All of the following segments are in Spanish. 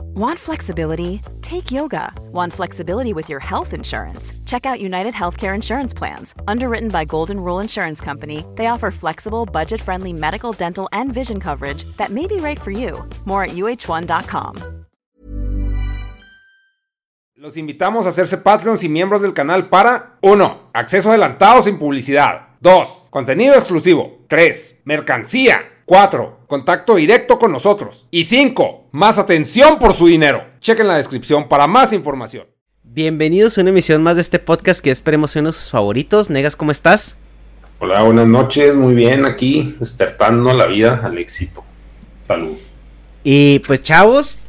Want flexibility? Take yoga. Want flexibility with your health insurance? Check out United Healthcare Insurance Plans. Underwritten by Golden Rule Insurance Company, they offer flexible, budget friendly medical, dental, and vision coverage that may be right for you. More at uh1.com. Los invitamos a hacerse Patreons y miembros del canal para 1. Acceso adelantado sin publicidad. 2. Contenido exclusivo. 3. Mercancía. 4. Contacto directo con nosotros. Y 5. Más atención por su dinero. Chequen la descripción para más información. Bienvenidos a una emisión más de este podcast que esperemos ser uno de sus favoritos. Negas, ¿cómo estás? Hola, buenas noches. Muy bien, aquí despertando la vida al éxito. Salud. Y pues chavos,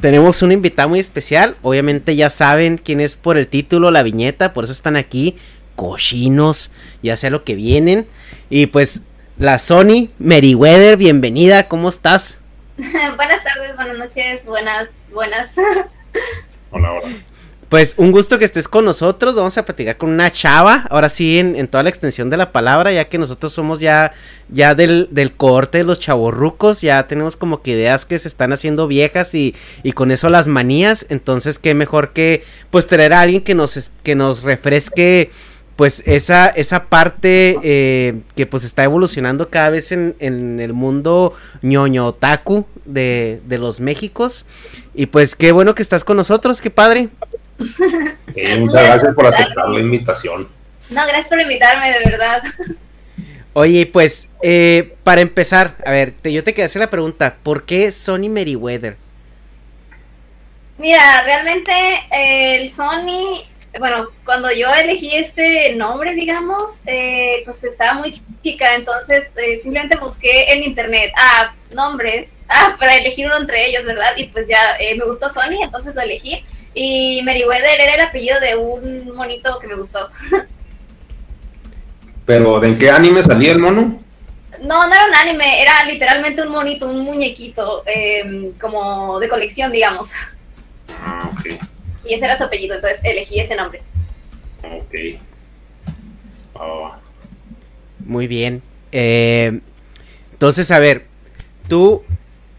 tenemos un invitado muy especial. Obviamente ya saben quién es por el título, la viñeta, por eso están aquí. Cochinos, ya sea lo que vienen. Y pues la Sony Meriwether, bienvenida, ¿cómo estás? buenas tardes, buenas noches, buenas, buenas. hola, hola. Pues un gusto que estés con nosotros. Vamos a platicar con una chava. Ahora sí, en, toda la extensión de la palabra, ya que nosotros somos ya, ya del, del cohorte de los chavorrucos. Ya tenemos como que ideas que se están haciendo viejas y, y con eso las manías. Entonces, qué mejor que pues traer a alguien que nos, que nos refresque pues esa, esa parte eh, que pues está evolucionando cada vez en, en el mundo ñoño otaku de, de, los Méxicos. Y pues qué bueno que estás con nosotros, qué padre. muchas gracias por aceptar la invitación. No, gracias por invitarme, de verdad. Oye, pues eh, para empezar, a ver, te, yo te quería hacer la pregunta, ¿por qué Sony Meriwether? Mira, realmente el Sony bueno, cuando yo elegí este nombre, digamos, eh, pues estaba muy chica, entonces eh, simplemente busqué en internet, ah, nombres, ah, para elegir uno entre ellos, ¿verdad? Y pues ya eh, me gustó Sony, entonces lo elegí. Y Meriwether era el apellido de un monito que me gustó. ¿Pero de qué anime salía el mono? No, no era un anime, era literalmente un monito, un muñequito, como de colección, digamos. Ah, ok y ese era su apellido, entonces elegí ese nombre. Ok. Oh. Muy bien. Eh, entonces, a ver, tú,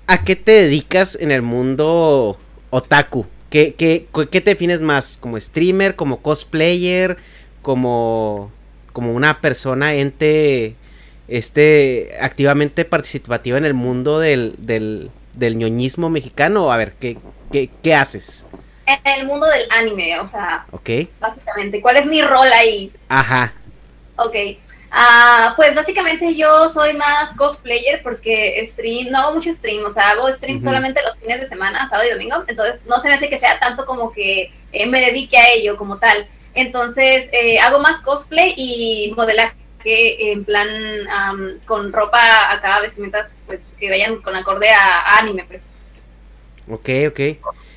¿a qué te dedicas en el mundo otaku? ¿Qué, qué, qué te defines más? ¿Como streamer, como cosplayer, como, como una persona, ente, este, activamente participativa en el mundo del, del, del ñoñismo mexicano? A ver, ¿qué, qué, qué haces? En el mundo del anime, o sea, ok. básicamente, ¿cuál es mi rol ahí? Ajá. Ok, uh, pues básicamente yo soy más cosplayer porque stream, no hago mucho stream, o sea, hago stream solamente los fines de semana, sábado y domingo, entonces no se me hace que sea tanto como que eh, me dedique a ello como tal. Entonces, eh, hago más cosplay y modelaje en plan con ropa acá, vestimentas pues que vayan con acorde a, a anime, pues. Ok, ok.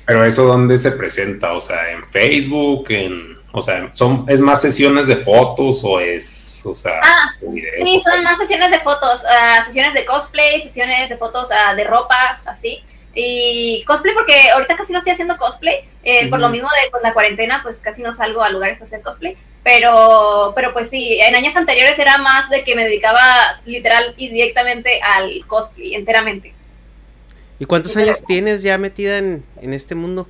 Pero eso dónde se presenta, o sea, en Facebook, en O sea, son, ¿es más sesiones de fotos o es, o sea, ah, sí, son más sesiones de fotos, uh, sesiones de cosplay, sesiones de fotos uh, de ropa, así. Y cosplay, porque ahorita casi no estoy haciendo cosplay, eh, por lo mismo de pues, la cuarentena, pues casi no salgo a lugares a hacer cosplay. Pero, pero pues sí, en años anteriores era más de que me dedicaba literal y directamente al cosplay, enteramente. ¿Y cuántos años tienes ya metida en, en este mundo?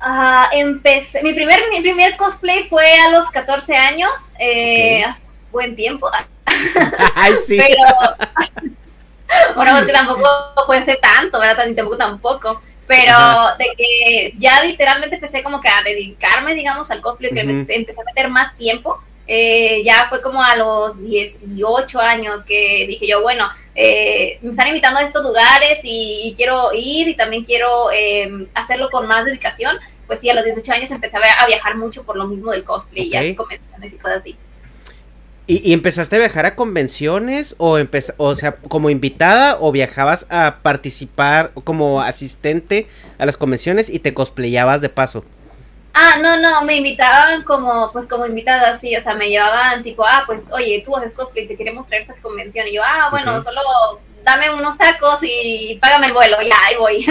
Uh, empecé, mi primer, mi primer cosplay fue a los 14 años, eh, buen tiempo. Ay, sí. Pero, bueno, tampoco puede ser tanto, ¿verdad? Ni tampoco tampoco. Pero de que ya literalmente empecé como que a dedicarme, digamos, al cosplay, que empecé a meter más tiempo. Eh, ya fue como a los 18 años que dije yo, bueno, eh, me están invitando a estos lugares y, quiero ir y también quiero em, hacerlo con más dedicación. Pues sí, a los 18 años empecé a, viajar mucho por lo mismo del cosplay y convenciones y cosas así. ¿Y, empezaste a viajar a convenciones o, o sea, como invitada o viajabas a participar como asistente a las convenciones y te cosplayabas de paso? Ah, no, no, me invitaban como, pues como invitada, sí, o sea, me llevaban tipo, ah, pues, oye, tú haces cosplay, te queremos traer esa convención. Y yo, ah, bueno, solo dame unos tacos y págame el vuelo, ya, ahí voy.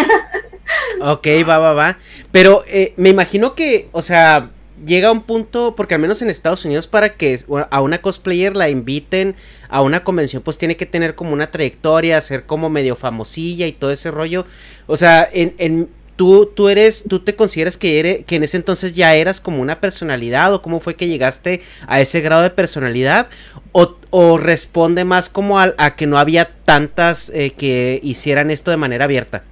ok, va, va, va. Pero eh, me imagino que, o sea, llega un punto, porque al menos en Estados Unidos para que a una cosplayer la inviten a una convención, pues tiene que tener como una trayectoria, ser como medio famosilla y todo ese rollo. O sea, en, en tú, tú eres, tú te consideras que, eres, que en ese entonces ya eras como una personalidad o cómo fue que llegaste a ese grado de personalidad o, o responde más como a, a, que no había tantas eh, que hicieran esto de manera abierta.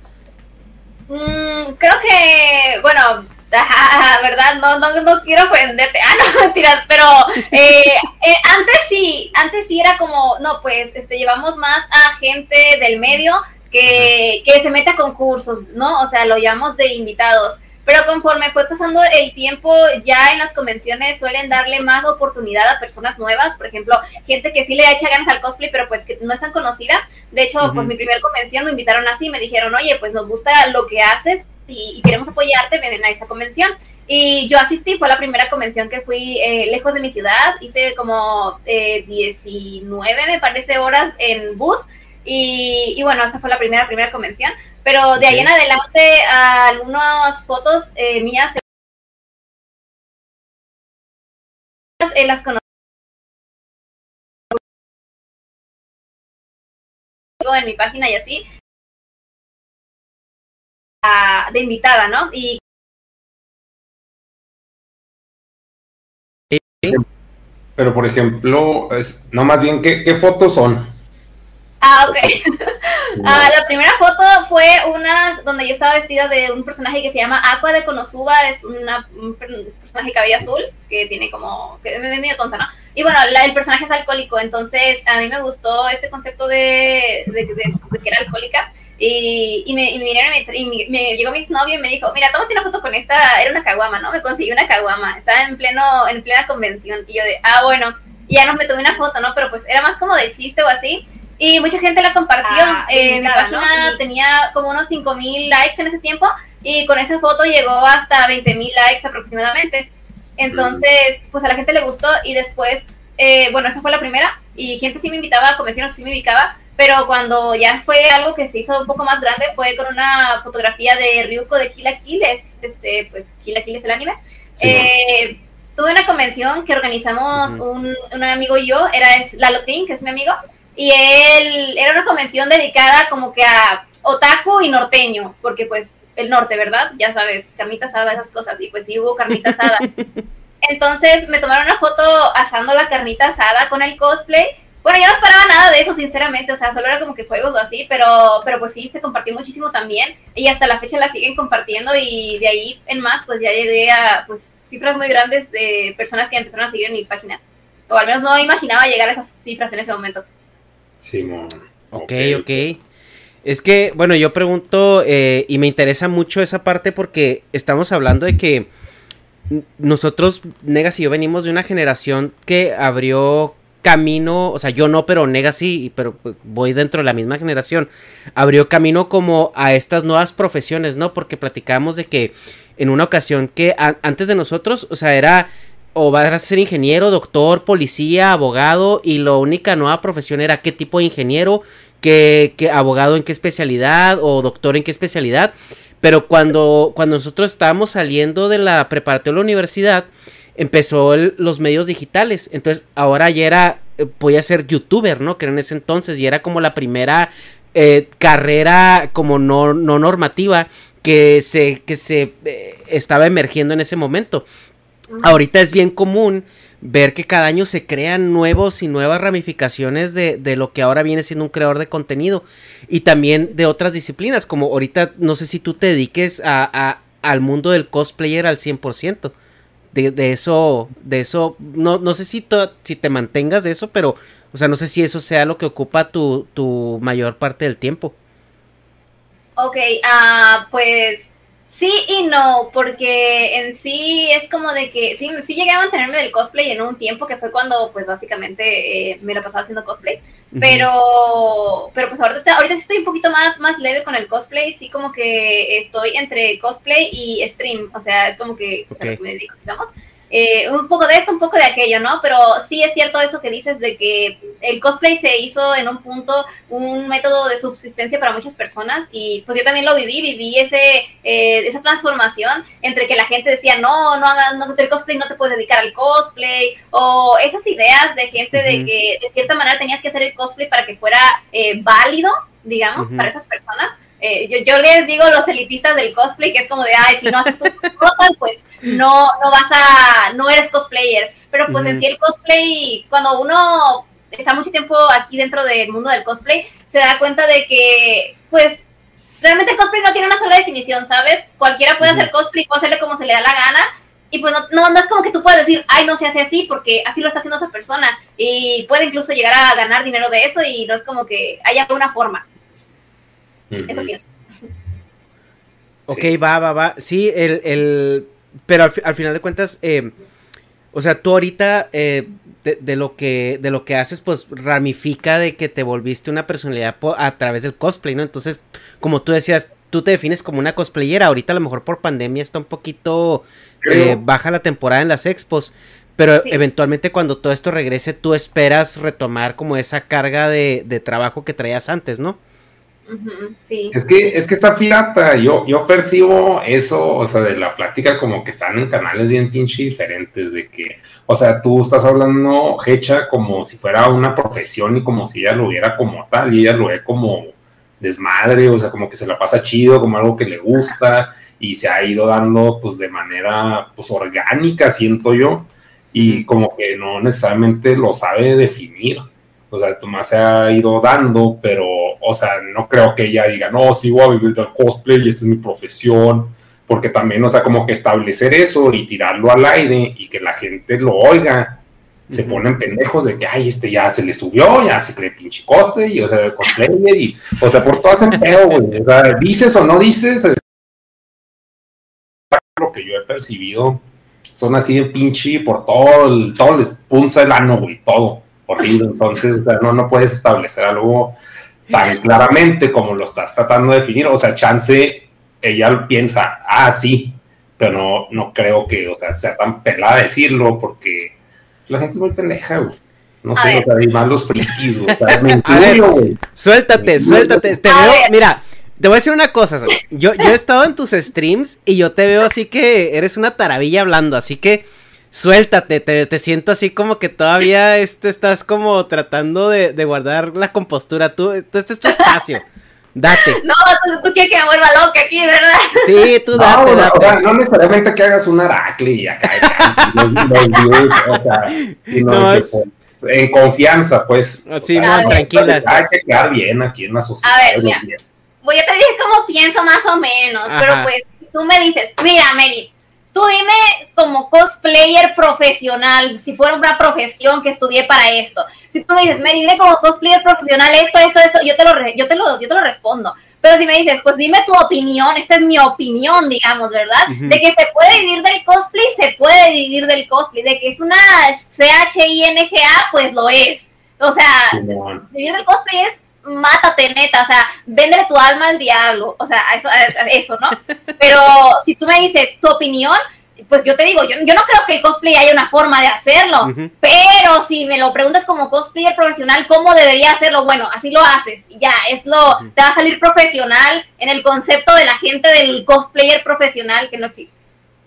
Mm, creo que, bueno, ¿verdad? No, no, no quiero ofenderte. Ah, no, mentiras, pero eh, eh, antes sí, antes sí era como, no, pues, este, llevamos más a gente del medio que, que se mete a concursos, ¿no? O sea, lo llamamos de invitados. Pero conforme fue pasando el tiempo, ya en las convenciones suelen darle más oportunidad a personas nuevas, por ejemplo, gente que sí le echa ganas al cosplay, pero pues que no es tan conocida. De hecho, pues mi primer convención me invitaron así, me dijeron, oye, pues nos gusta lo que haces, y, queremos apoyarte, ven a esta convención. Y yo asistí, fue la primera convención que fui eh, lejos de mi ciudad, hice como eh, 19, me parece, horas en bus. Y, bueno, esa fue la primera, primera convención. Pero de ahí en adelante, algunas fotos eh, mías eh, las conocí en mi página y así, de invitada, ¿no? Y pero por ejemplo, es, no más bien, ¿qué, qué fotos son? Ah, ok. ah, la primera foto fue una donde yo estaba vestida de un personaje que se llama Aqua de Konosuba, es una, un personaje cabello azul, que tiene como, que es medio tonta, ¿no? Y bueno, el personaje es alcohólico, entonces a mí me gustó este concepto de, de que era alcohólica. Y, y, me, y, me, y me, llegó mi exnovio y me dijo, mira, tómate una foto con esta, era una caguama, ¿no? Me conseguí una caguama, estaba en pleno, en plena convención. Y yo de, ah, bueno, y ya no me tomé una foto, ¿no? Pero pues era más como de chiste o así. Y mucha gente la compartió. Ah, eh, mi página tenía como unos 5000 likes en ese tiempo. Y con esa foto llegó hasta 20000 likes aproximadamente. Entonces, pues a la gente le gustó. Y después, eh, bueno, esa fue la primera. Y gente sí me invitaba a convenciones, sí me ubicaba pero cuando ya fue algo que se hizo un poco más grande fue con una fotografía de Ryuko de Kill la Kill, es, este, pues Kill la Kill es el anime. Eh, tuve una convención que organizamos un, un, amigo y yo, era es Lalotín, que es mi amigo, y él era una convención dedicada como que a otaku y norteño, porque pues el norte, ¿verdad? Ya sabes, carnita asada, esas cosas, y pues sí hubo carnita asada. Entonces me tomaron una foto asando la carnita asada con el cosplay bueno, yo no esperaba nada de eso, sinceramente, o sea, solo era como que juegos o así, pero, pero pues sí, se compartió muchísimo también y hasta la fecha la siguen compartiendo y de ahí en más, pues ya llegué a pues cifras muy grandes de personas que empezaron a seguir en mi página. O al menos no imaginaba llegar a esas cifras en ese momento. Simón. ok, ok. Es que, bueno, yo pregunto eh, y me interesa mucho esa parte porque estamos hablando de que nosotros, Negas y yo, venimos de una generación que abrió camino, o sea, yo no, pero Nega sí, pero pues, voy dentro de la misma generación, abrió camino como a estas nuevas profesiones, ¿no? Porque platicamos de que en una ocasión que antes de nosotros, o sea, era o vas a ser ingeniero, doctor, policía, abogado y la única nueva profesión era qué tipo de ingeniero, qué, abogado en qué especialidad o doctor en qué especialidad. Pero cuando, cuando nosotros estábamos saliendo de la preparatoria de la universidad, empezó los medios digitales. Entonces, ahora ya era, eh, podía ser youtuber, ¿no? Que en ese entonces y era como la primera eh, carrera como no, no normativa que se, que se eh, estaba emergiendo en ese momento. Ahorita es bien común ver que cada año se crean nuevos y nuevas ramificaciones de, de, lo que ahora viene siendo un creador de contenido y también de otras disciplinas, como ahorita no sé si tú te dediques a, al mundo del cosplayer al 100%. De, de eso, de eso, no, no sé si, si te mantengas de eso, pero, o sea, no sé si eso sea lo que ocupa tu, tu mayor parte del tiempo. Ok, ah, pues Sí y no, porque en sí es como de que sí, sí llegué a mantenerme del cosplay en un tiempo que fue cuando pues básicamente eh, me lo pasaba haciendo cosplay, pero pero pues ahorita, ahorita sí estoy un poquito más, más leve con el cosplay, sí como que estoy entre cosplay y stream, o sea, es como que me dedico, digamos. Eh, un poco de esto, un poco de aquello, ¿no? Pero sí es cierto eso que dices de que el cosplay se hizo en un punto un método de subsistencia para muchas personas y pues yo también lo viví, viví ese, eh, esa transformación entre que la gente decía, no, no hagas no, el cosplay, no te puedes dedicar al cosplay, o esas ideas de gente de que de cierta manera tenías que hacer el cosplay para que fuera eh, válido, digamos, para esas personas. Eh, yo, yo, les digo los elitistas del cosplay que es como de, ay, si no haces tus cosas, pues no, no vas a, no eres cosplayer. Pero pues en sí el cosplay, cuando uno está mucho tiempo aquí dentro del mundo del cosplay, se da cuenta de que, pues, realmente el cosplay no tiene una sola definición, ¿sabes? Cualquiera puede hacer cosplay, puede hacerle como se le da la gana. Y pues no, no, es como que tú puedes decir, ay, no se hace así, porque así lo está haciendo esa persona. Y puede incluso llegar a ganar dinero de eso y no es como que haya una forma. Eso pienso. Ok, va, va, va. Sí, el, el... pero al, final de cuentas, eh, o sea, tú ahorita eh, de, lo que, de lo que haces, pues ramifica de que te volviste una personalidad a través del cosplay, ¿no? Entonces, como tú decías, tú te defines como una cosplayera. Ahorita a lo mejor por pandemia está un poquito eh, baja la temporada en las expos. Pero eventualmente cuando todo esto regrese, tú esperas retomar como esa carga de, de trabajo que traías antes, ¿no? Es que, es que está pirata, yo, yo percibo eso, o sea, de la plática como que están en canales bien pinche diferentes, de que, o sea, tú estás hablando Hecha como si fuera una profesión y como si ella lo viera como tal, y ella lo ve como desmadre, o sea, como que se la pasa chido, como algo que le gusta, y se ha ido dando pues de manera pues orgánica, siento yo, y como que no necesariamente lo sabe definir. O sea, Tomás se ha ido dando, pero, o sea, no creo que ella diga, no, sí voy a vivir del cosplay y esta es mi profesión, porque también, o sea, como que establecer eso y tirarlo al aire y que la gente lo oiga, se ponen pendejos de que, ay, este ya se le subió, ya se cree pinche cosplay, y, o sea, cosplayer, y, o sea, por todo ese pedo, güey, o sea, dices o no dices, lo que yo he percibido, son así de pinche por todo, el, todo les punza el ano, güey, todo horrible. Entonces, o sea, no, no puedes establecer algo tan claramente como lo estás tratando de definir. O sea, chance, ella piensa, ah, sí, pero no, no creo que, o sea, sea tan pelada decirlo porque la gente es muy pendeja, güey. No sé, o sea, y más los frikis, güey. güey. Suéltate, suéltate. Te veo, mira, te voy a decir una cosa, yo, yo he estado en tus streams y yo te veo así que eres una taravilla hablando, así que suéltate, te, siento así como que todavía este, estás como tratando de, guardar la compostura. Tú, tú, este es tu espacio. Date. No, tú, quieres que me vuelva loca aquí, ¿verdad? Sí, tú date, no, date. O sea, no necesariamente que hagas un aracle y acá, o sea, sino que, pues, en confianza, pues. Así, muy tranquila. Hay que quedar bien aquí en la sociedad. A ver, mira, voy a te dije cómo pienso más o menos, pero pues tú me dices, mira, Mary, Tú dime como cosplayer profesional, si fuera una profesión que estudié para esto. Si tú me dices, Mary, dime como cosplayer profesional esto, esto, esto, yo te lo, yo te lo, yo te lo respondo. Pero si me dices, pues dime tu opinión, esta es mi opinión, digamos, ¿verdad? De que se puede vivir del cosplay, se puede vivir del cosplay. De que es una CHINGA, pues lo es. O sea, vivir del cosplay es mátate neta, o sea, véndele tu alma al diablo, o sea, eso, eso ¿no? Pero si tú me dices tu opinión, pues yo te digo, yo, yo no creo que el cosplay haya una forma de hacerlo, pero si me lo preguntas como cosplayer profesional, ¿cómo debería hacerlo? Bueno, así lo haces, ya, es lo, te va a salir profesional en el concepto de la gente del cosplayer profesional que no existe.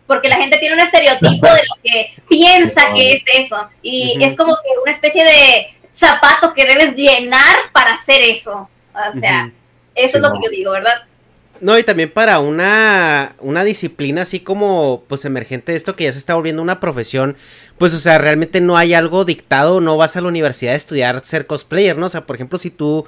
Porque la gente tiene un estereotipo de lo que piensa que es eso, y es como que una especie de zapato que debes llenar para hacer eso. O sea, eso es lo que yo digo, ¿verdad? No, y también para una, una disciplina así como pues emergente de esto que ya se está volviendo una profesión, pues o sea, realmente no hay algo dictado, no vas a la universidad a estudiar ser cosplayer, ¿no? O sea, por ejemplo, si tú,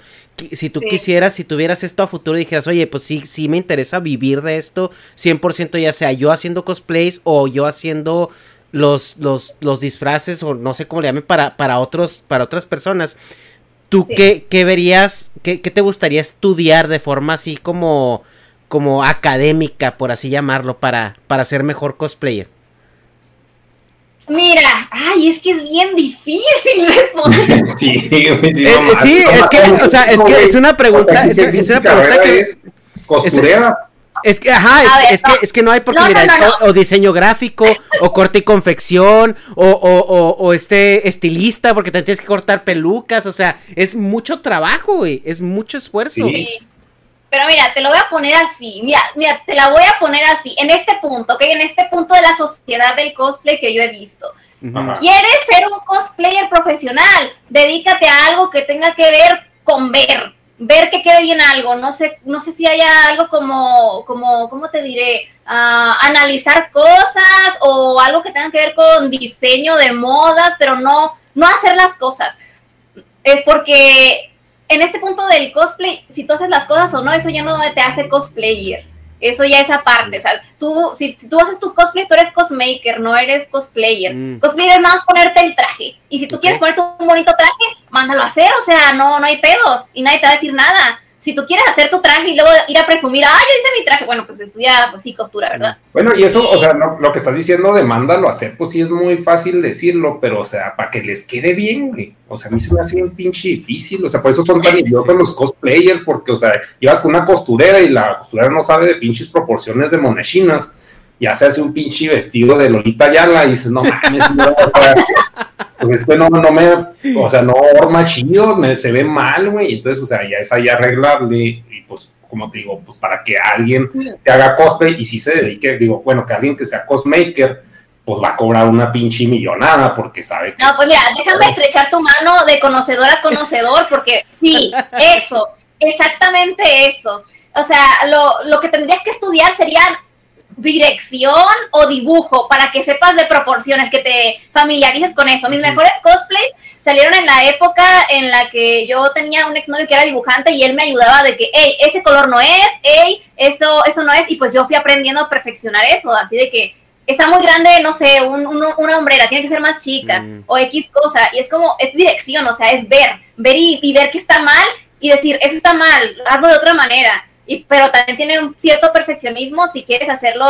si tú quisieras, si tuvieras esto a futuro y dijeras, oye, pues sí, sí me interesa vivir de esto, 100% ya sea yo haciendo cosplays o yo haciendo los, los, los disfraces o no sé cómo le llamen para, para, otros, para otras personas. ¿Tú qué, qué, verías, qué, qué te gustaría estudiar de forma así como como académica, por así llamarlo, para, para ser mejor cosplayer? Mira, ay, es que es bien difícil responder. sí, eh, sí, es que, o sea, es que es una pregunta, es, una pregunta que es costurera. Es que, ajá, es, que, es que no hay porque, mira, O, diseño gráfico, o corte y confección, o, o, o, este estilista, porque te tienes que cortar pelucas, o sea, es mucho trabajo, güey, es mucho esfuerzo. Sí. Pero mira, te lo voy a poner así. Mira, mira, te la voy a poner así. En este punto, ¿ok? En este punto de la sociedad del cosplay que yo he visto. ¿Quieres ser un cosplayer profesional? Dedícate a algo que tenga que ver con ver. Ver que quede bien algo. No sé, no sé si haya algo como, como, ¿cómo te diré? Ah, analizar cosas o algo que tenga que ver con diseño de modas, pero no, no hacer las cosas. Es porque en este punto del cosplay, si tú haces las cosas o no, eso ya no te hace cosplayer. Eso ya es aparte. O sea, tú, si, tú haces tus cosplays, tú eres cosmaker, no eres cosplayer. Mm. Cosplayer es nada más ponerte el traje. Y si tú quieres ponerte un bonito traje, mándalo a hacer. O sea, no, no hay pedo. Y nadie te va a decir nada si tú quieres hacer tu traje y luego ir a presumir, ah, yo hice mi traje, bueno, pues estudia, pues sí, costura, ¿verdad? Bueno, y eso, o sea, lo que estás diciendo de mándalo a hacer, pues sí es muy fácil decirlo, pero, o sea, para que les quede bien, güey. O sea, a mí se me hace un pinche difícil, o sea, por eso son tan idiotas los cosplayers, porque, o sea, llevas con una costurera y la costurera no sabe de pinches proporciones de monechinas, ya se hace un pinche vestido de Lolita Yala y dices, no mames, no, pues es que no, no me, o sea, no forma chido, se ve mal, güey, entonces, o sea, ya es ahí arreglarle, y pues, como te digo, pues para que alguien te haga cosplay y si se dedique, digo, bueno, que alguien que sea cosmaker, pues va a cobrar una pinche millonada porque sabe que... No, pues mira, déjame estrechar tu mano de conocedor a conocedor, porque sí, eso, exactamente eso. O sea, lo, lo que tendrías que estudiar serían dirección o dibujo para que sepas de proporciones, que te familiarices con eso. Mis mejores cosplays salieron en la época en la que yo tenía un exnovio que era dibujante y él me ayudaba de que, hey, ese color no es, hey, eso, eso no es, y pues yo fui aprendiendo a perfeccionar eso, así de que está muy grande, no sé, una hombrera, tiene que ser más chica, mm. o X cosa, y es como, es dirección, o sea, es ver, ver y, y ver que está mal y decir, eso está mal, hazlo de otra manera pero también tiene un cierto perfeccionismo si quieres hacerlo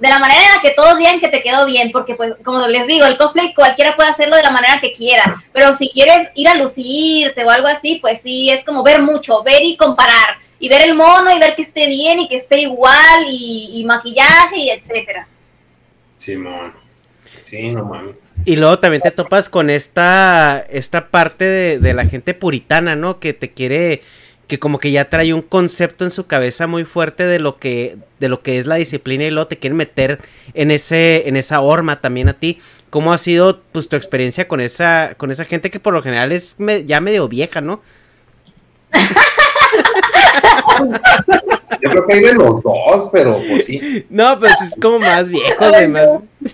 de la manera en la que todos digan que te quedó bien, porque pues como les digo, el cosplay cualquiera puede hacerlo de la manera que quiera, pero si quieres ir a lucirte o algo así, pues sí, es como ver mucho, ver y comparar, y ver el mono y ver que esté bien y que esté igual y, maquillaje y etcétera. Sí, Sí, no mames. Y luego también te topas con esta, esta parte de, de la gente puritana, ¿no? Que te quiere que como que ya trae un concepto en su cabeza muy fuerte de lo que de lo que es la disciplina y luego te quieren meter en ese en esa horma también a ti. ¿Cómo ha sido pues tu experiencia con esa con esa gente que por lo general es ya medio vieja, ¿no? Yo creo que hay de los dos, pero pues sí. No, pues es como más viejo, además.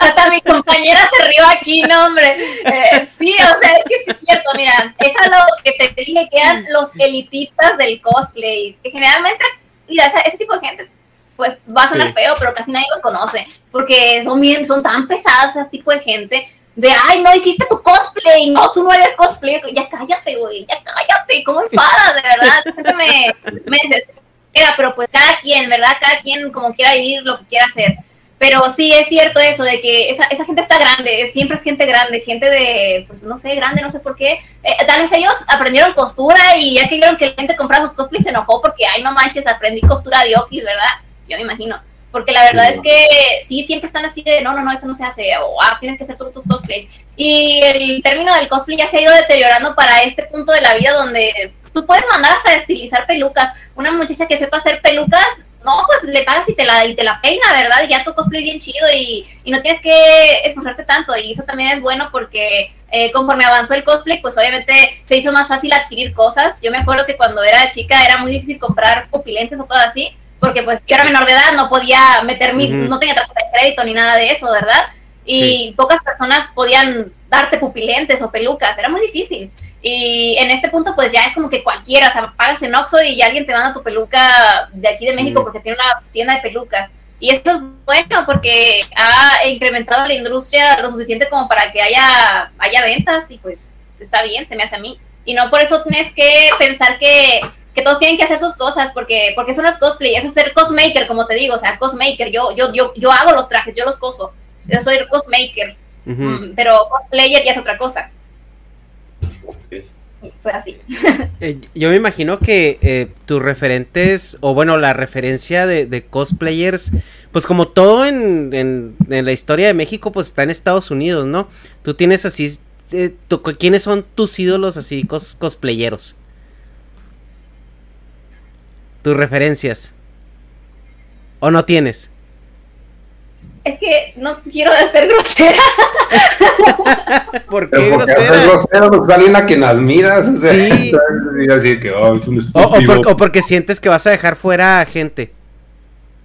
Hasta mi compañera se rió aquí, no, hombre. Eh, sí, o sea, es que sí es cierto, mira, es algo que te dije que eran los elitistas del cosplay, que generalmente, mira, ese tipo de gente, pues va a sonar feo, pero casi nadie los conoce, porque son bien, son tan pesados ese tipo de gente, de, ay, no hiciste tu cosplay, no, tú no eres cosplay, ya cállate, güey, ya cállate, ¿cómo enfadas, de verdad? me, me desespera, pero pues cada quien, ¿verdad? Cada quien como quiera vivir lo que quiera hacer. Pero sí es cierto eso, de que esa, esa gente está grande, siempre es gente grande, gente de, pues no sé, grande, no sé por qué. Eh, tal vez ellos aprendieron costura y ya que vieron que la gente compraba sus cosplays se enojó porque, ay, no manches, aprendí costura de Okis, ¿verdad? Yo me imagino. Porque la verdad es que sí, siempre están así de, no, no, no, eso no se hace, o ah, tienes que hacer todos tus cosplays. Y el término del cosplay ya se ha ido deteriorando para este punto de la vida donde tú puedes mandar hasta estilizar pelucas. Una muchacha que sepa hacer pelucas no, pues le pagas y te la, y te la peina, ¿verdad? Y ya tu cosplay bien chido y, y no tienes que esforzarte tanto. Y eso también es bueno porque eh, conforme avanzó el cosplay, pues obviamente se hizo más fácil adquirir cosas. Yo me acuerdo que cuando era chica era muy difícil comprar pupilentes o cosas así, porque pues yo era menor de edad, no podía meter mi, no tenía tarjeta de crédito ni nada de eso, ¿verdad? Y pocas personas podían darte pupilentes o pelucas, era muy difícil. Y en este punto, pues ya es como que cualquiera, o sea, pagas en Oxxo y alguien te manda tu peluca de aquí de México porque tiene una tienda de pelucas. Y esto es bueno porque ha incrementado la industria lo suficiente como para que haya, haya ventas y pues está bien, se me hace a mí. Y no por eso tienes que pensar que, que todos tienen que hacer sus cosas porque, porque son las cosplay, eso es ser cosmaker, como te digo, o sea, cosmaker, yo, yo, yo, yo hago los trajes, yo los coso, yo soy cosmaker, mm, pero cosplayer ya es otra cosa. Fue así. Eh, yo me imagino que eh, tus referentes, o bueno, la referencia de, cosplayers, pues como todo en, la historia de México, pues está en Estados Unidos, ¿no? Tú tienes así, eh, ¿quiénes son tus ídolos así cosplayeros? Tus referencias. ¿O no tienes? Es que no quiero ser grosera. ¿Por qué grosera? grosera porque alguien a quien admiras. O sea, sí. Así que, oh, es un o, o, porque sientes que vas a dejar fuera a gente.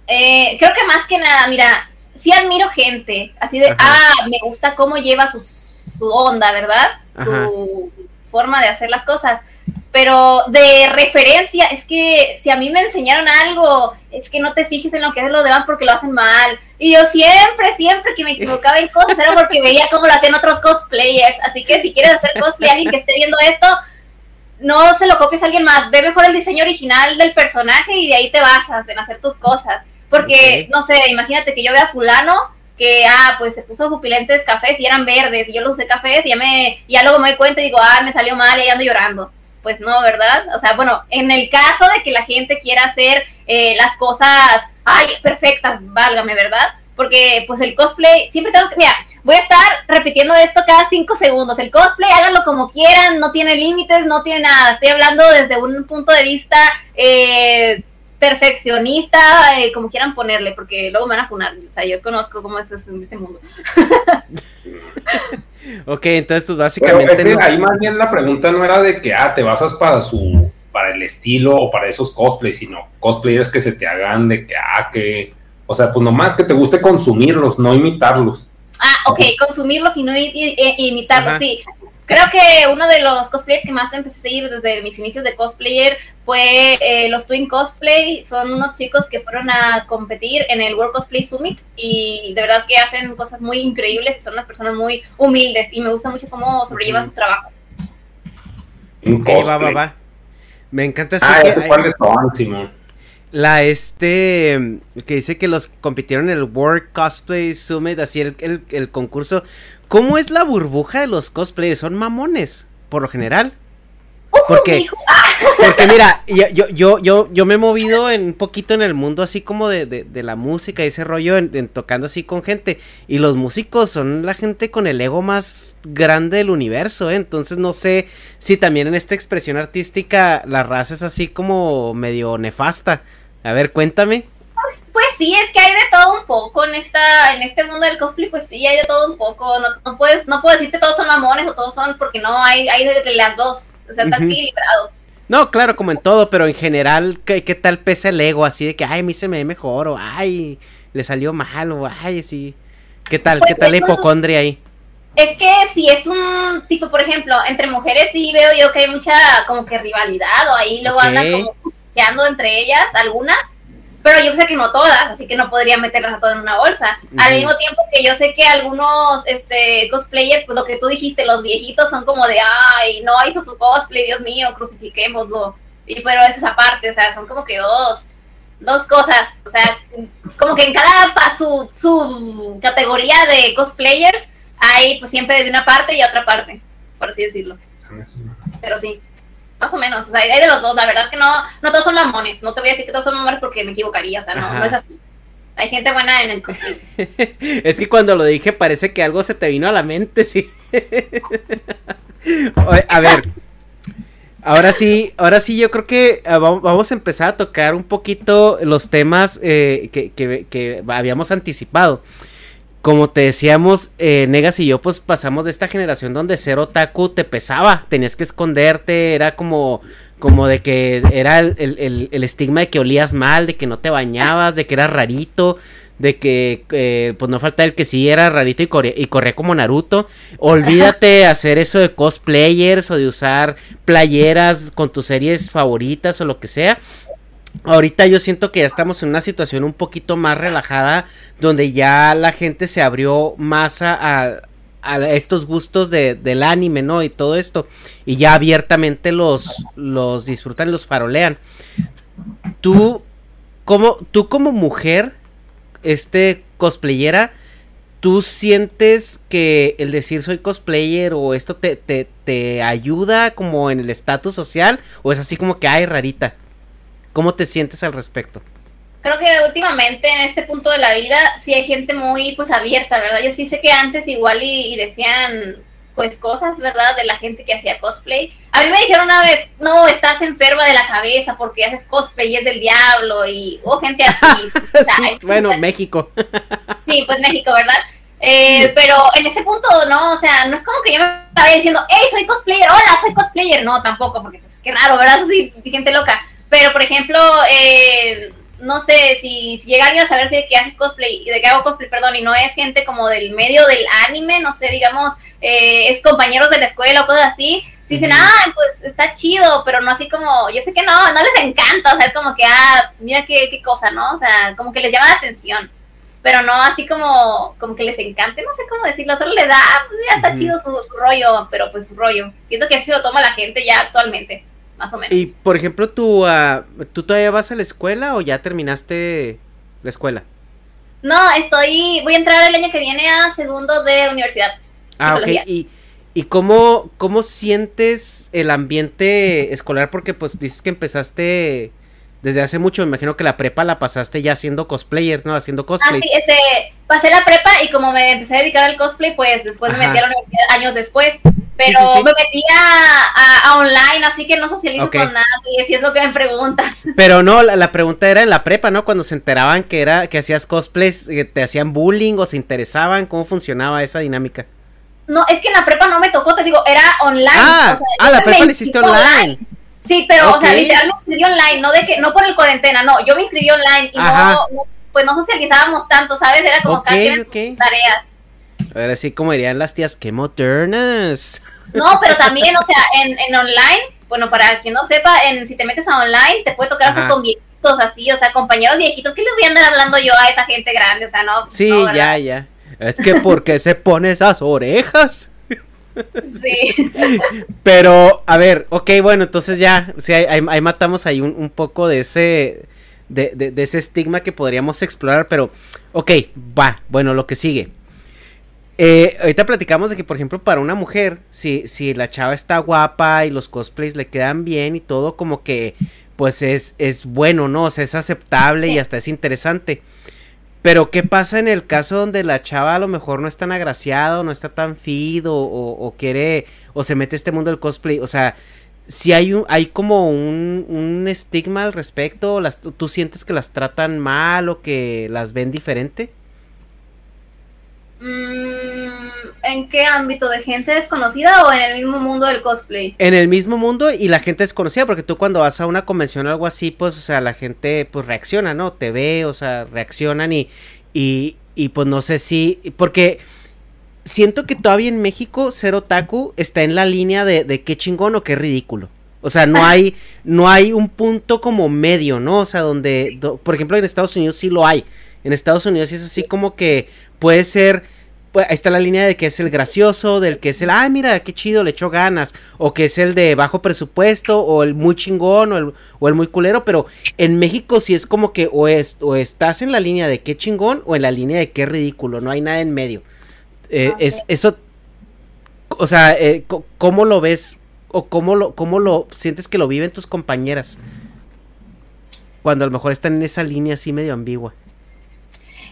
Eh, creo que más que nada, mira, sí admiro gente. Así de, ah, me gusta cómo lleva su, su onda, ¿verdad? Su forma de hacer las cosas pero de referencia, es que si a mí me enseñaron algo, es que no te fijes en lo que hacen los demás porque lo hacen mal. Y yo siempre, siempre que me equivocaba en cosas era porque veía cómo lo hacían otros cosplayers. Así que si quieres hacer cosplay a alguien que esté viendo esto, no se lo copies a alguien más. Ve mejor el diseño original del personaje y de ahí te basas en hacer tus cosas. Porque, no sé, imagínate que yo vea a fulano que, ah, pues se puso pupilentes cafés y eran verdes y yo los usé cafés y ya, me, ya luego me doy cuenta y digo, ah, me salió mal y ahí ando llorando pues no, ¿verdad? O sea, bueno, en el caso de que la gente quiera hacer eh, las cosas, ay, perfectas, válgame, ¿verdad? Porque pues el cosplay, siempre tengo que, mira, voy a estar repitiendo esto cada cinco segundos. El cosplay, háganlo como quieran, no tiene límites, no tiene nada. Estoy hablando desde un punto de vista eh, perfeccionista, eh, como quieran ponerle, porque luego me van a funar. O sea, yo conozco cómo es en este mundo. ok, entonces pues básicamente... Ahí más bien la pregunta no era de que, ah, te basas para su para el estilo o para esos cosplays, sino cosplayers que se te hagan de que, ah, que, o sea, pues nomás que te guste consumirlos, no imitarlos. Ah, ok, consumirlos y no imitarlos, sí. Creo que uno de los cosplayers que más empecé a seguir desde mis inicios de cosplayer fue eh, los Twin Cosplay. Son unos chicos que fueron a competir en el World Cosplay Summit y de verdad que hacen cosas muy increíbles y son unas personas muy humildes y me gusta mucho cómo sobrellevan su trabajo. va, va, va. Me encanta ah, que ¿cuáles son, Simón? La este que dice que los compitieron en el World Cosplay Summit, así el, el concurso. ¿Cómo es la burbuja de los cosplayers? Son mamones, por lo general. Porque, porque mira, yo, yo, yo, yo me he movido un poquito en el mundo así como de, la música y ese rollo en, tocando así con gente. Y los músicos son la gente con el ego más grande del universo, ¿eh? Entonces no sé si también en esta expresión artística la raza es así como medio nefasta. A ver, cuéntame. Pues, pues, sí, es que hay de todo un poco en esta, en este mundo del cosplay, pues sí, hay de todo un poco. No, puedes, no puedo decirte todos son mamones o todos son, porque no, hay, hay de, las dos. O sea, está equilibrado. No, claro, como en todo, pero en general, ¿qué, qué tal pesa el ego? Así de que, ay, a mí se me ve mejor, o ay, le salió mal, o ay, sí. ¿Qué tal? ¿Qué pues tal la hipocondria ahí? Es que si es un tipo, por ejemplo, entre mujeres sí veo yo que hay mucha como que rivalidad, o ahí luego andan como entre ellas, algunas pero yo sé que no todas, así que no podría meterlas a todas en una bolsa. Al mismo tiempo que yo sé que algunos este, cosplayers, pues lo que tú dijiste, los viejitos son como de, ay, no hizo su cosplay, Dios mío, crucifiquémoslo. Y pero eso es aparte, o sea, son como que dos, dos cosas. O sea, como que en cada su, su categoría de cosplayers hay pues siempre de una parte y otra parte, por así decirlo. Pero sí, más o menos. O sea, hay de los dos. La verdad es que no, no todos son mamones. No te voy a decir que todos son mamones porque me equivocaría. O sea, no, no es así. Hay gente buena en el cosplay. es que cuando lo dije parece que algo se te vino a la mente, sí. a ver, Ahora sí, ahora sí, yo creo que ah, vamos a empezar a tocar un poquito los temas eh, que, habíamos anticipado. Como te decíamos, eh, Negas y yo, pues pasamos de esta generación donde ser otaku te pesaba, tenías que esconderte, era como, como de que era el, el estigma de que olías mal, de que no te bañabas, de que eras rarito de que eh, pues no falta el que sí era rarito y, corría, y corría como Naruto. Olvídate hacer eso de cosplayers o de usar playeras con tus series favoritas o lo que sea. Ahorita yo siento que ya estamos en una situación un poquito más relajada, donde ya la gente se abrió más a, a estos gustos de, del anime, ¿no? Y todo esto. Y ya abiertamente los, los disfrutan los farolean. Tú, como, tú como mujer, este cosplayera, ¿tú sientes que el decir soy cosplayer o esto te, te, te ayuda como en el estatus social? ¿O es así como que, ay, rarita? ¿Cómo te sientes al respecto? Creo que últimamente en este punto de la vida sí hay gente muy pues abierta, ¿verdad? Yo sí sé que antes igual y decían pues cosas, ¿verdad? De la gente que hacía cosplay. A mí me dijeron una vez, no, estás enferma de la cabeza porque haces cosplay y es del diablo y hubo gente así. bueno, México. sí, pues México, ¿verdad? Eh, pero en ese punto, no, o sea, no es como que yo me estaba diciendo, hey, soy cosplayer, hola, soy cosplayer. No, tampoco, porque pues qué raro, ¿verdad? Así, gente loca. Pero, por ejemplo, eh, no sé, si, si, llega alguien a saber si que haces cosplay, de que hago cosplay, perdón, y no es gente como del medio del anime, no sé, digamos, eh, es compañeros de la escuela o cosas así, si dicen, ah, pues está chido, pero no así como, yo sé que no, no les encanta, o sea, es como que, ah, mira qué, qué cosa, ¿no? O sea, como que les llama la atención, pero no así como, como que les encante, no sé cómo decirlo, solo le da, pues mira, está chido su, su rollo, pero pues su rollo. Siento que así lo toma la gente ya actualmente más o menos. Y por ejemplo, ¿tú, uh, ¿tú todavía vas a la escuela o ya terminaste la escuela? No, estoy, voy a entrar el año que viene a segundo de universidad. Ah, ok. ¿Y, y cómo, cómo sientes el ambiente escolar? Porque pues dices que empezaste desde hace mucho, me imagino que la prepa la pasaste ya haciendo cosplayers, ¿no? Haciendo cosplay. Ah, sí, este, pasé la prepa y como me empecé a dedicar al cosplay, pues después me metí a la universidad años después. Pero me metí a, online, así que no socializo con nadie, si es lo que me preguntas. Pero no, la, pregunta era en la prepa, ¿no? Cuando se enteraban que era que hacías cosplays, que te hacían bullying o se interesaban, ¿cómo funcionaba esa dinámica? No, es que en la prepa no me tocó, te digo, era online. Ah, ah la prepa la hiciste online. Sí, pero, o sea, literal me inscribí online, no de que, no por el cuarentena, no, yo me inscribí online y no, pues no socializábamos tanto, ¿sabes? Era como okay, cada tareas. Ahora sí, como dirían las tías, qué modernas. No, pero también, o sea, en, en online, bueno, para quien no sepa, en, si te metes a online, te puede tocar hacer con viejitos así, o sea, compañeros viejitos, ¿qué les voy a andar hablando yo a esa gente grande? O sea, no. Sí, ya, ya. Es que, ¿por qué se pone esas orejas? Sí. Pero, a ver, ok, bueno, entonces ya, sí, ahí, matamos ahí un, poco de ese, de, de, ese estigma que podríamos explorar, pero, ok, va, bueno, lo que sigue. Eh, ahorita platicamos de que, por ejemplo, para una mujer, si, si la chava está guapa y los cosplays le quedan bien y todo, como que, pues es, es bueno, ¿no? O sea, es aceptable y hasta es interesante. Pero ¿qué pasa en el caso donde la chava a lo mejor no es tan agraciada o no está tan fit o, quiere o se mete a este mundo del cosplay? O sea, si hay un, hay como un, un estigma al respecto, las, ¿tú sientes que las tratan mal o que las ven diferente? Mm, ¿En qué ámbito? ¿De gente desconocida o en el mismo mundo del cosplay? En el mismo mundo y la gente desconocida, porque tú cuando vas a una convención o algo así, pues, o sea, la gente pues reacciona, ¿no? Te ve, o sea, reaccionan y, y, y pues no sé si, porque siento que todavía en México ser otaku está en la línea de, de qué chingón o qué ridículo. O sea, no hay, no hay un punto como medio, ¿no? O sea, donde, por ejemplo, en Estados Unidos sí lo hay. En Estados Unidos sí es así como que puede ser, pues, ahí está la línea de que es el gracioso, del que es el, ay, mira, qué chido, le echó ganas, o que es el de bajo presupuesto, o el muy chingón, o el, o el muy culero, pero en México sí es como que o, es, o estás en la línea de qué chingón, o en la línea de qué ridículo, no hay nada en medio. Eh, es, eso, o sea, eh, ¿cómo lo ves? ¿O cómo lo, cómo lo sientes que lo viven tus compañeras? Cuando a lo mejor están en esa línea así medio ambigua.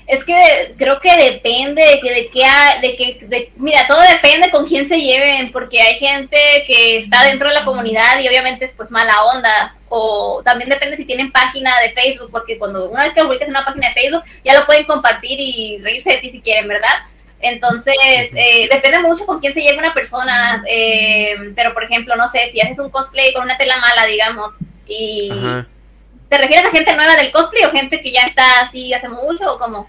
Es que creo que depende de que, de que, de que mira, todo depende con quién se lleven, porque hay gente que está dentro de la comunidad y obviamente es pues mala onda, o también depende si tienen página de Facebook, porque cuando una vez que lo publicas en una página de Facebook, ya lo pueden compartir y reírse de ti si quieren, ¿verdad? Entonces, eh, depende mucho con quién se lleve una persona, eh, pero por ejemplo, no sé, si haces un cosplay con una tela mala, digamos, y... ¿Te refieres a gente nueva del cosplay o gente que ya está así hace mucho o cómo?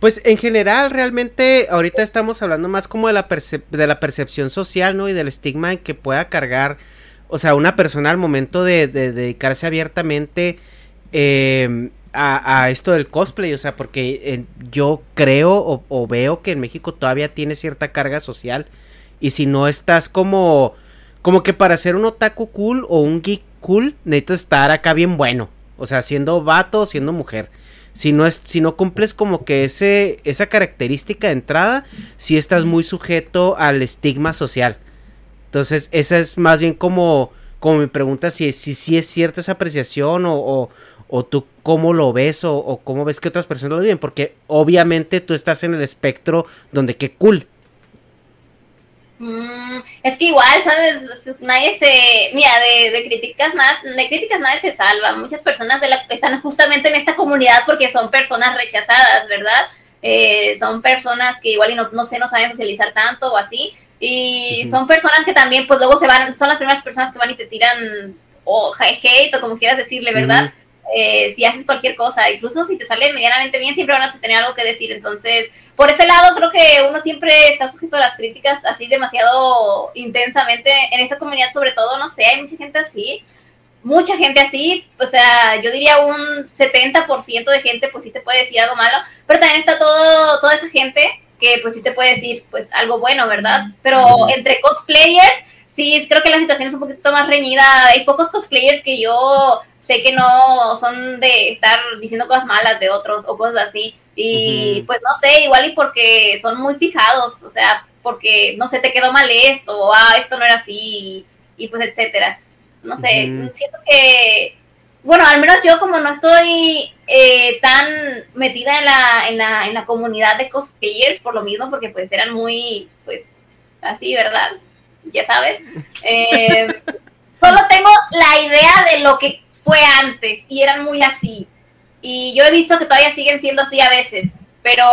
Pues en general, realmente ahorita estamos hablando más como de la, percepción social, ¿no? Y del estigma que pueda cargar, o sea, una persona al momento de, dedicarse abiertamente eh, a, esto del cosplay, o sea, porque eh, yo creo o, veo que en México todavía tiene cierta carga social y si no estás como, como que para ser un otaku cool o un geek cool necesitas estar acá bien bueno, o sea, siendo vato, siendo mujer. Si no, es, si no cumples como que ese, esa característica de entrada, si estás muy sujeto al estigma social. Entonces, esa es más bien como, como mi pregunta, si, si, es cierta esa apreciación o, o tú cómo lo ves o, cómo ves que otras personas lo viven, porque obviamente tú estás en el espectro donde qué cool. Mm, es que igual, ¿sabes? Nadie se, mira, de, críticas nada, de críticas nadie se salva. Muchas personas de la, están justamente en esta comunidad porque son personas rechazadas, ¿verdad? Eh, son personas que igual y no, no sé, no saben socializar tanto o así. Y son personas que también, pues luego se van, son las primeras personas que van y te tiran o hate o como quieras decirle, ¿verdad? Eh, si haces cualquier cosa, incluso si te sale medianamente bien, siempre van a tener algo que decir. Entonces, por ese lado, creo que uno siempre está sujeto a las críticas así demasiado intensamente. En esa comunidad, sobre todo, no sé, hay mucha gente así, mucha gente así. O sea, yo diría un 70% de gente, pues sí te puede decir algo malo, pero también está todo, toda esa gente que, pues sí te puede decir, pues algo bueno, ¿verdad? Pero entre cosplayers sí, creo que la situación es un poquito más reñida. Hay pocos cosplayers que yo sé que no son de estar diciendo cosas malas de otros o cosas así. Y pues no sé, igual y porque son muy fijados, o sea, porque no sé, te quedó mal esto, o ah, esto no era así, y, pues etcétera. No sé, siento que, bueno, al menos yo como no estoy eh, tan metida en la, en, la, en la comunidad de cosplayers, por lo mismo, porque pues eran muy, pues, así, ¿verdad? Ya sabes. Eh, solo tengo la idea de lo que fue antes y eran muy así. Y yo he visto que todavía siguen siendo así a veces, pero...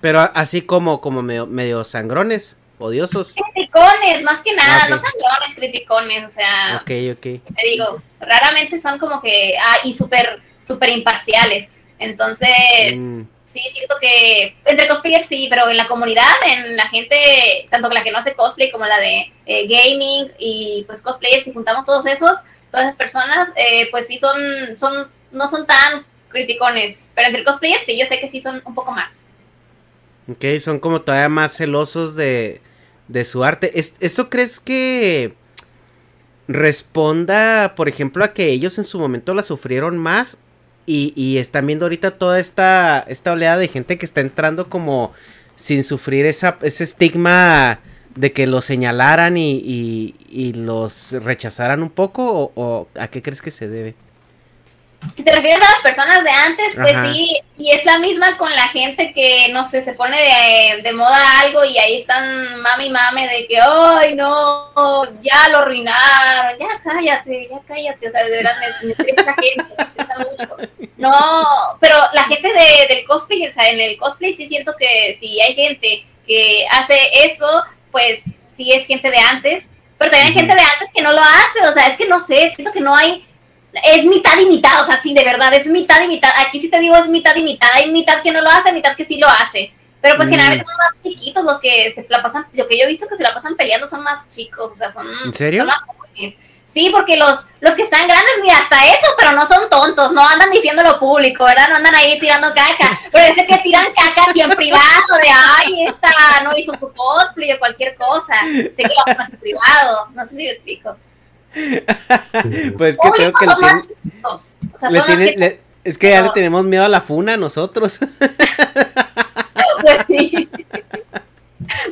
Pero así como, como medio, medio sangrones, odiosos. Criticones, más que nada, no sangrones, criticones, o sea... Ok, ok. Te digo, raramente son como que... Ah, y súper, súper imparciales. Entonces... Mm sí, siento que entre cosplayers sí, pero en la comunidad, en la gente, tanto la que no hace cosplay como la de eh, gaming y pues cosplayers, si juntamos todos esos, todas esas personas, eh, pues sí son, son, no son tan criticones, pero entre cosplayers sí, yo sé que sí son un poco más. Ok, son como todavía más celosos de, de su arte. ¿Eso crees que responda, por ejemplo, a que ellos en su momento la sufrieron más y, están viendo ahorita toda esta, esta oleada de gente que está entrando como sin sufrir esa, ese estigma de que los señalaran y, y, los rechazaran un poco o, a qué crees que se debe? Si te refieres a las personas de antes, pues sí, y es la misma con la gente que, no sé, se pone de, moda algo y ahí están mami mame de que, ay, no, ya lo arruinaron, ya cállate, ya cállate, o sea, de verdad me, me la gente, me mucho. No, pero la gente de, del cosplay, o sea, en el cosplay sí siento que si hay gente que hace eso, pues sí es gente de antes, pero también hay gente de antes que no lo hace, o sea, es que no sé, siento que no hay es mitad y mitad, o sea, sí, de verdad, es mitad y mitad. Aquí sí te digo, es mitad y mitad. Hay mitad que no lo hace, mitad que sí lo hace. Pero pues mm. generalmente son más chiquitos los que se la pasan, lo que yo he visto que se la pasan peleando son más chicos, o sea, son, ¿En serio? son más Sí, porque los, los que están grandes, mira, hasta eso, pero no son tontos, no andan diciéndolo público, ¿verdad? No andan ahí tirando caca. Pero ese que tiran caca así en privado, de ay, esta no hizo su cosplay o cualquier cosa. Sé que lo hacen en privado, no sé si me explico. Pues que creo que le, tiene, es que ya le tenemos miedo a la funa nosotros. pues sí.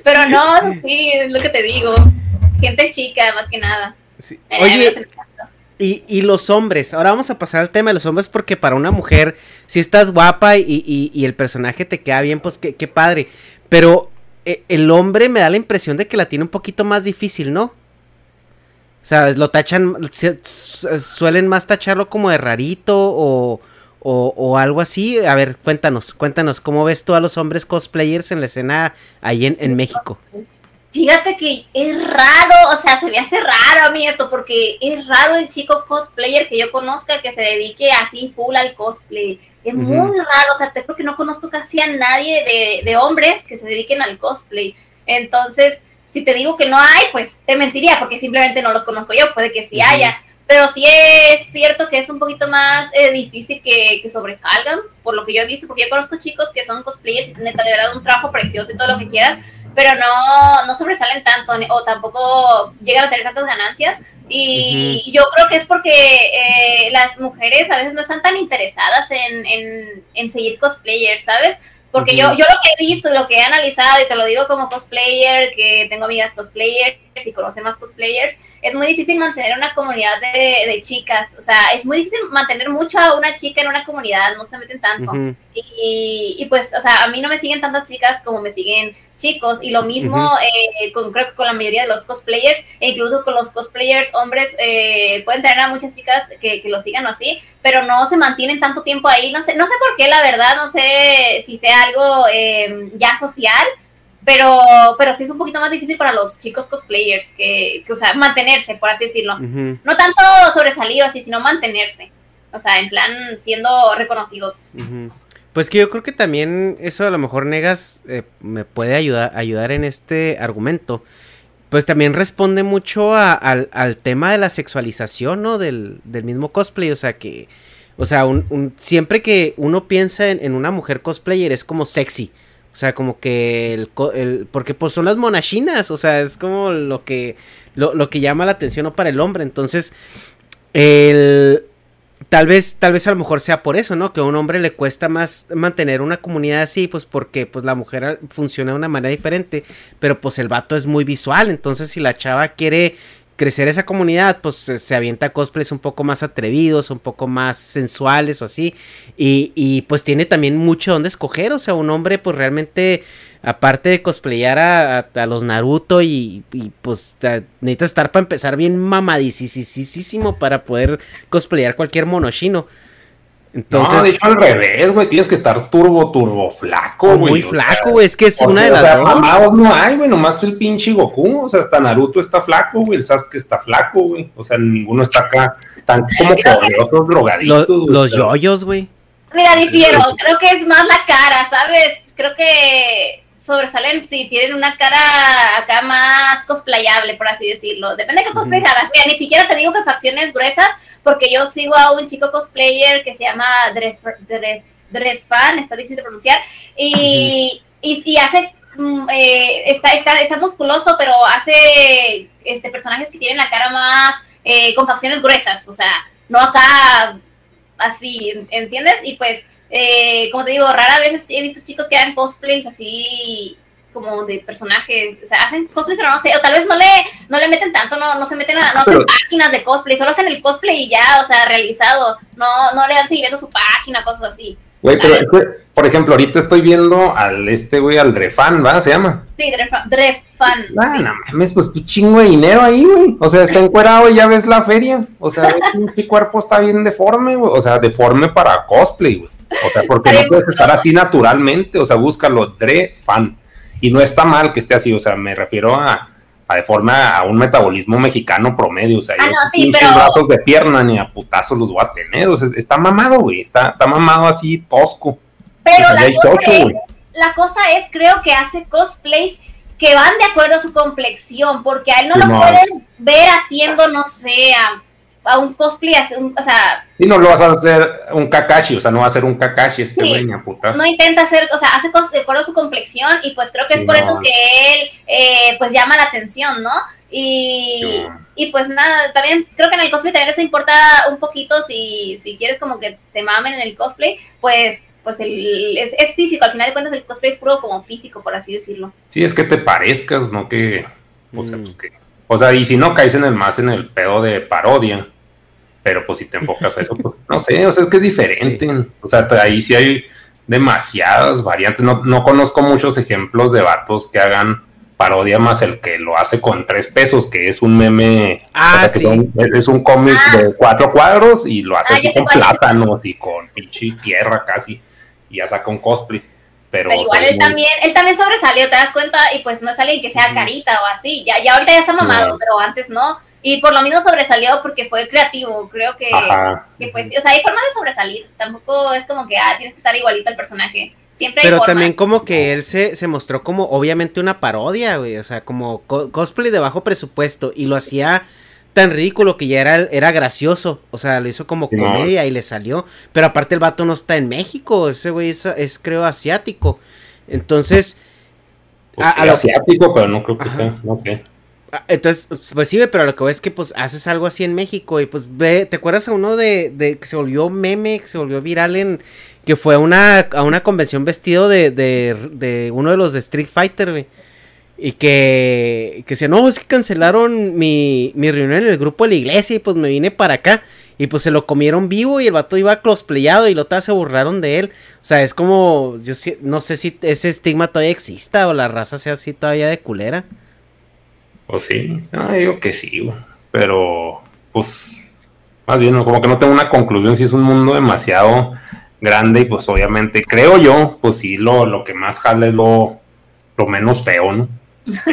Pero no, sí, es lo que te digo. Gente chica, más que nada. Eh, Oye, y, y, los hombres, ahora vamos a pasar al tema de los hombres porque para una mujer, si estás guapa y, y, el personaje te queda bien, pues qué, qué padre. Pero eh, el hombre me da la impresión de que la tiene un poquito más difícil, ¿no? Sea, lo tachan, suelen más tacharlo como de rarito o, o, o, algo así. A ver, cuéntanos, cuéntanos, ¿cómo ves tú a los hombres cosplayers en la escena ahí en, en México? Fíjate que es raro, o sea, se me hace raro a mí esto, porque es raro el chico cosplayer que yo conozca que se dedique así full al cosplay. Es muy raro, o sea, te creo que no conozco casi a nadie de, de, hombres que se dediquen al cosplay. Entonces, si te digo que no hay, pues te mentiría, porque simplemente no los conozco yo, puede que sí haya. Pero sí es cierto que es un poquito más eh, difícil que, que, sobresalgan, por lo que yo he visto, porque yo conozco chicos que son cosplayers y neta, de verdad, un trabajo precioso y todo lo que quieras, pero no, no sobresalen tanto o tampoco llegan a tener tantas ganancias. Y yo creo que es porque eh, las mujeres a veces no están tan interesadas en, en, en seguir cosplayers, ¿sabes? Porque yo, yo lo que he visto lo que he analizado, y te lo digo como cosplayer, que tengo amigas cosplayers y conocen más cosplayers, es muy difícil mantener una comunidad de, de, chicas. O sea, es muy difícil mantener mucho a una chica en una comunidad, no se meten tanto. y, y, pues, o sea, a mí no me siguen tantas chicas como me siguen chicos y lo mismo eh, con, creo que con la mayoría de los cosplayers e incluso con los cosplayers hombres eh, pueden tener a muchas chicas que, que, lo sigan o así pero no se mantienen tanto tiempo ahí no sé no sé por qué la verdad no sé si sea algo eh, ya social pero pero sí es un poquito más difícil para los chicos cosplayers que, que o sea mantenerse por así decirlo. No tanto sobresalir o así sino mantenerse o sea en plan siendo reconocidos pues que yo creo que también eso a lo mejor Negas eh, me puede ayudar, ayudar en este argumento. Pues también responde mucho al, tema de la sexualización, ¿no? Del, mismo cosplay. O sea que. O sea, un, siempre que uno piensa en, una mujer cosplayer es como sexy. O sea, como que el, el, porque pues son las monachinas, o sea, es como lo que lo, lo que llama la atención ¿no? para el hombre. Entonces, el, tal vez, tal vez a lo mejor sea por eso, ¿no? Que a un hombre le cuesta más mantener una comunidad así, pues porque pues la mujer funciona de una manera diferente, pero pues el vato es muy visual, entonces si la chava quiere crecer esa comunidad, pues se, avienta cosplays un poco más atrevidos, un poco más sensuales o así, y, y pues tiene también mucho donde escoger, o sea, un hombre pues realmente aparte de cosplayar a, los Naruto y, pues necesitas estar para empezar bien mamadísimo para poder cosplayar cualquier monoshino. Entonces, no, de hecho al revés, güey, tienes que estar turbo, turbo flaco, güey. Muy flaco, güey, es que es una de las dos. Mamados no hay, güey, nomás el pinche Goku, o sea, hasta Naruto está flaco, güey, el Sasuke está flaco, güey, o sea, ninguno está acá tan como poderosos, drogaditos. Los, los yoyos, güey. Mira, difiero, creo que es más la cara, ¿sabes? Creo que sobresalen si tienen una cara acá más cosplayable, por así decirlo. Depende de qué cosplay hagas. Mira, ni siquiera te digo que facciones gruesas, porque yo sigo a un chico cosplayer que se llama Drefan, está difícil de pronunciar, y, y, hace mm, eh, está, está, está, musculoso, pero hace este, personajes que tienen la cara más eh, con facciones gruesas, o sea, no acá así, ¿entiendes? Y pues eh, como te digo, rara vez he visto chicos que hagan cosplays así como de personajes, o sea, hacen cosplays, pero no sé, o tal vez no le, no le meten tanto, no, no se meten a, no hacen páginas de cosplay, solo hacen el cosplay y ya, o sea, realizado, no, no le dan seguimiento a su página, cosas así. Güey, pero por ejemplo, ahorita estoy viendo al este güey, al Drefan, ¿va? ¿Se llama? Sí, Drefan. Drefan ah, no mames, pues chingo de dinero ahí, güey. O sea, está encuerado y ya ves la feria. O sea, mi cuerpo está bien deforme, güey. O sea, deforme para cosplay, güey. O sea, porque no puedes estar así naturalmente, o sea, búscalo, Dre fan. Y no está mal que esté así, o sea, me refiero a, a de forma a un metabolismo mexicano promedio, o sea, ah, yo brazos de pierna ni a putazo los voy a tener, o sea, está mamado, güey, está, está mamado así tosco. Pero la, cosa es, la cosa es, creo que hace cosplays que van de acuerdo a su complexión, porque a él no lo puedes ver haciendo, no sé, a, un cosplay, o sea... Y no lo vas a hacer un Kakashi, o sea, no va a ser un Kakashi este güey, No intenta hacer, o sea, hace cosas de acuerdo a su complexión y pues creo que es por eso que él, eh, pues llama la atención, ¿no? Y, y pues nada, también creo que en el cosplay también eso importa un poquito si, si quieres como que te mamen en el cosplay, pues pues el, es, físico, al final de cuentas el cosplay es puro como físico, por así decirlo. Sí, es que te parezcas, no que, o sea, pues que, o sea, y si no caes en el más en el pedo de parodia, pero pues si te enfocas a eso, pues no sé, o sea, es que es diferente, o sea, ahí sí hay demasiadas variantes, no, no conozco muchos ejemplos de vatos que hagan parodia más el que lo hace con tres pesos, que es un meme, ah, o sea, es un cómic ah. de cuatro cuadros y lo hace ah, así con plátanos y con pinche tierra casi y ya saca un cosplay. Pero, igual él también, él también sobresalió, te das cuenta, y pues no es alguien que sea carita o así, ya, ya ahorita ya está mamado, pero antes no, y por lo mismo sobresalió porque fue creativo, creo que, que, pues, o sea, hay forma de sobresalir, tampoco es como que, ah, tienes que estar igualito al personaje. Siempre Pero también como que él se, se mostró como obviamente una parodia, güey, o sea, como cosplay de bajo presupuesto y lo hacía tan ridículo que ya era, era gracioso. O sea, lo hizo como comedia y le salió. Pero aparte el vato no está en México. Ese güey es, creo asiático. Entonces. Pues asiático, pero no creo que sea, no sé. Entonces, pues sí, pero lo que ves es que pues haces algo así en México y pues ve, ¿te acuerdas a uno de, de que se volvió meme, que se volvió viral en, que fue a una, a una convención vestido de, de, de uno de los de Street Fighter, güey? Y que, que decía, no, es que cancelaron mi, mi reunión en el grupo de la iglesia y pues me vine para acá. Y pues se lo comieron vivo y el vato iba cosplayado y lo se burlaron de él. O sea, es como, yo no sé si ese estigma todavía exista o la raza sea así todavía de culera. Pues sí, ah, digo que sí, pero pues más bien como que no tengo una conclusión si es un mundo demasiado grande y pues obviamente creo yo, pues sí, lo, lo que más jale es lo, lo menos feo, ¿no?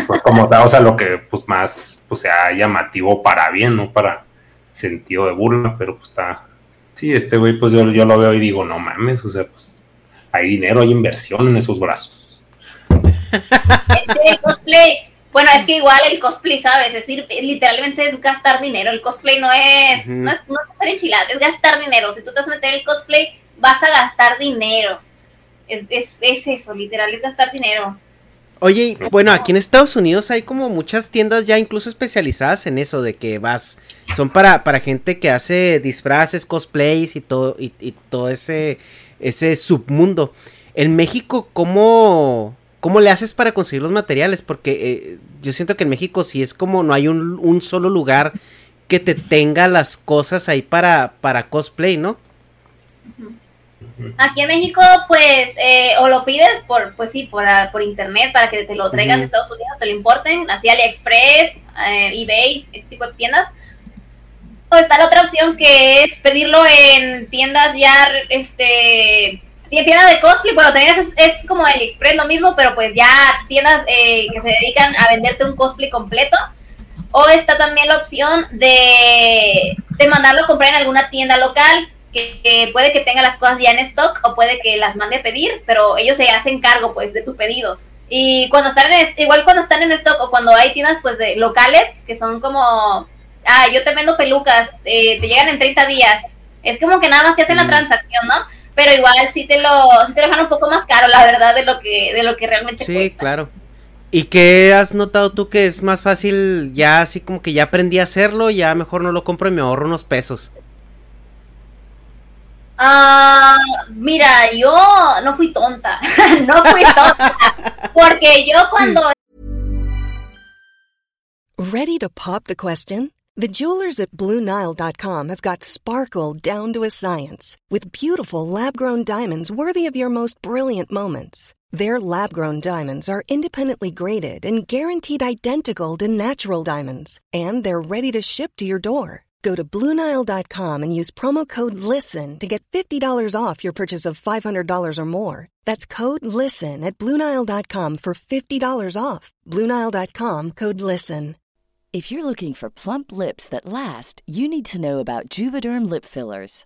Pues como o sea, lo que pues más pues sea llamativo para bien, no para sentido de burla, pero pues está, sí, este güey pues yo, yo lo veo y digo, no mames, o sea, pues hay dinero, hay inversión en esos brazos. Este cosplay, bueno, es que igual el cosplay, ¿sabes? Es decir, literalmente es gastar dinero, el cosplay no es, no es, no es hacer enchiladas, es gastar dinero, si tú te vas a meter el cosplay, vas a gastar dinero. Es, es, es eso, literal, es gastar dinero. Oye, bueno, aquí en Estados Unidos hay como muchas tiendas ya incluso especializadas en eso, de que vas, son para, para gente que hace disfraces, cosplays y todo, y, todo ese, ese submundo. En México, ¿cómo, ¿cómo le haces para conseguir los materiales? Porque eh, yo siento que en México sí es como no hay un, un solo lugar que te tenga las cosas ahí para, para cosplay, ¿no? Aquí en México, pues, eh, o lo pides por, pues sí, por, ah, por internet para que te lo traigan de Estados Unidos, te lo importen, así AliExpress, eh, eBay, este tipo de tiendas. O está la otra opción que es pedirlo en tiendas ya, este, tiendas de cosplay, bueno, también es, es como AliExpress lo mismo, pero pues ya tiendas eh, que se dedican a venderte un cosplay completo. O está también la opción de, de mandarlo a comprar en alguna tienda local, que, puede que tenga las cosas ya en stock o puede que las mande a pedir, pero ellos se hacen cargo pues de tu pedido. Y cuando están en, igual cuando están en stock o cuando hay tiendas pues de locales que son como, ah, yo te vendo pelucas, eh, te llegan en 30 días. Es como que nada más te hacen la transacción, ¿no? Pero igual sí te lo, sí te dejan un poco más caro, la verdad, de lo que, de lo que realmente sí, claro. ¿Y qué has notado tú que es más fácil ya así como que ya aprendí a hacerlo, ya mejor no lo compro y me ahorro unos pesos? Ah, mira, yo no fui tonta, no fui tonta, porque yo cuando... Ready to pop the question? The jewelers at BlueNile.com have got sparkle down to a science with beautiful lab-grown diamonds worthy of your most brilliant moments. Their lab-grown diamonds are independently graded and guaranteed identical to natural diamonds, and they're ready to ship to your door. Go to Bluenile.com and use promo code LISTEN to get $50 off your purchase of $500 or more. That's code LISTEN at Bluenile.com for $50 off. Bluenile.com code LISTEN. If you're looking for plump lips that last, you need to know about Juvederm lip fillers.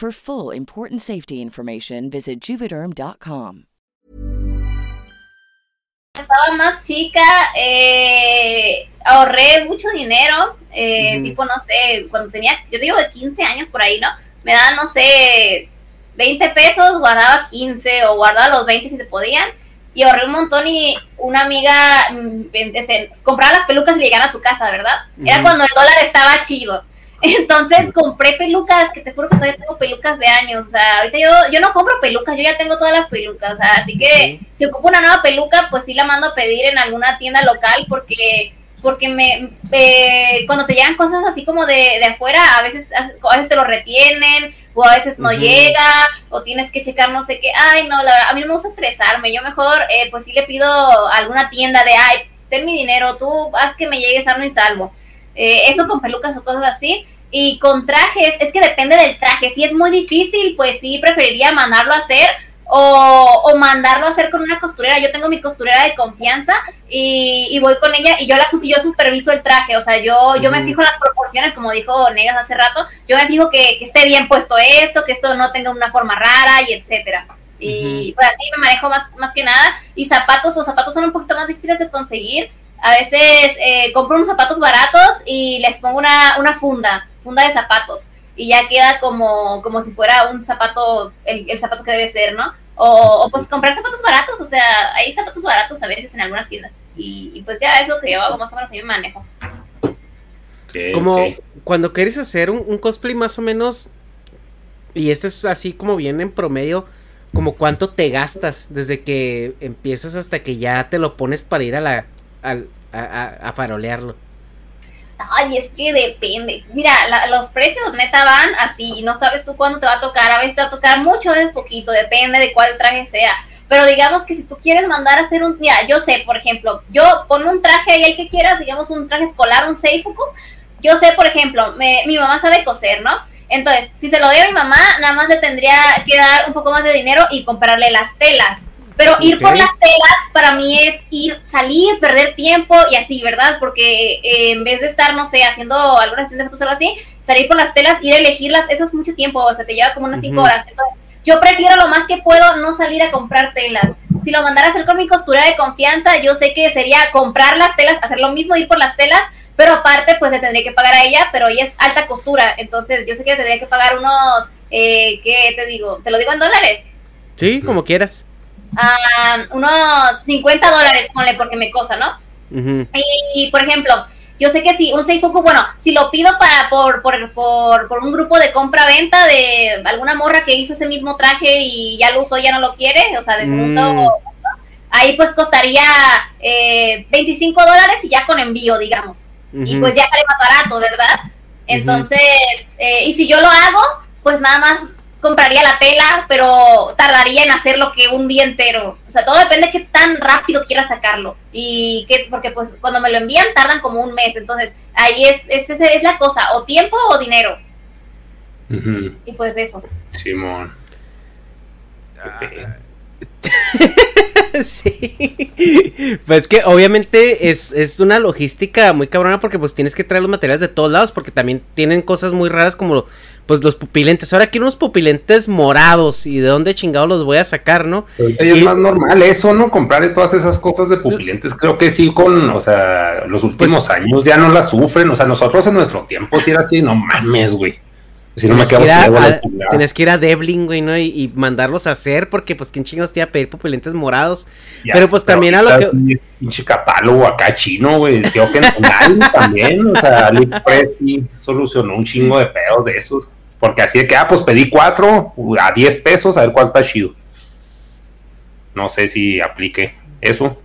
For full important safety information, visit juvederm.com. Estaba más chica, eh, ahorré mucho dinero, eh, -huh. tipo, no sé, cuando tenía, yo digo de 15 años por ahí, ¿no? Me daban, no sé, 20 pesos, guardaba 15 o guardaba los 20 si se podían y ahorré un montón y una amiga mmm, compraba las pelucas y le llegaban a su casa, ¿verdad? -huh. Era cuando el dólar estaba chido. Entonces compré pelucas, que te juro que todavía tengo pelucas de años. O sea, ahorita yo, yo no compro pelucas, yo ya tengo todas las pelucas. O sea, así que okay. si ocupo una nueva peluca, pues sí la mando a pedir en alguna tienda local porque porque me eh, cuando te llegan cosas así como de, de, afuera, a veces a veces te lo retienen o a veces no uh -huh. llega o tienes que checar no sé qué. Ay, no, la verdad, a mí no me gusta estresarme. Yo mejor eh, pues sí le pido a alguna tienda de, ay, ten mi dinero, tú haz que me llegue sano y salvo. Eh, eso con pelucas o cosas así. Y con trajes, es que depende del traje. Si es muy difícil, pues sí preferiría mandarlo a hacer o, o, mandarlo a hacer con una costurera. Yo tengo mi costurera de confianza y, y voy con ella y yo la yo superviso el traje. O sea, yo, uh -huh. yo me fijo las proporciones, como dijo Negas hace rato. Yo me fijo que, que, esté bien puesto esto, que esto no tenga una forma rara y etcétera. Y uh -huh. pues así me manejo más, más que nada. Y zapatos, los zapatos son un poquito más difíciles de conseguir. A veces eh, compro unos zapatos baratos y les pongo una, una funda, funda de zapatos. Y ya queda como, como si fuera un zapato, el, el zapato que debe ser, ¿no? O, o, pues comprar zapatos baratos, o sea, hay zapatos baratos a veces en algunas tiendas. Y, y pues ya es lo que yo hago, más o menos, yo me manejo. Okay, como okay. cuando quieres hacer un, un, cosplay más o menos, y esto es así como bien en promedio, como cuánto te gastas desde que empiezas hasta que ya te lo pones para ir a la, a, farolearlo. Ay, es que depende. Mira, los precios neta van así, no sabes tú cuándo te va a tocar. A veces te va a tocar mucho, a veces poquito, depende de cuál traje sea. Pero digamos que si tú quieres mandar a hacer un. Mira, yo sé, por ejemplo, yo pon un traje ahí el que quieras, digamos un traje escolar, un Seifuku. Yo sé, por ejemplo, me, mi mamá sabe coser, ¿no? Entonces, si se lo doy a mi mamá, nada más le tendría que dar un poco más de dinero y comprarle las telas. Pero ir okay. por las telas para mí es ir, salir, perder tiempo y así, ¿verdad? Porque eh, en vez de estar, no sé, haciendo algunas sesiones de fotos o algo así, salir por las telas, ir a elegirlas, eso es mucho tiempo, o sea, te lleva como unas 5 uh -huh. horas. Entonces, yo prefiero lo más que puedo no salir a comprar telas. Si lo mandara a hacer con mi costura de confianza, yo sé que sería comprar las telas, hacer lo mismo, ir por las telas, pero aparte, pues le tendría que pagar a ella, pero ella es alta costura, entonces yo sé que le tendría que pagar unos, eh, ¿qué te digo? ¿Te lo digo en dólares? Sí, como quieras uh, unos 50 dólares, ponle, porque me cosa, ¿no? Uh -huh. y, y, por ejemplo, yo sé que si un Seifuku, bueno, si lo pido para por, por, por, por un grupo de compra-venta de alguna morra que hizo ese mismo traje y ya lo usó, ya no lo quiere, o sea, de segundo, mm. ahí pues costaría eh, 25 dólares y ya con envío, digamos. Uh -huh. Y pues ya sale más barato, ¿verdad? Entonces, uh -huh. eh, y si yo lo hago, pues nada más compraría la tela, pero tardaría en hacerlo que un día entero. O sea, todo depende de qué tan rápido quieras sacarlo. Y que, porque pues cuando me lo envían tardan como un mes. Entonces, ahí es, es, es, es la cosa, o tiempo o dinero. Uh -huh. Y pues eso. Simón. sí. Pues que obviamente es, es, una logística muy cabrona porque pues tienes que traer los materiales de todos lados porque también tienen cosas muy raras como pues los pupilentes. Ahora quiero unos pupilentes morados y de dónde chingados los voy a sacar, ¿no? es más normal eso, ¿no? Comprar todas esas cosas de pupilentes. Creo que sí con, o sea, los últimos pues años ya no las sufren. O sea, nosotros en nuestro tiempo sí era así, no mames, güey. Si no me quedo Tienes que ir a Devlin, güey, ¿no? Y, mandarlos a hacer, porque pues quién chingos te iba a pedir pupilentes morados. pero pues también a lo que. Pinche catálogo acá chino, güey. Creo que también, o sea, AliExpress sí solucionó un chingo de pedos de esos. Porque así de que, ah, pues pedí cuatro a 10 pesos, a ver cuál está chido. No sé si aplique eso.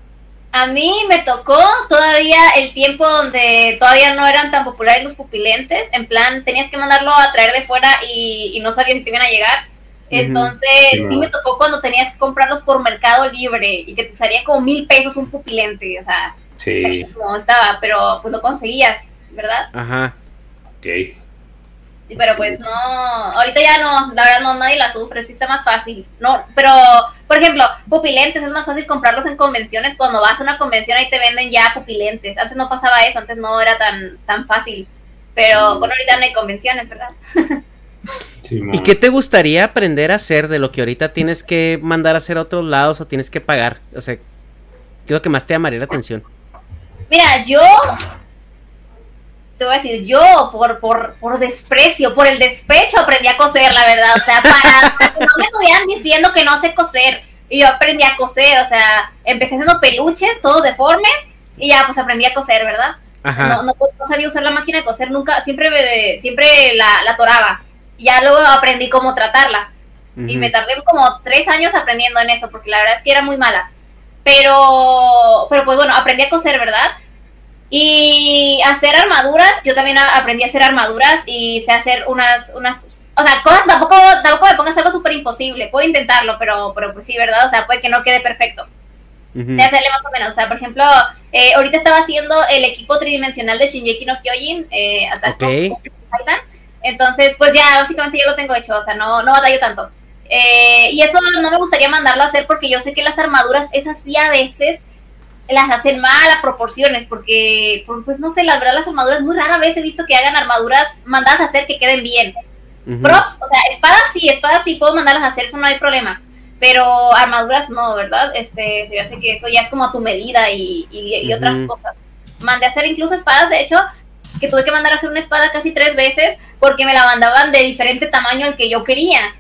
A mí me tocó todavía el tiempo donde todavía no eran tan populares los pupilentes. En plan, tenías que mandarlo a traer de fuera y, no sabías si te iban a llegar. Entonces, sí, me tocó cuando tenías que comprarlos por Mercado Libre y que te salía como mil pesos un pupilente. O sea, sí. como estaba, pero pues lo conseguías, ¿verdad? Ajá. Ok pero pues no, ahorita ya no, la verdad no, nadie la sufre, sí está más fácil. No, pero, por ejemplo, pupilentes es más fácil comprarlos en convenciones. Cuando vas a una convención ahí te venden ya pupilentes. Antes no pasaba eso, antes no era tan, tan fácil. Pero bueno, ahorita no hay convenciones, ¿verdad? ¿Y qué te gustaría aprender a hacer de lo que ahorita tienes que mandar a hacer a otros lados o tienes que pagar? O sea, ¿qué es lo que más te llamaría la atención? Mira, yo te voy a decir, yo por, por, por desprecio, por el despecho aprendí a coser, la verdad. O sea, para, que no me estuvieran diciendo que no sé coser. Y yo aprendí a coser, o sea, empecé haciendo peluches, todos deformes, y ya pues aprendí a coser, ¿verdad? No, no, sabía usar la máquina de coser nunca, siempre, me, siempre la, la toraba. Y ya luego aprendí cómo tratarla. Y me tardé como tres años aprendiendo en eso, porque la verdad es que era muy mala. Pero, pero pues bueno, aprendí a coser, ¿verdad? Y hacer armaduras, yo también aprendí a hacer armaduras y sé hacer unas, unas, o sea, cosas tampoco, tampoco me pongas algo súper imposible, puedo intentarlo, pero, pero pues sí, ¿verdad? O sea, puede que no quede perfecto. De hacerle más o menos, o sea, por ejemplo, eh, ahorita estaba haciendo el equipo tridimensional de Shinjeki no Kyojin, eh, entonces, pues ya, básicamente yo lo tengo hecho, o sea, no, no batallo tanto. Eh, y eso no me gustaría mandarlo a hacer porque yo sé que las armaduras es así a veces las hacen mal a proporciones, porque, pues no sé, la verdad las armaduras muy rara vez he visto que hagan armaduras mandadas a hacer que queden bien. Props, o sea, espadas sí, espadas sí puedo mandarlas a hacer, eso no hay problema. Pero armaduras no, ¿verdad? Este, se hace que eso ya es como a tu medida y, y, otras cosas. Mandé a hacer incluso espadas, de hecho, que tuve que mandar a hacer una espada casi tres veces porque me la mandaban de diferente tamaño al que yo quería.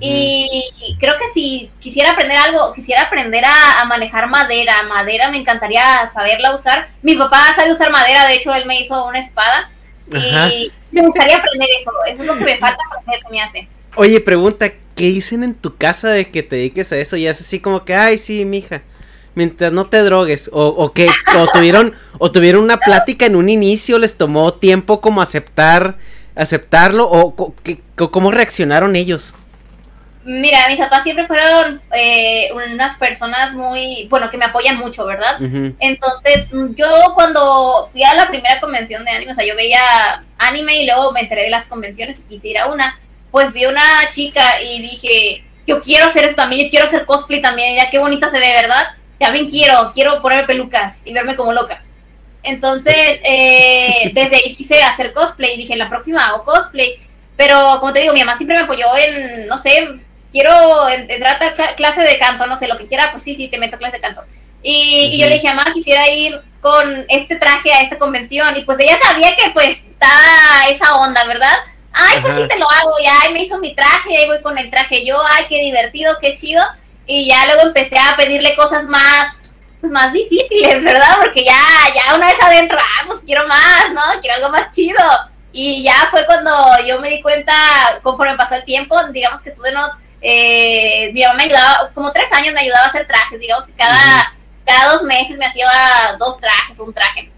Y creo que si quisiera aprender algo, quisiera aprender a, manejar madera. Madera me encantaría saberla usar. Mi papá sabe usar madera, de hecho él me hizo una espada. Y me gustaría aprender eso. Eso es lo que me falta aprender, se me hace. Oye, pregunta, ¿qué dicen en tu casa de que te dediques a eso? Y es así como que, ay, sí, mija, mientras no te drogues. O, o que o tuvieron, o tuvieron una plática en un inicio, les tomó tiempo como aceptar, aceptarlo, o cómo reaccionaron ellos. Mira, mis papás siempre fueron eh, unas personas muy, bueno, que me apoyan mucho, ¿verdad? Entonces, yo cuando fui a la primera convención de anime, o sea, yo veía anime y luego me enteré de las convenciones y quise ir a una, pues vi una chica y dije, yo quiero hacer esto también, yo quiero hacer cosplay también, ya qué bonita se ve, ¿verdad? También quiero, quiero ponerme pelucas y verme como loca. Entonces, eh, desde ahí quise hacer cosplay y dije, la próxima hago cosplay. Pero, como te digo, mi mamá siempre me apoyó en, no sé, quiero entrar a clase de canto, no sé, lo que quiera, pues sí, sí, te meto clase de canto. Y, yo le dije, mamá, quisiera ir con este traje a esta convención. Y pues ella sabía que pues está esa onda, ¿verdad? Ay, pues sí te lo hago, ya, ay, me hizo mi traje, ahí voy con el traje yo, ay, qué divertido, qué chido. Y ya luego empecé a pedirle cosas más, pues más difíciles, ¿verdad? Porque ya, ya una vez adentro, ah, pues quiero más, ¿no? Quiero algo más chido. Y ya fue cuando yo me di cuenta, conforme pasó el tiempo, digamos que estuve unos eh, mi mamá me ayudaba, como tres años me ayudaba a hacer trajes, digamos que cada, cada dos meses me hacía dos trajes, un traje.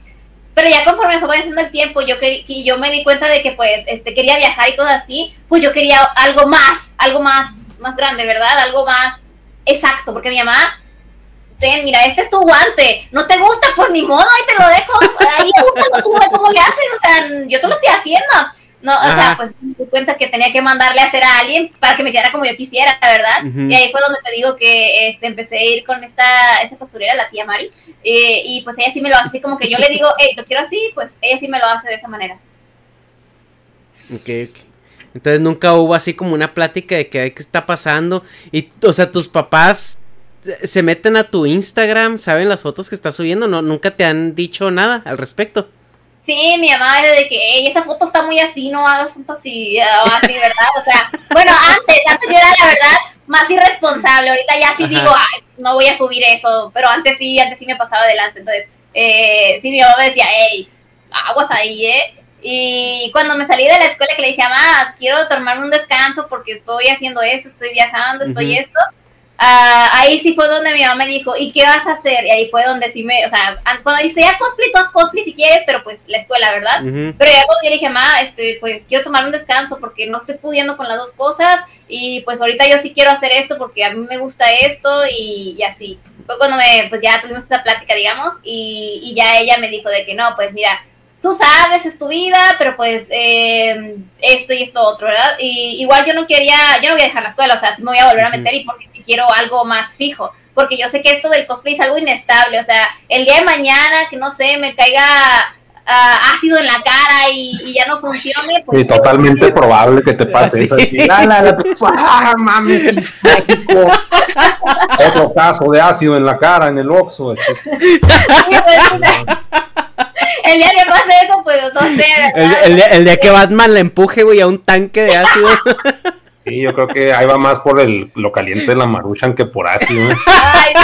Pero ya conforme fue pasando el tiempo, yo, que, yo me di cuenta de que pues este, quería viajar y cosas así, pues yo quería algo más, algo más, más grande, ¿verdad? Algo más exacto, porque mi mamá, ten, mira, este es tu guante, no te gusta, pues ni modo, ahí te lo dejo, ahí úsalo tú, ¿cómo le haces? O sea, yo te lo estoy haciendo No, o sea, pues me di cuenta que tenía que mandarle a hacer a alguien para que me quedara como yo quisiera, ¿verdad? Y ahí fue donde te digo que este, empecé a ir con esta, esta costurera, la tía Mari, eh, y pues ella sí me lo hace así como que yo le digo, hey, lo quiero así, pues ella sí me lo hace de esa manera. Ok, ok. Entonces nunca hubo así como una plática de que qué está pasando. Y, o sea, tus papás se meten a tu Instagram, saben las fotos que estás subiendo, no, nunca te han dicho nada al respecto. Sí, mi mamá de que hey, esa foto está muy así, no hagas tanto así, así, ¿verdad? O sea, bueno, antes, antes yo era la verdad más irresponsable, ahorita ya sí digo, ay, no voy a subir eso, pero antes sí, antes sí me pasaba de lance, entonces, eh, sí, mi mamá me decía, hey, aguas ahí, ¿eh? Y cuando me salí de la escuela que le dije, mamá, quiero tomarme un descanso porque estoy haciendo eso, estoy viajando, estoy esto, Uh, ahí sí fue donde mi mamá me dijo, ¿y qué vas a hacer? Y ahí fue donde sí me, o sea, cuando dice ya cosplay, tú haz cosplay si quieres, pero pues la escuela, ¿verdad? Pero ya cuando yo le dije, mamá, este, pues quiero tomar un descanso porque no estoy pudiendo con las dos cosas y pues ahorita yo sí quiero hacer esto porque a mí me gusta esto y, y así. Fue cuando me, pues ya tuvimos esa plática, digamos, y, y ya ella me dijo de que no, pues mira, tú sabes, es tu vida, pero pues eh, esto y esto otro, ¿verdad? Y igual yo no quería, yo no voy a dejar la escuela, o sea, sí me voy a volver a meter y porque si quiero algo más fijo, porque yo sé que esto del cosplay es algo inestable, o sea, el día de mañana que no sé, me caiga uh, ácido en la cara y, ya no funcione. Pues, sí, totalmente probable que te pase eso. La, la, la, ¡Ah, mami! Otro caso de ácido en la cara, en el oxo. Este. el día que pase eso, pues no sé. El, el, día que Batman le empuje, güey, a un tanque de ácido. Sí, yo creo que ahí va más por el, lo caliente de la maruchan que por ácido. Ay,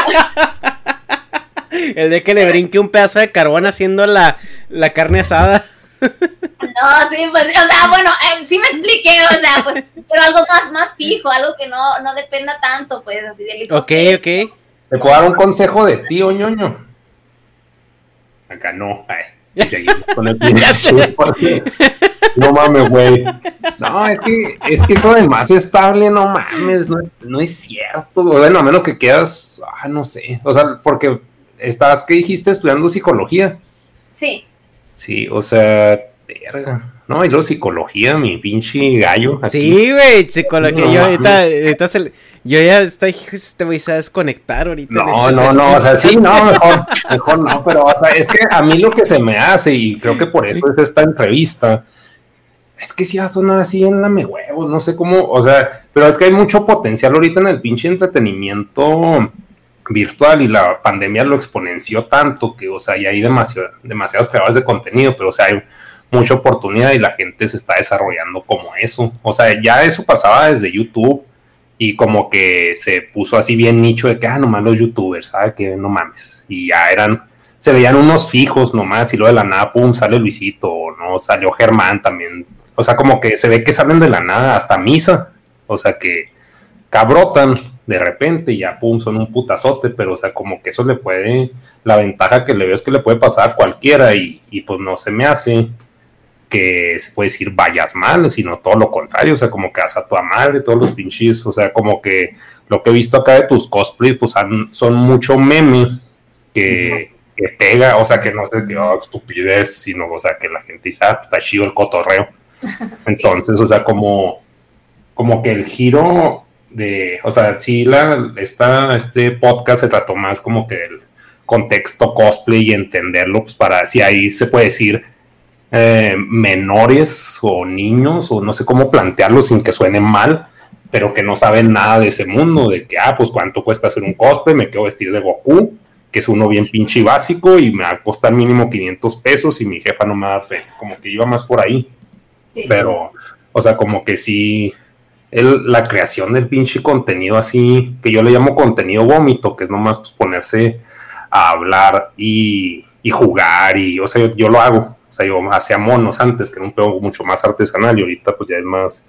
El día que le brinque un pedazo de carbón haciendo la, la carne asada. No, sí, pues, o sea, bueno, eh, sí me expliqué, o sea, pues, pero algo más, más fijo, algo que no, no dependa tanto, pues, así del Ok, ok. ¿Te puedo dar un consejo de tío, ñoño? Acá no, ay. Y seguimos con el No mames, güey. No, es que, es que eso de más estable, no mames, no, no es cierto. Bueno, a menos que quedas, ah, no sé. O sea, porque estás, ¿qué dijiste? Estudiando psicología. Sí. Sí, o sea, verga. No, y luego psicología, mi pinche gallo. Sí, güey, psicología. yo ahorita, ahorita se, yo ya estoy, este güey se va a desconectar ahorita. No, no, no, o sea, sí, no, mejor, mejor no, pero o sea, es que a mí lo que se me hace, y creo que por eso es esta entrevista, es que si va a sonar así en la me huevos, no sé cómo, o sea, pero es que hay mucho potencial ahorita en el pinche entretenimiento virtual y la pandemia lo exponenció tanto que, o sea, ya hay demasiado, demasiados creadores de contenido, pero o sea, hay mucha oportunidad y la gente se está desarrollando como eso. O sea, ya eso pasaba desde YouTube y como que se puso así bien nicho de que, ah, nomás los youtubers, ¿sabes? Que no mames. Y ya eran, se veían unos fijos nomás y luego de la nada, pum, sale Luisito, no, salió Germán también. O sea, como que se ve que salen de la nada hasta misa. O sea, que cabrotan de repente y ya, pum, son un putazote, pero o sea, como que eso le puede, la ventaja que le veo es que le puede pasar a cualquiera y, y pues no se me hace que se puede decir vayas mal, sino todo lo contrario, o sea, como que hasta tu madre, todos los pinches, o sea, como que lo que he visto acá de tus cosplays, pues son mucho meme que, pega, o sea, que no sé qué oh, estupidez, sino, o sea, que la gente dice, ah, está chido el cotorreo. Entonces, o sea, como, como que el giro de, o sea, sí, la, esta, este podcast se trató más como que el contexto cosplay y entenderlo, pues para, si ahí se puede decir, eh, menores o niños, o no sé cómo plantearlo sin que suene mal, pero que no saben nada de ese mundo, de que, ah, pues cuánto cuesta hacer un cosplay, me quedo vestido de Goku, que es uno bien pinche básico y me va a costar mínimo 500 pesos y mi jefa no me da fe, como que iba más por ahí. Pero, o sea, como que sí, el, la creación del pinche contenido así, que yo le llamo contenido vómito, que es nomás pues, ponerse a hablar y, y jugar, y, o sea, yo lo hago, sea, yo hacía monos antes, que era un pedo mucho más artesanal y ahorita pues ya es más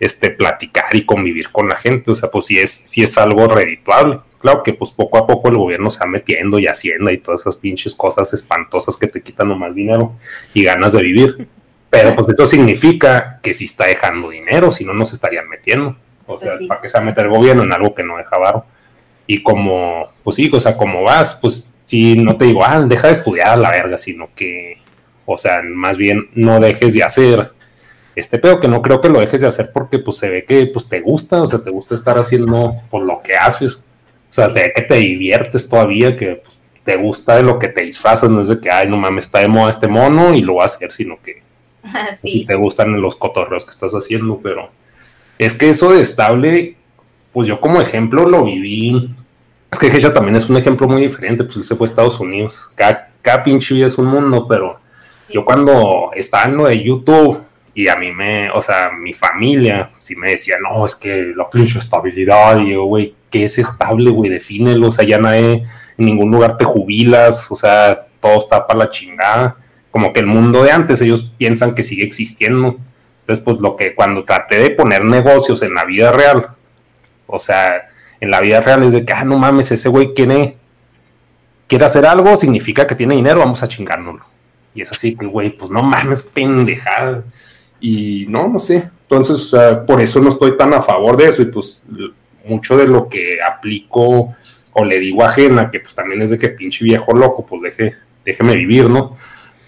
este, platicar y convivir con la gente. O sea, pues sí es, sí es algo redituable. Claro que pues poco a poco el gobierno se va metiendo y haciendo y todas esas pinches cosas espantosas que te quitan más dinero y ganas de vivir. Pero pues eso significa que si está dejando dinero, si no, nos estarían metiendo. O sea, pues ¿para qué se va a meter el gobierno en algo que no deja varo? Y como, pues sí, o sea, como vas, pues sí, no te digo, ah, deja de estudiar a la verga, sino que o sea, más bien no dejes de hacer este pedo que no creo que lo dejes de hacer porque pues se ve que pues te gusta, o sea, te gusta estar haciendo por lo que haces, o sea, se ve que te diviertes todavía, que pues, te gusta de lo que te disfrazas, no es de que, ay, no mames, está de moda este mono y lo voy a hacer, sino que te gustan los cotorreos que estás haciendo, pero es que eso de estable, pues yo como ejemplo lo viví, es que ella también es un ejemplo muy diferente, pues él se fue a Estados Unidos, cada, cada pinche vida es un mundo, pero yo cuando estaba en lo de YouTube, y a mí me, o sea, mi familia sí me decía, no, es que la pinche estabilidad, y yo, güey, ¿qué es estable, güey? Defínelo, o sea, ya nadie, en ningún lugar te jubilas, o sea, todo está para la chingada. Como que el mundo de antes, ellos piensan que sigue existiendo. Entonces, pues lo que cuando traté de poner negocios en la vida real, o sea, en la vida real es de que, ah, no mames, ese güey quiere, quiere hacer algo, significa que tiene dinero, vamos a chingárnoslo. Y es así que, güey, pues no mames, pendejada. Y no, no sé. Entonces, o sea, por eso no estoy tan a favor de eso. Y pues mucho de lo que aplico o le digo a Jena, que pues también es de que pinche viejo loco, pues deje, déjeme vivir, ¿no?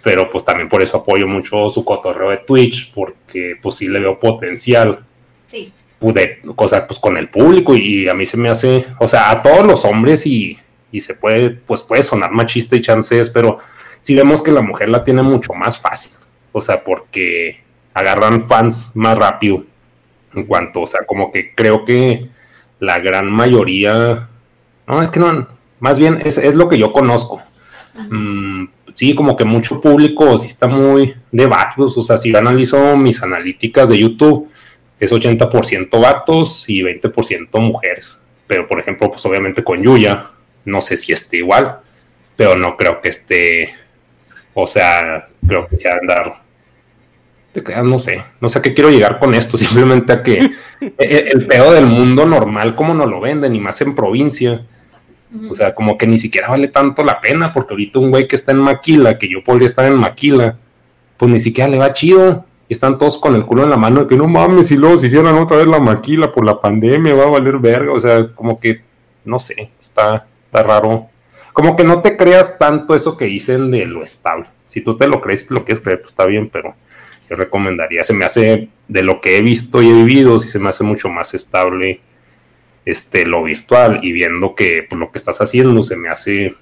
Pero pues también por eso apoyo mucho su cotorreo de Twitch, porque pues sí le veo potencial. Sí. De, cosa pues con el público y a mí se me hace, o sea, a todos los hombres y, y se puede, pues puede sonar machista y chances, pero sí vemos que la mujer la tiene mucho más fácil. O sea, porque agarran fans más rápido. En cuanto, o sea, como que creo que la gran mayoría, no, es que no, más bien es, lo que yo conozco. Mm, sí, como que mucho público sí está muy de vatos, o sea, si analizo mis analíticas de YouTube, es 80% vatos y 20% mujeres. Pero, por ejemplo, pues obviamente con Yuya, no sé si esté igual, pero no creo que esté, o sea, creo que sea andar creas, no sé, no sé a qué quiero llegar con esto, simplemente a que el, pedo del mundo normal, como no lo venden, y más en provincia, o sea, como que ni siquiera vale tanto la pena, porque ahorita un güey que está en Maquila, que yo podría estar en Maquila, pues ni siquiera le va chido, y están todos con el culo en la mano, de que no mames, si luego se hicieran otra vez la Maquila por la pandemia, va a valer verga, o sea, como que, no sé, está, está raro. Como que no te creas tanto eso que dicen de lo estable. Si tú te lo crees, lo quieres creer, pues está bien, pero yo recomendaría. Se me hace, de lo que he visto y he vivido, sí se me hace mucho más estable este, lo virtual y viendo que pues, lo que estás haciendo se me hace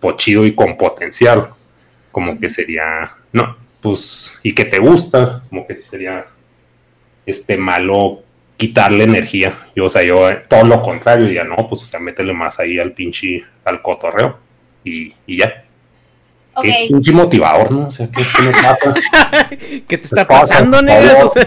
pochido y con potencial, como que sería, no, pues, y que te gusta, como que sería este malo quitarle energía. Yo, o sea, yo todo lo contrario, ya no, pues, o sea, métele más ahí al pinche, al cotorreo y, y ya. Okay. Qué motivador, ¿no? O sea, ¿qué, qué, ¿Qué te está pasando, negras? O sea,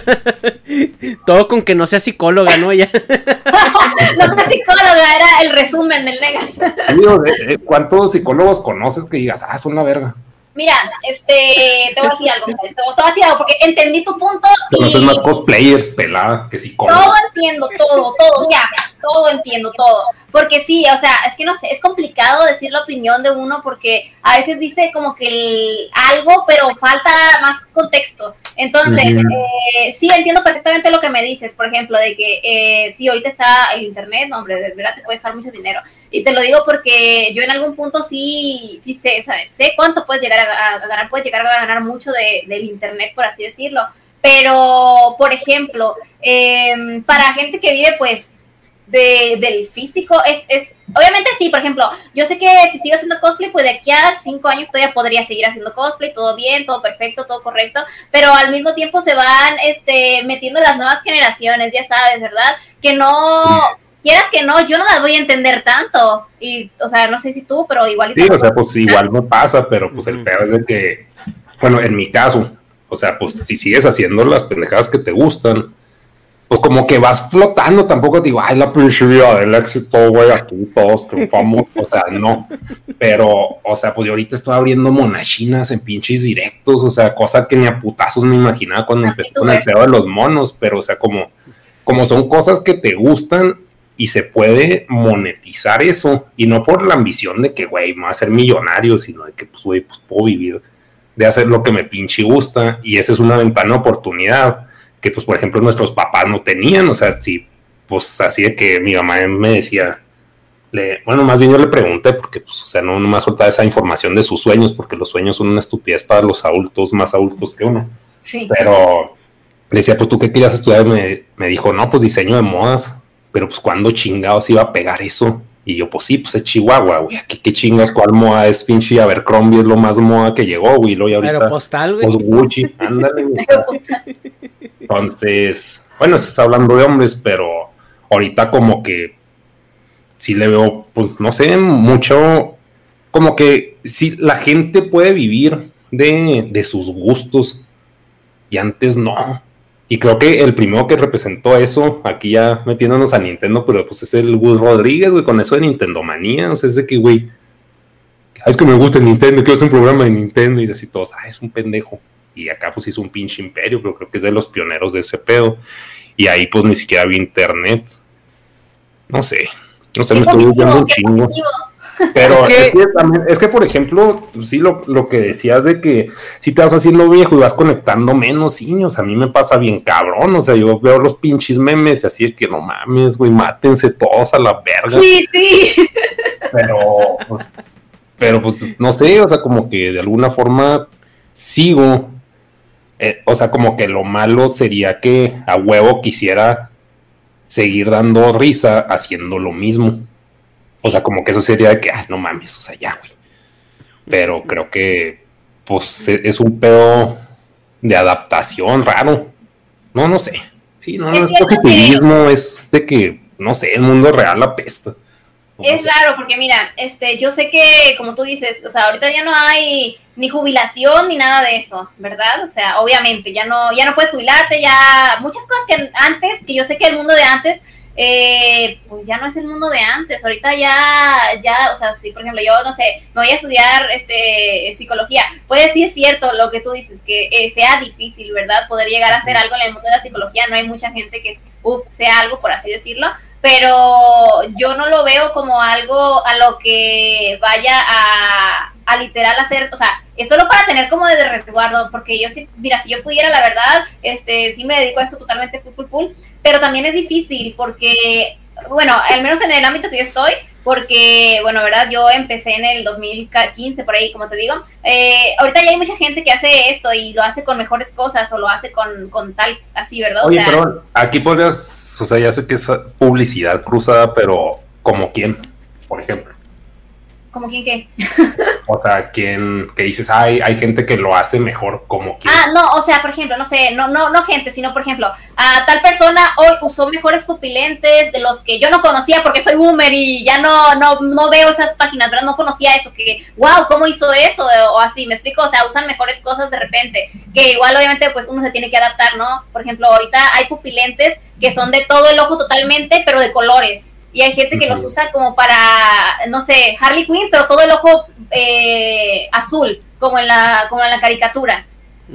todo con que no sea psicóloga, ¿no? Ya. no sea psicóloga, era el resumen del negas. Sí, ¿cuántos psicólogos conoces que digas, ah, son una verga? Mira, este, te voy a decir algo, te voy a decir algo, porque entendí tu punto. Conoces más cosplayers, pelada, que psicólogos. Todo entiendo, todo, todo, ya todo entiendo, todo. Porque sí, o sea, es que no sé, es complicado decir la opinión de uno porque a veces dice como que algo, pero falta más contexto. Entonces, eh, sí, entiendo perfectamente lo que me dices, por ejemplo, de que eh, sí, ahorita está el Internet, no, hombre, de verdad te puede dejar mucho dinero. Y te lo digo porque yo en algún punto sí, sí sé, ¿sabes? Sé cuánto puedes llegar a, ganar, puedes llegar a ganar mucho de, del Internet, por así decirlo. Pero, por ejemplo, em, para gente que vive, pues, de, del físico es, es, obviamente sí, por ejemplo, yo sé que si sigo haciendo cosplay, pues de aquí a cinco años todavía podría seguir haciendo cosplay, todo bien, todo perfecto, todo correcto, pero al mismo tiempo se van este, metiendo las nuevas generaciones, ya sabes, ¿verdad? Que no, quieras que no, yo no las voy a entender tanto, y, o sea, no sé si tú, pero igual. Sí, o sea, pues igual me pasa, pero pues el peor es de que, bueno, en mi caso, o sea, pues si sigues haciendo las pendejadas que te gustan, pues como que vas flotando, tampoco te digo, ay, la vida del éxito, güey, aquí todos triunfamos, o sea, no, pero, o sea, pues yo ahorita estoy abriendo monachinas en pinches directos, o sea, cosa que ni a putazos me imaginaba cuando empecé con el pedo de los monos, pero, o sea, como, como son cosas que te gustan y se puede monetizar eso, y no por la ambición de que, güey, me voy a ser millonario, sino de que, pues, güey, pues puedo vivir de hacer lo que me pinche gusta, y esa es una ventana de oportunidad que pues por ejemplo nuestros papás no tenían, o sea, sí, pues así de que mi mamá me decía, le, bueno, más bien yo le pregunté porque pues, o sea, no, me ha soltado esa información de sus sueños, porque los sueños son una estupidez para los adultos más adultos que uno. Sí. Pero, le decía, pues tú qué querías estudiar, me, me dijo, no, pues diseño de modas, pero pues cuando chingados iba a pegar eso. Y yo, pues sí, pues es Chihuahua, güey. ¿Qué, qué chingas? ¿Cuál moda es pinche? A ver, Crombie es lo más moda que llegó, güey. Lo ahorita, Aeropostal, güey. Pues Gucci, ándale. güey. Entonces, bueno, se está hablando de hombres, pero ahorita como que sí le veo, pues no sé, mucho, como que sí, la gente puede vivir de, de sus gustos y antes no. Y creo que el primero que representó eso, aquí ya metiéndonos a Nintendo, pero pues es el Gus Rodríguez, güey, con eso de Nintendo manía. O sea, es de que, güey, "Ah, es que me gusta el Nintendo, quiero hacer un programa de Nintendo y así todos, ah, es un pendejo. Y acá pues hizo un pinche imperio, pero creo que es de los pioneros de ese pedo. Y ahí pues ni siquiera había internet. No sé, no sé, me estoy viendo un chingo. Pero Es es que- también- es que, por ejemplo, sí, lo, lo que decías de que si te vas haciendo viejo y vas conectando menos niños, a mí me pasa bien cabrón, o sea, yo veo los pinches memes y así de que no mames, güey, mátense todos a la verga, Sí, sí. pero, pues, pero pues no sé, o sea, como que de alguna forma sigo, eh, o sea, como que lo malo sería que a huevo quisiera seguir dando risa haciendo lo mismo. O sea, como que eso sería de que, ah, no mames, o sea, ya, güey. Pero creo que, pues, e- es un pedo de adaptación raro. No, no sé. Sí, no, Es no es cierto que- positivismo, es de que, no sé, el mundo real apesta. No Es sé. raro porque mira, este, yo sé que como tú dices, o sea, ahorita ya no hay ni jubilación ni nada de eso, ¿verdad? O sea, obviamente ya no, ya no puedes jubilarte, ya muchas cosas que antes, que yo sé que el mundo de antes, eh, pues ya no es el mundo de antes. Ahorita ya, ya, o sea, si por ejemplo yo no sé, me voy a estudiar este psicología, puede sí es cierto lo que tú dices que eh, sea difícil, ¿verdad? Poder llegar a hacer algo en el mundo de la psicología, no hay mucha gente que, uff, sea algo por así decirlo pero yo no lo veo como algo a lo que vaya a, a literal hacer, o sea, es solo para tener como de resguardo, porque yo sí, mira, si yo pudiera, la verdad, este, sí me dedico a esto totalmente full, full, full, pero también es difícil porque, bueno, al menos en el ámbito que yo estoy, porque, bueno, verdad, yo empecé en el 2015, por ahí, como te digo, eh, ahorita ya hay mucha gente que hace esto y lo hace con mejores cosas o lo hace con, con tal, así, ¿verdad? Oye, o sea, pero aquí podrías, o sea, ya sé que es publicidad cruzada, pero ¿como quién? Por ejemplo. ¿Como quién qué? O sea, ¿quién que dices, hay, hay gente que lo hace mejor como quién? Ah, no, o sea, por ejemplo, no sé, no, no, no gente, sino por ejemplo, a tal persona hoy usó mejores pupilentes de los que yo no conocía porque soy boomer y ya no, no, no veo esas páginas, ¿verdad? No conocía eso, que, wow, ¿cómo hizo eso? O así, me explico, o sea, usan mejores cosas de repente, que igual obviamente pues uno se tiene que adaptar, ¿no? Por ejemplo, ahorita hay pupilentes que son de todo el ojo totalmente, pero de colores. Y hay gente que los usa como para, no sé, Harley Quinn, pero todo el ojo eh, azul, como en la, como en la caricatura.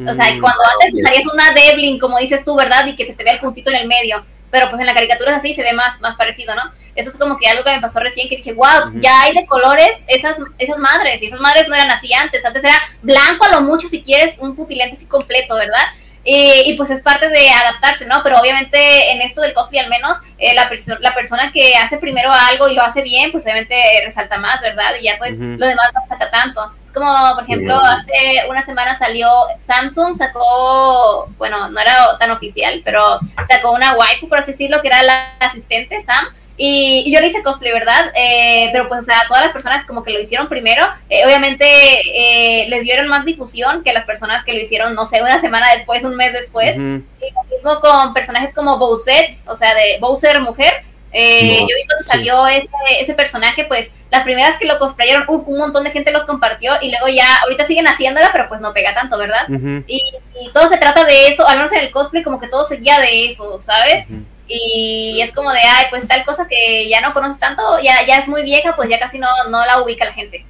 O sea, Mm, cuando antes usarías una Devlin, como dices tú, ¿verdad? Y que se te vea el puntito en el medio. Pero pues en la caricatura es así, se ve más, más parecido, ¿no? Eso es como que algo que me pasó recién, que dije, wow, ya hay de colores esas, esas madres. Y esas madres no eran así antes. Antes era blanco a lo mucho, si quieres, un pupilente así completo, ¿verdad? Eh, y pues es parte de adaptarse, ¿no? Pero obviamente en esto del cosplay al menos, eh, la, perso- la persona que hace primero algo y lo hace bien, pues obviamente resalta más, ¿verdad? Y ya pues lo demás no falta tanto. Es como, por ejemplo, hace una semana salió Samsung, sacó, bueno, no era tan oficial, pero sacó una waifu, por así decirlo, que era la asistente Sam. Y, y yo le hice cosplay, ¿verdad? Eh, pero pues, o sea, todas las personas como que lo hicieron primero, eh, obviamente eh, les dieron más difusión que las personas que lo hicieron, no sé, una semana después, un mes después. Y lo mismo con personajes como Bowsette, o sea, de Bowser mujer. Eh, No, yo vi cuando sí. salió ese, ese personaje, pues las primeras que lo cosplayaron, uf, un montón de gente los compartió y luego ya, ahorita siguen haciéndola, pero pues no pega tanto, ¿verdad? Ujú, Y, y todo se trata de eso, al menos en el cosplay, como que todo se guía de eso, ¿sabes? Y es como de, ay, pues tal cosa que ya no conoces tanto, ya, ya es muy vieja, pues ya casi no, no la ubica la gente.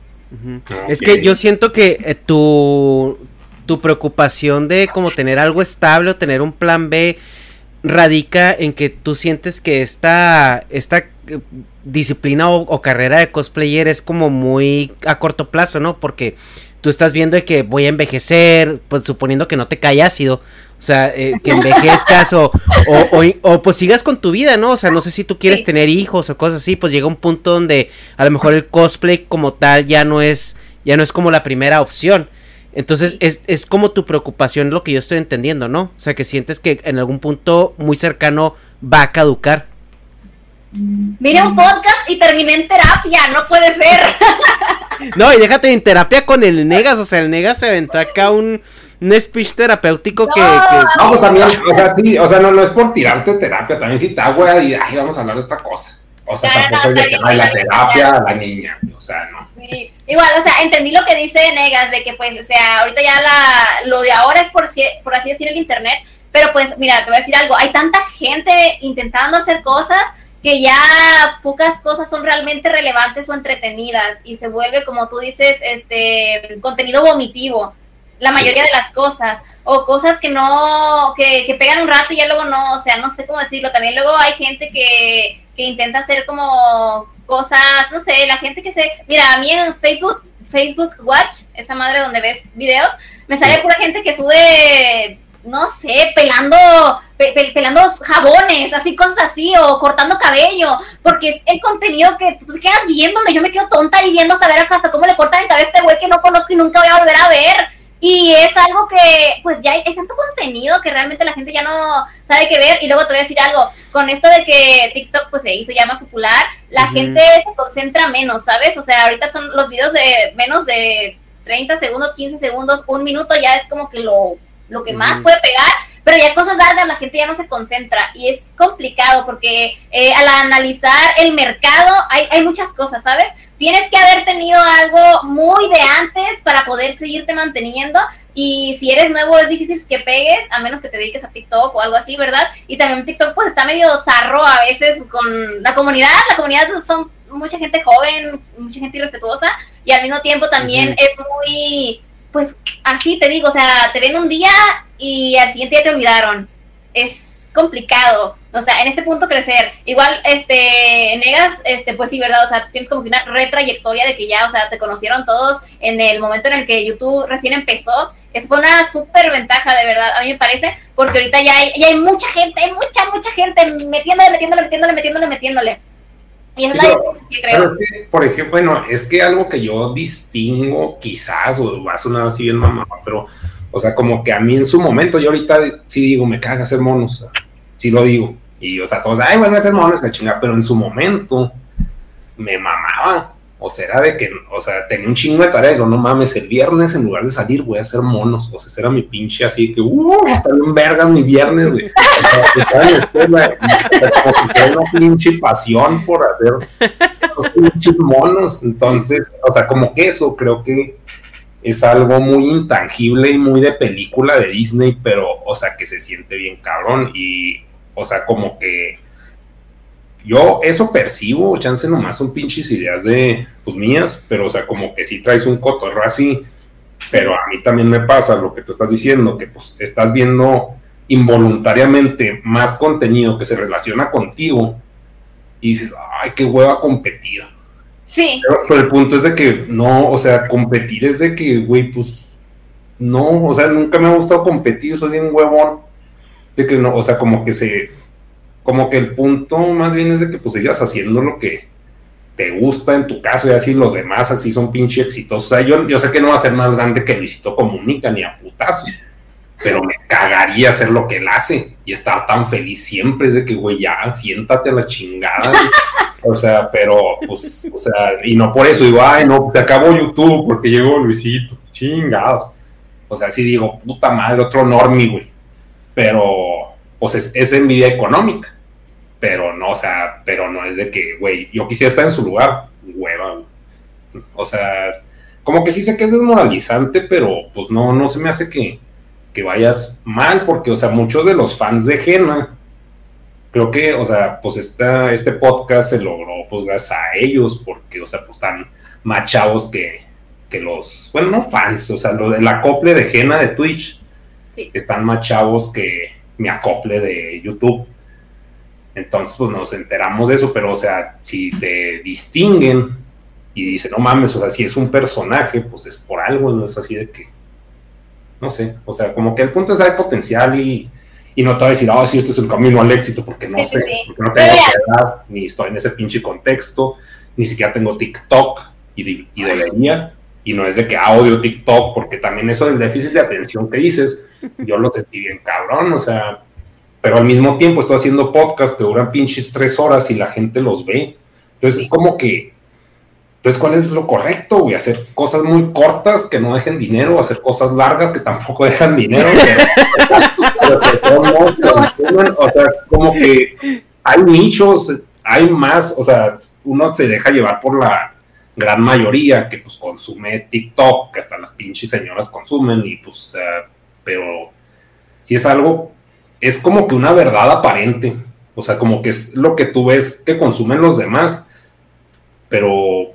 Es que yo siento que eh, tu, tu preocupación de como tener algo estable o tener un plan B radica en que tú sientes que esta, esta eh, disciplina o, o carrera de cosplayer es como muy a corto plazo, ¿no? Porque tú estás viendo de que voy a envejecer, pues suponiendo que no te cae ácido, o sea, eh, que envejezcas o, o, o- o, pues sigas con tu vida, ¿no? O sea, no sé si tú quieres Sí. tener hijos o cosas así, pues llega un punto donde a lo mejor el cosplay como tal ya no es, ya no es como la primera opción. Entonces es, es como tu preocupación lo que yo estoy entendiendo, ¿no? O sea, que sientes que en algún punto muy cercano va a caducar. Vine un podcast y terminé en terapia, no puede ser. No, y déjate en terapia con el Negas, o sea, el Negas se aventó acá un, un speech terapéutico que, No, pues también, o sea, sí, o sea, no, no es por tirarte terapia, también si te agua y ay, vamos a hablar de otra cosa. O sea, tampoco es de que hay la terapia a la niña, o sea, no. Igual, o sea, entendí lo que dice Negas, de que pues, o sea, ahorita ya la, lo de ahora es por, por así decir el internet, pero pues, mira, te voy a decir algo, hay tanta gente intentando hacer cosas que ya pocas cosas son realmente relevantes o entretenidas y se vuelve, como tú dices, este contenido vomitivo, la mayoría de las cosas, o cosas que no, que, que pegan un rato y ya luego no, o sea, no sé cómo decirlo, también luego hay gente que, que intenta hacer como cosas, no sé, la gente que se, mira, a mí en Facebook, Facebook Watch, esa madre donde ves videos, me sale pura gente que sube no sé, pelando, pelando jabones, así cosas así, o cortando cabello, porque es el contenido que tú quedas viéndome, yo me quedo tonta y viendo saber hasta cómo le cortan el cabello a este güey que no conozco y nunca voy a volver a ver. Y es algo que, pues ya hay, tanto contenido que realmente la gente ya no sabe qué ver. Y luego te voy a decir algo, con esto de que TikTok pues se hizo ya más popular, la gente se concentra menos, ¿sabes? O sea, ahorita son los videos de menos de 30 segundos, 15 segundos, un minuto, ya es como que lo lo que más puede pegar, pero ya cosas largas la gente ya no se concentra y es complicado porque eh, al analizar el mercado hay, hay muchas cosas, ¿sabes? Tienes que haber tenido algo muy de antes para poder seguirte manteniendo y si eres nuevo es difícil que pegues, a menos que te dediques a TikTok o algo así, ¿verdad? Y también TikTok pues está medio zarro a veces con la comunidad, la comunidad son mucha gente joven, mucha gente irrespetuosa y al mismo tiempo también es muy pues así te digo, o sea, te ven un día y al siguiente día te olvidaron. Es complicado, o sea, en este punto crecer. Igual, este, Negas, este, pues sí, ¿verdad? O sea, tú tienes como que una retrayectoria de que ya, o sea, te conocieron todos en el momento en el que YouTube recién empezó. Fue una súper ventaja, de verdad, a mí me parece, porque ahorita ya hay, ya hay mucha gente, hay mucha, mucha gente metiéndole, metiéndole, metiéndole, metiéndole, metiéndole. Y es la que creo. por ejemplo, bueno, es que algo que yo distingo, quizás, o va a sonar así bien mamá, pero, o sea, como que a mí en su momento, yo ahorita sí digo, me caga hacer monos, sí lo digo. Y, o sea, todos, ay, bueno, hacer monos, la chingada, pero en su momento me mamaba. O sea, era de que, o sea, tenía un chingo de tarea. Y no mames, el viernes en lugar de salir voy a hacer monos. O sea, ese era mi pinche así que, uh, hasta bien vergas mi viernes, güey. Estaba en la escuela, una pinche pasión por hacer los pinches monos. Entonces, o sea, como que eso creo que es algo muy intangible y muy de película de Disney, pero, o sea, que se siente bien cabrón. Y, o sea, como que yo eso percibo, chance nomás son pinches ideas de, pues mías, pero o sea, como que si traes un cotorro así, pero a mí también me pasa lo que tú estás diciendo, que pues estás viendo involuntariamente más contenido que se relaciona contigo y dices, ay, qué hueva competir. Sí. Pero, el punto es de que no, o sea, competir es de que, güey, pues no, o sea, nunca me ha gustado competir, soy bien huevón. De que no, o sea, como que se como que el punto más bien es de que pues sigas haciendo lo que te gusta en tu caso y así los demás así son pinche exitosos. O sea, yo, yo sé que no va a ser más grande que Luisito Comunica ni a putazos, pero me cagaría hacer lo que él hace y estar tan feliz siempre es de que, güey, ya, siéntate a la chingada. o sea, pero, pues, o sea, y no por eso digo, ay, no, se acabó YouTube porque llegó Luisito, chingados. O sea, sí digo, puta madre, otro normie, güey. Pero, pues es, es envidia económica pero no, o sea, pero no es de que, güey, yo quisiera estar en su lugar, hueva, o sea, como que sí sé que es desmoralizante, pero pues no, no se me hace que, que vayas mal, porque, o sea, muchos de los fans de Jena, creo que, o sea, pues esta, este podcast se logró, pues gracias a ellos, porque, o sea, pues están más chavos que, que los, bueno, no fans, o sea, lo, el acople de Jena de Twitch, están más chavos que mi acople de YouTube. Entonces, pues nos enteramos de eso, pero, o sea, si te distinguen y dicen, no mames, o sea, si es un personaje, pues es por algo, no es así de que, no sé, o sea, como que el punto es hay potencial y, y no te voy a decir, ah, sí, este es el camino al éxito, porque no sé, porque no tengo edad, ni estoy en ese pinche contexto, ni siquiera tengo TikTok y, y debería, Y no es de que audio, TikTok, porque también eso del déficit de atención que dices, yo lo sentí bien cabrón, o sea, pero al mismo tiempo estoy haciendo podcast que duran pinches tres horas y la gente los ve. Entonces es como que, entonces, ¿cuál es lo correcto, güey? Hacer cosas muy cortas que no dejen dinero, hacer cosas largas que tampoco dejan dinero, pero, o sea, como que hay nichos, hay más, o sea, uno se deja llevar por la gran mayoría que pues consume TikTok, que hasta las pinches señoras consumen y pues, o sea, pero si es algo, es como que una verdad aparente, o sea, como que es lo que tú ves que consumen los demás, pero,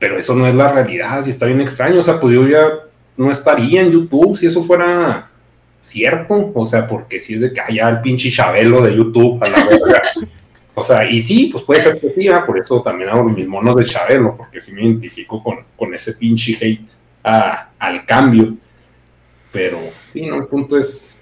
pero eso no es la realidad, si está bien extraño, o sea, pues yo ya no estaría en YouTube si eso fuera cierto, o sea, porque si es de que haya el pinche Chabelo de YouTube a la verga. O sea, y sí, pues puede ser que por eso también hago mis monos de Chabelo, porque sí me identifico con, con ese pinche hate al cambio. Pero sí, no, el punto es,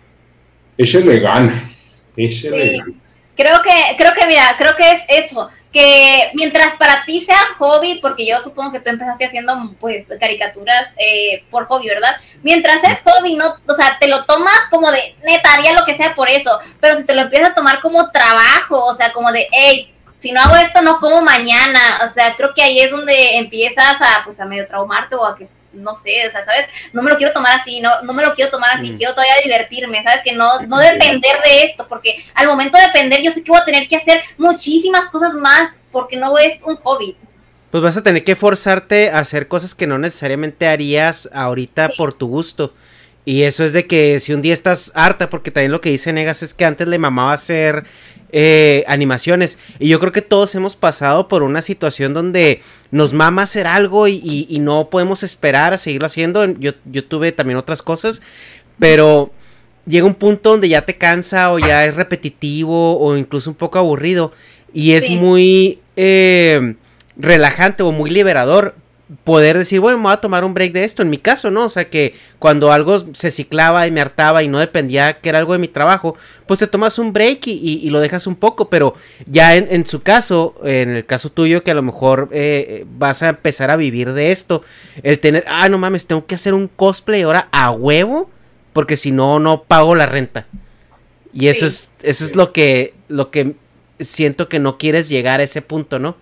échele ganas, échele ganas. Creo que, creo que, mira, creo que es eso, que mientras para ti sea hobby, porque yo supongo que tú empezaste haciendo, pues, caricaturas eh, por hobby, ¿verdad? Mientras es hobby, no, o sea, te lo tomas como de, neta, haría lo que sea por eso, pero si te lo empiezas a tomar como trabajo, o sea, como de, hey, si no hago esto, no como mañana, o sea, creo que ahí es donde empiezas a, pues, a medio traumarte o a que no sé, o sea, ¿sabes? No me lo quiero tomar así, no, no me lo quiero tomar así, mm. quiero todavía divertirme, ¿sabes? Que no, no depender de esto, porque al momento de depender yo sé que voy a tener que hacer muchísimas cosas más, porque no es un hobby. Pues vas a tener que forzarte a hacer cosas que no necesariamente harías ahorita por tu gusto. Y eso es de que si un día estás harta, porque también lo que dice Negas es que antes le mamaba hacer eh, animaciones. Y yo creo que todos hemos pasado por una situación donde nos mama hacer algo y, no podemos esperar a seguirlo haciendo. Yo, yo, tuve también otras cosas, pero llega un punto donde ya te cansa o ya es repetitivo o incluso un poco aburrido. Y es muy eh, relajante o muy liberador poder decir, bueno, me voy a tomar un break de esto. En mi caso, ¿no? O sea, que cuando algo se ciclaba y me hartaba y no dependía que era algo de mi trabajo, pues te tomas un break y, lo dejas un poco. Pero ya en, su caso, en el caso tuyo, que a lo mejor eh, vas a empezar a vivir de esto, el tener, ah, no mames, tengo que hacer un cosplay ahora a huevo, porque si no, no pago la renta. Y eso es, eso es lo que, lo que siento que no quieres llegar a ese punto, ¿no?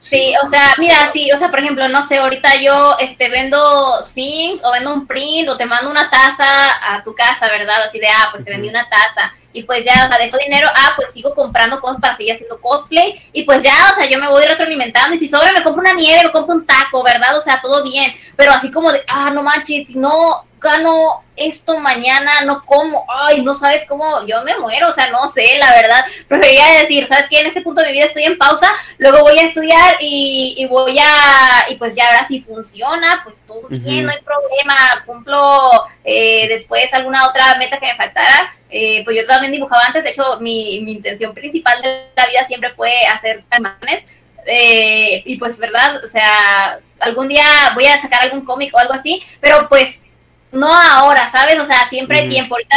Sí, o sea, mira, sí, o sea, por ejemplo, no sé, ahorita yo este vendo Sims o vendo un print o te mando una taza a tu casa, ¿verdad? Así de, ah, pues te vendí una taza. Y pues ya, o sea, dejo dinero, ah, pues sigo comprando cosas para seguir haciendo cosplay. Y pues ya, o sea, yo me voy retroalimentando y si sobra me compro una nieve, me compro un taco, ¿verdad? O sea, todo bien, pero así como de, ah, no manches, si no gano esto mañana, no como, ay, no sabes cómo, yo me muero, o sea, no sé, la verdad, preferiría decir, ¿sabes qué? En este punto de mi vida estoy en pausa, luego voy a estudiar y, voy a, y pues ya ahora si funciona, pues todo bien, no hay problema, cumplo eh, después alguna otra meta que me faltara, eh, pues yo también dibujaba antes, de hecho mi, mi, intención principal de la vida siempre fue hacer imágenes, eh, y pues verdad, o sea, algún día voy a sacar algún cómic o algo así, pero pues no ahora, ¿sabes? O sea, siempre hay tiempo. Ahorita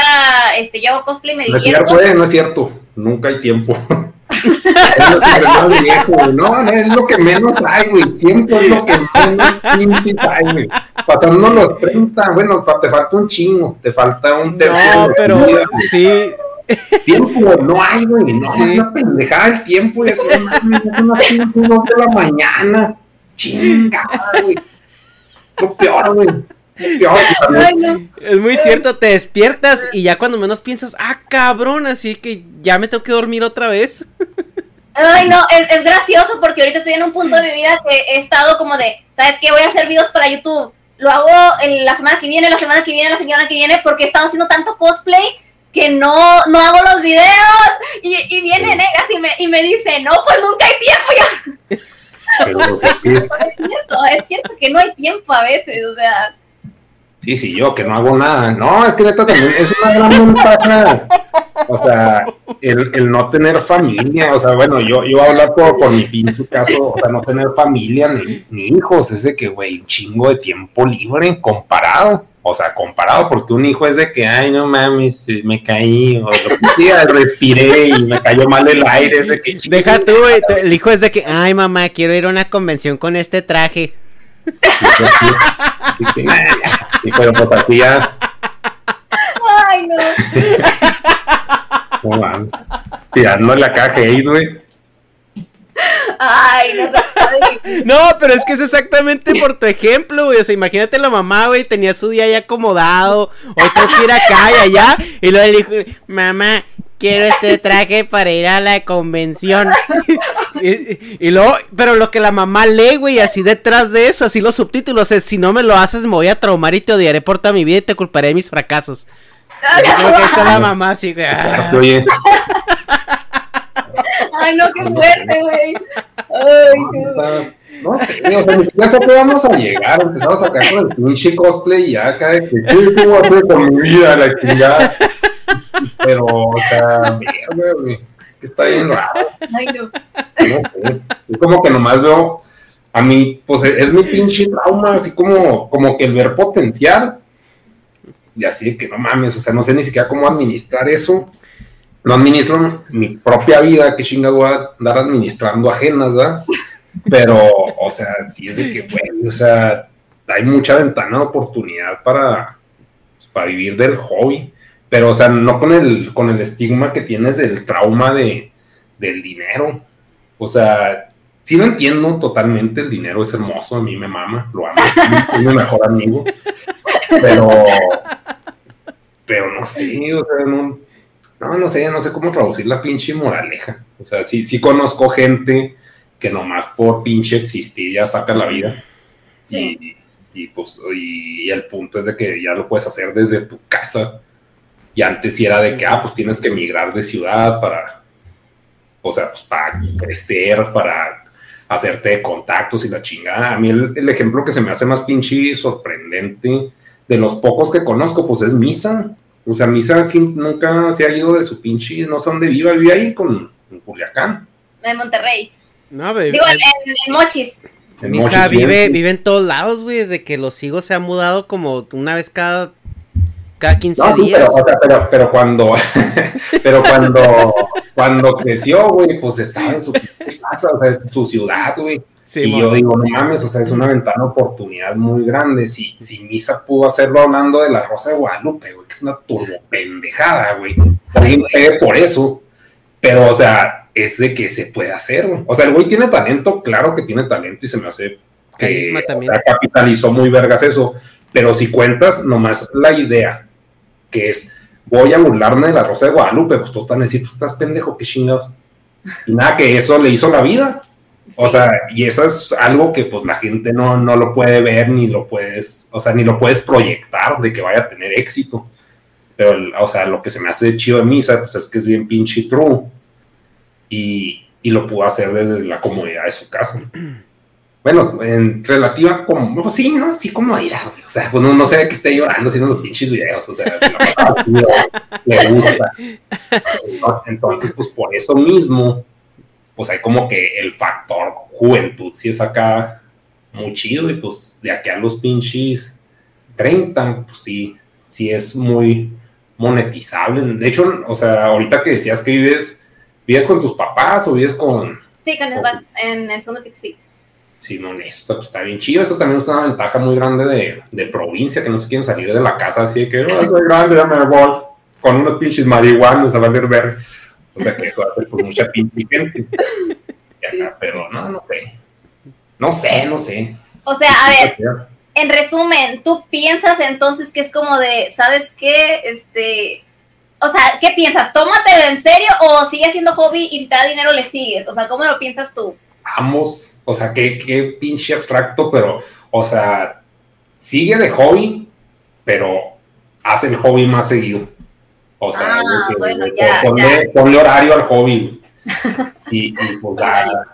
este, yo hago cosplay y me divierto. No es cierto, no es cierto. Nunca hay tiempo. es lo que viejo, No, es lo que menos hay, güey. Tiempo es lo que menos hay, güey. Pasando los 30, bueno, te falta un chingo, te falta un tercio. No, pero sí. Tiempo no hay, güey. No, sí. es una pendejada el tiempo. Es una, una, dos de la mañana. Chinga, güey. Lo peor, güey. Es muy cierto, te despiertas y ya cuando menos piensas, ah, cabrón, así que ya me tengo que dormir otra vez. Ay, no, es, gracioso porque ahorita estoy en un punto de mi vida que he estado como de, ¿sabes qué? Voy a hacer videos para YouTube. Lo hago en la semana que viene, la semana que viene, la semana que viene, porque he estado haciendo tanto cosplay que no, no hago los videos. Y, y viene Negas y me, y me dice, no, pues nunca hay tiempo. Pero, es cierto, es cierto que no hay tiempo a veces, o sea Sí, sí, yo que no hago nada. No, es que neta también es una gran ventaja. O sea, el, el, no tener familia, o sea, bueno, yo, yo hablar por, por mi pinche caso, o sea, no tener familia ni, ni hijos, es de que, güey, un chingo de tiempo libre comparado. O sea, comparado, porque un hijo es de que, ay, no mames, me caí, o lo que sea, respiré y me cayó mal el aire. Es de que, Deja tú, güey, el hijo es de que, ay, mamá, quiero ir a una convención con este traje. Y, pero pues aquí ya. Ay, no. No la caja güey. Ay, no, no, pero es que es exactamente por tu ejemplo, güey. O sea, imagínate la mamá, güey, tenía su día ya acomodado. Hoy tengo que ir acá y allá. Y luego le dijo, mamá, quiero este traje para ir a la convención. y, luego, pero lo que la mamá lee, güey, así detrás de eso, así los subtítulos es, si no me lo haces me voy a traumar y te odiaré por toda mi vida y te culparé de mis fracasos. Creo que está la mamá así, güey. Ah. Ay, no, qué fuerte, güey. Ay, no sé, o sea, ni siquiera sé que vamos a llegar. Empezamos a caer con el pinche cosplay y ya acá que, ¿qué voy a hacer con mi vida? La chingada. Pero, o sea, güey, es que está bien raro. Ay, no. Es como que nomás veo, a mí, pues es mi pinche trauma, así como, como que el ver potencial. Y así de que no mames, o sea, no sé ni siquiera cómo administrar eso no administro mi propia vida, que chinga voy a andar administrando ajenas, ¿verdad? Pero, o sea, sí es de que, bueno, o sea, hay mucha ventana de oportunidad para, pues, para vivir del hobby, pero, o sea, no con el, con el estigma que tienes del trauma de, del dinero. O sea, sí lo entiendo totalmente, el dinero es hermoso, a mí me mama, lo amo, es mi mejor amigo, pero, pero no sé, o sea, no no, no sé, no sé cómo traducir la pinche moraleja. O sea, sí, sí conozco gente que nomás por pinche existir ya saca la vida. Y, y, pues, y, el punto es de que ya lo puedes hacer desde tu casa. Y antes sí era de que, ah, pues tienes que emigrar de ciudad para, o sea, pues para crecer, para hacerte contactos y la chingada. A mí el, el ejemplo que se me hace más pinche sorprendente de los pocos que conozco, pues es Misa. O sea, Misa nunca se ha ido de su pinche, no sé dónde viva, vive ahí con en Culiacán. En Monterrey. No, bebé. Digo, en, Mochis. Misa vive, vive en todos lados, güey, desde que los hijos se han mudado como una vez cada, cada 15 días. Pero, pero, cuando, pero cuando, cuando creció, güey, pues estaba en su casa, o sea, en su ciudad, güey y yo digo, no mames, o sea, es una ventana de oportunidad muy grande. Si, si Misa pudo hacerlo hablando de la Rosa de Guadalupe, güey, que es una turbo pendejada, güey. por eso. Pero, o sea, es de que se puede hacer, güey. O sea, el güey tiene talento, claro que tiene talento y se me hace que capitalizó muy vergas eso. Pero si cuentas nomás la idea, que es voy a burlarme de la Rosa de Guadalupe, pues tú estás diciendo, pues estás pendejo, qué chingados. Y nada, que eso le hizo la vida. O sea, y eso es algo que pues la gente no, no lo puede ver ni lo puedes, o sea, ni lo puedes proyectar de que vaya a tener éxito. Pero, o sea, lo que se me hace chido de misa, pues es que es bien pinche true. Y, y lo pudo hacer desde la comodidad de su casa. Bueno, en relativa como, pues, sí, no, sí, comodidad, o sea, pues no, no sé que esté llorando haciendo los pinches videos, o sea, si le gusta. Entonces, pues por eso mismo, pues hay como que el factor juventud si es acá muy chido y pues de aquí a los pinches 30, pues sí, sí es muy monetizable. De hecho, o sea, ahorita que decías que vives, ¿vives con tus papás o vives con... Sí, con los en el segundo piso, sí. Sí, no, esto pues, está bien chido. Esto también es una ventaja muy grande de, de provincia, que no se quieren salir de la casa así de que, no, soy grande, ya me voy. Con unos pinches marihuanos a valer ver o sea que eso hace por mucha pinche gente. pero no, no sé. No sé, no sé. O sea, a ver, en resumen, tú piensas entonces que es como de, ¿sabes qué? Este, o sea, ¿qué piensas? ¿Tómatelo en serio o sigue siendo hobby y si te da dinero le sigues? O sea, ¿cómo lo piensas tú? Vamos, o sea, qué, qué pinche abstracto, pero, o sea, sigue de hobby, pero hace el hobby más seguido. O sea, ah, ponle, horario al hobby. y, pues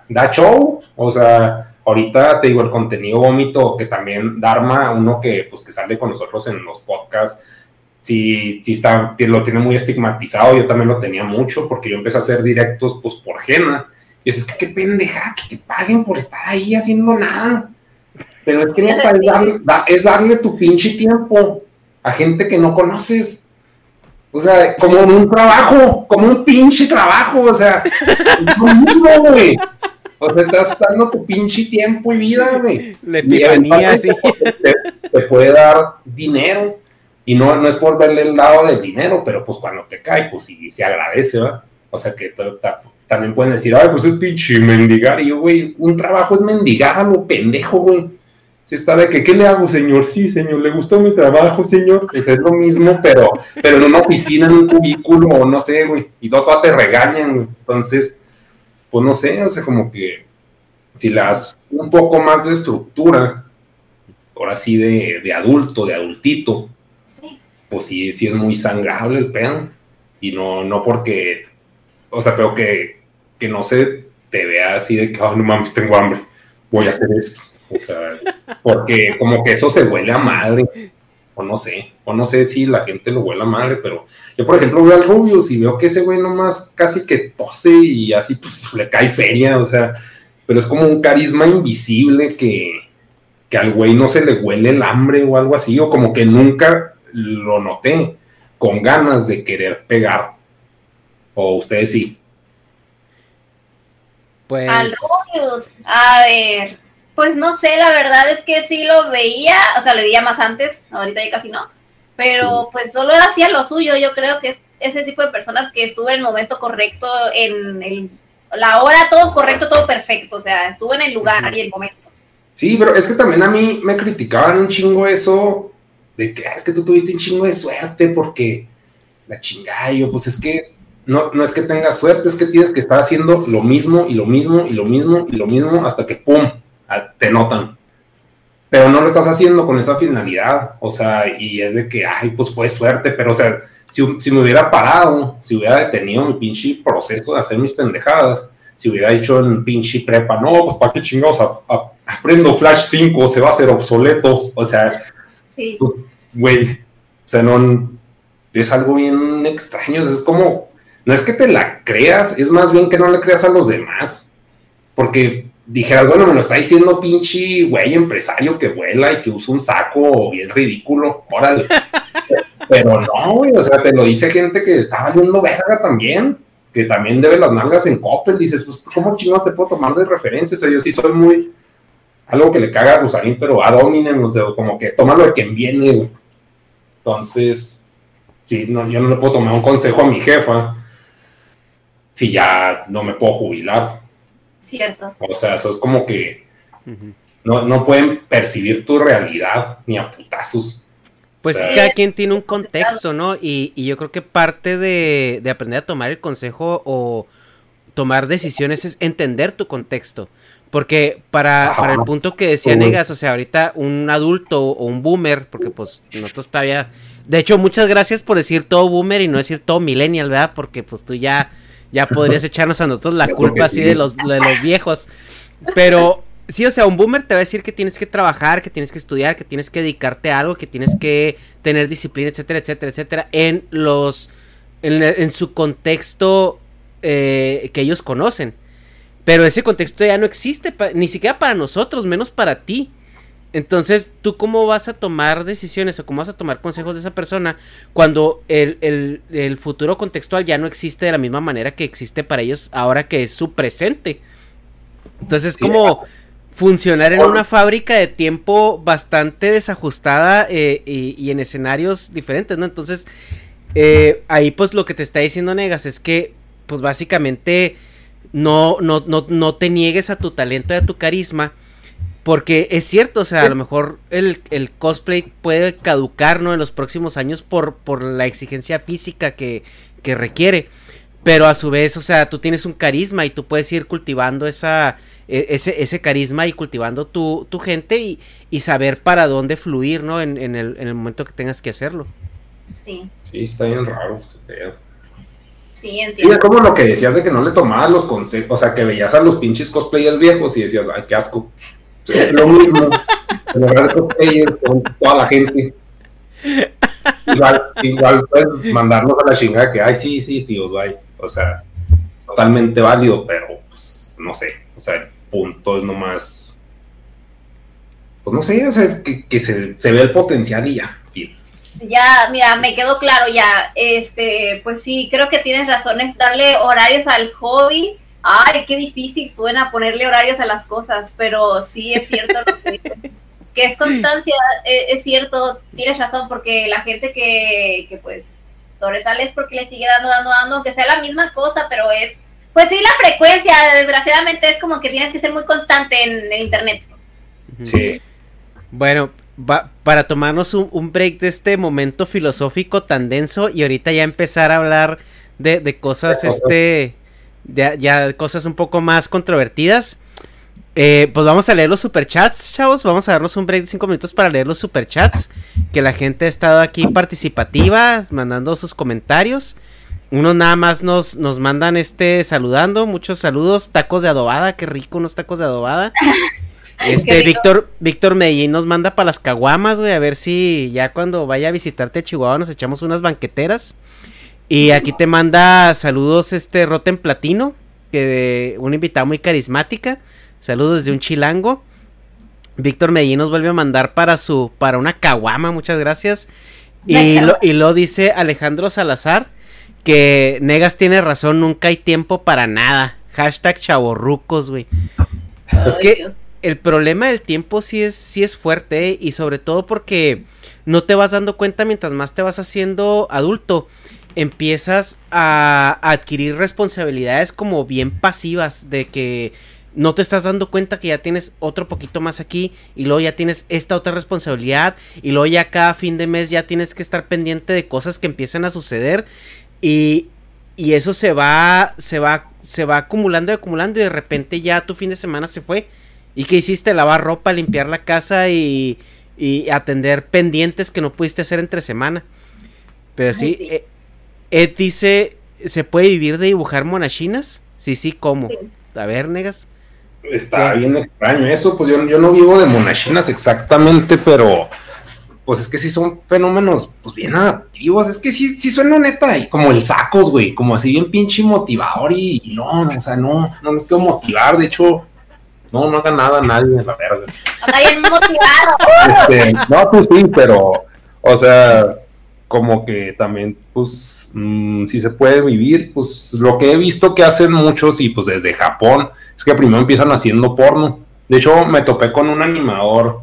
da, show. O sea, ahorita te digo el contenido vómito que también Dharma, uno que pues que sale con nosotros en los podcasts, sí, sí está, lo tiene muy estigmatizado. Yo también lo tenía mucho porque yo empecé a hacer directos pues por Jena. Y es, que qué pendeja, que te paguen por estar ahí haciendo nada. Pero es que es darle tu pinche tiempo a gente que no conoces. O sea, como un trabajo, como un pinche trabajo, o sea, güey. O sea, estás dando tu pinche tiempo y vida, güey. La epifanía, sí. Te, puede dar dinero. Y no, no es por verle el lado del dinero, pero pues cuando te cae, pues sí, se agradece, ¿verdad? O sea que también pueden decir, ay, pues es pinche mendigar. Y yo, güey, un trabajo es mendigar a lo pendejo, güey. Si está de que, ¿qué le hago, señor? Sí, señor, ¿le gustó mi trabajo, señor? Pues es lo mismo, pero, pero en una oficina, en un cubículo, o no sé, güey. Y no todas te regañan, güey. Entonces, pues no sé, o sea, como que si le das un poco más de estructura, ahora sí de, de adulto, de adultito, pues sí, sí es muy sangrable el pedo. Y no, no porque o sea, pero que, que no se te vea así de que, oh, no mames, tengo hambre, voy a hacer esto. O sea, porque como que eso se huele a madre, o no sé, o no sé si la gente lo huele a madre, pero yo, por ejemplo, veo al Rubius y veo que ese güey nomás casi que tose y así pues, le cae feria, o sea, pero es como un carisma invisible que, que al güey no se le huele el hambre o algo así, o como que nunca lo noté con ganas de querer pegar ¿O ustedes sí? Pues. Al A ver. Pues no sé, la verdad es que sí lo veía, o sea, lo veía más antes, ahorita ya casi no. Pero pues solo hacía lo suyo. Yo creo que es ese tipo de personas que estuvo en el momento correcto, en el, la hora, todo correcto, todo perfecto. O sea, estuvo en el lugar y el momento. Sí, pero es que también a mí me criticaban un chingo eso de que ah, es que tú tuviste un chingo de suerte porque la chingada, yo, pues es que no, no es que tengas suerte, es que tienes que estar haciendo lo mismo y lo mismo y lo mismo y lo mismo hasta que ¡pum! Te notan. Pero no lo estás haciendo con esa finalidad, o sea, y es de que, ay, pues fue suerte, pero o sea, si, si me hubiera parado, si hubiera detenido mi pinche proceso de hacer mis pendejadas, si hubiera dicho en pinche prepa, no, pues para qué chingados aprendo Flash 5, se va a hacer obsoleto, o sea, pues, güey, o sea, no, es algo bien extraño, es como no es que te la creas, es más bien que no le creas a los demás. Porque dijeras, bueno, me lo está diciendo pinche güey empresario que vuela y que usa un saco bien ridículo, órale. Pero no, güey, o sea, te lo dice gente que está valiendo verga también, que también debe las nalgas en Coppel. Dices, pues, ¿cómo chinos te puedo tomar de referencia? O sea, yo sí soy muy. Algo que le caga a Rosarín, pero a o sea, como que tómalo de quien viene, güey. Entonces, sí, no, yo no le puedo tomar un consejo a mi jefa si ya no me puedo jubilar. Cierto. O sea, eso es como que no, pueden percibir tu realidad ni a putazos. Pues cada quien tiene un contexto, ¿no? Y, yo creo que parte de, aprender a tomar el consejo o tomar decisiones es entender tu contexto. Porque para, para el punto que decía Negas, o sea, ahorita un adulto o un boomer, porque pues nosotros todavía... De hecho, muchas gracias por decir todo boomer y no decir todo millennial, ¿verdad? Porque pues tú ya ya podrías echarnos a nosotros la culpa así de los, de los viejos. Pero sí, o sea, un boomer te va a decir que tienes que trabajar, que tienes que estudiar, que tienes que dedicarte a algo, que tienes que tener disciplina, etcétera, etcétera, etcétera, en los, en, su contexto eh, que ellos conocen. Pero ese contexto ya no existe, ni siquiera para nosotros, menos para ti. Entonces, ¿tú cómo vas a tomar decisiones o cómo vas a tomar consejos de esa persona cuando el, futuro contextual ya no existe de la misma manera que existe para ellos ahora que es su presente? Entonces, es como funcionar en una fábrica de tiempo bastante desajustada eh, y, en escenarios diferentes, ¿no? Entonces, eh, ahí pues lo que te está diciendo Negas es que, pues básicamente, no, no, no, no te niegues a tu talento y a tu carisma porque es cierto, o sea, a lo mejor el, cosplay puede caducar, ¿no? En los próximos años por, por la exigencia física que, requiere. Pero a su vez, o sea, tú tienes un carisma y tú puedes ir cultivando esa, e, ese, ese carisma y cultivando tu, tu gente y, y, saber para dónde fluir, ¿no? En, en, el, en el momento que tengas que hacerlo. Sí. Sí, está bien raro ese Sí, entiendo. Sí, es como lo que decías de que no le tomabas los consejos, o sea, que veías a los pinches cosplay viejos y decías, ay, qué asco lo mismo. con toda la gente. Igual, puedes mandarnos a la chingada que, ay, sí, sí, tíos, bye. O sea, totalmente válido, pero pues no sé. O sea, el punto es nomás. Pues no sé, o sea, es que, se, se, ve el potencial y ya, fin. Ya, mira, me quedó claro ya. Este, pues sí, creo que tienes razón, es darle horarios al hobby ay, qué difícil suena ponerle horarios a las cosas, pero sí es cierto lo que que es constancia, e, es, cierto, tienes razón, porque la gente que, que pues sobresale es porque le sigue dando, dando, dando, aunque sea la misma cosa, pero es, pues sí, la frecuencia, desgraciadamente es como que tienes que ser muy constante en, el internet. Sí. Bueno, para tomarnos un, break de este momento filosófico tan denso y ahorita ya empezar a hablar de, de cosas, este, de, ya cosas un poco más controvertidas. Eh, pues vamos a leer los superchats, chavos. Vamos a darnos un break de 5 minutos para leer los superchats. Que la gente ha estado aquí participativa, mandando sus comentarios. Unos nada más nos, nos mandan este saludando. Muchos saludos. Tacos de adobada, qué rico unos tacos de adobada. Este, Víctor, Víctor Medellín nos manda para las caguamas, güey. A ver si ya cuando vaya a visitarte a Chihuahua nos echamos unas banqueteras. Y aquí te manda saludos este Roten Platino, que de una invitada muy carismática. Saludos desde un chilango. Víctor Medellín nos vuelve a mandar para su para una caguama, muchas gracias. Y lo, y lo dice Alejandro Salazar que Negas tiene razón, nunca hay tiempo para nada. Hashtag chavorrucos, güey. es que el problema del tiempo sí es, sí es fuerte y sobre todo porque no te vas dando cuenta mientras más te vas haciendo adulto. Empiezas a adquirir responsabilidades como bien pasivas de que no te estás dando cuenta que ya tienes otro poquito más aquí y luego ya tienes esta otra responsabilidad y luego ya cada fin de mes ya tienes que estar pendiente de cosas que empiezan a suceder y, y eso se va se va se va acumulando y acumulando y de repente ya tu fin de semana se fue. Y que hiciste lavar ropa, limpiar la casa y, y atender pendientes que no pudiste hacer entre semana. Pero sí, eh, Ed dice, ¿se puede vivir de dibujar monachinas? Sí, sí, ¿cómo? A ver, negas. Está bien extraño eso, pues yo, yo no vivo de monachinas exactamente, pero pues es que sí son fenómenos pues bien adaptivos, es que sí, sí suena neta, y como el sacos, güey, como así bien pinche motivador y, no, no, o sea, no, no les quiero motivar, de hecho, no, no haga nada nadie, la verga. Está bien motivado. Este, no, pues sí, pero, o sea, como que también, pues, mm, si se puede vivir, pues lo que he visto que hacen muchos y pues desde Japón, es que primero empiezan haciendo porno. De hecho, me topé con un animador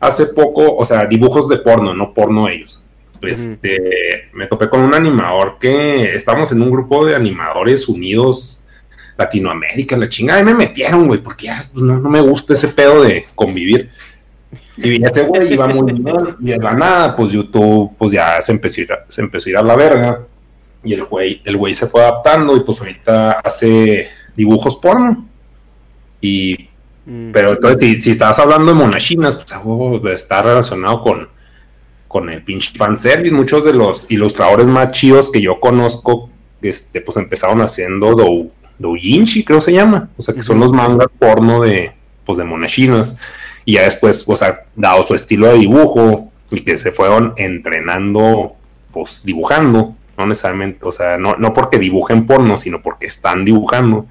hace poco, o sea, dibujos de porno, no porno ellos. Este, me topé con un animador que estamos en un grupo de animadores unidos Latinoamérica, la chingada, y me metieron, güey, porque ya pues, no, me gusta ese pedo de convivir. Y ese güey iba muy bien, y de la nada, pues YouTube, pues ya se empezó a ir a, se empezó a, ir a la verga. Y el güey, el güey se fue adaptando y pues ahorita hace dibujos porno. Y, mm. pero entonces, si, si estabas hablando de monachinas, pues está relacionado con, con el pinche fanservice. Muchos de los ilustradores más chidos que yo conozco, este, pues empezaron haciendo dou, doujinshi, creo se llama. O sea, que son los mangas porno de, pues, de monachinas. Y ya después, o sea, dado su estilo de dibujo y que se fueron entrenando, pues, dibujando. No necesariamente, o sea, no, no porque dibujen porno, sino porque están dibujando.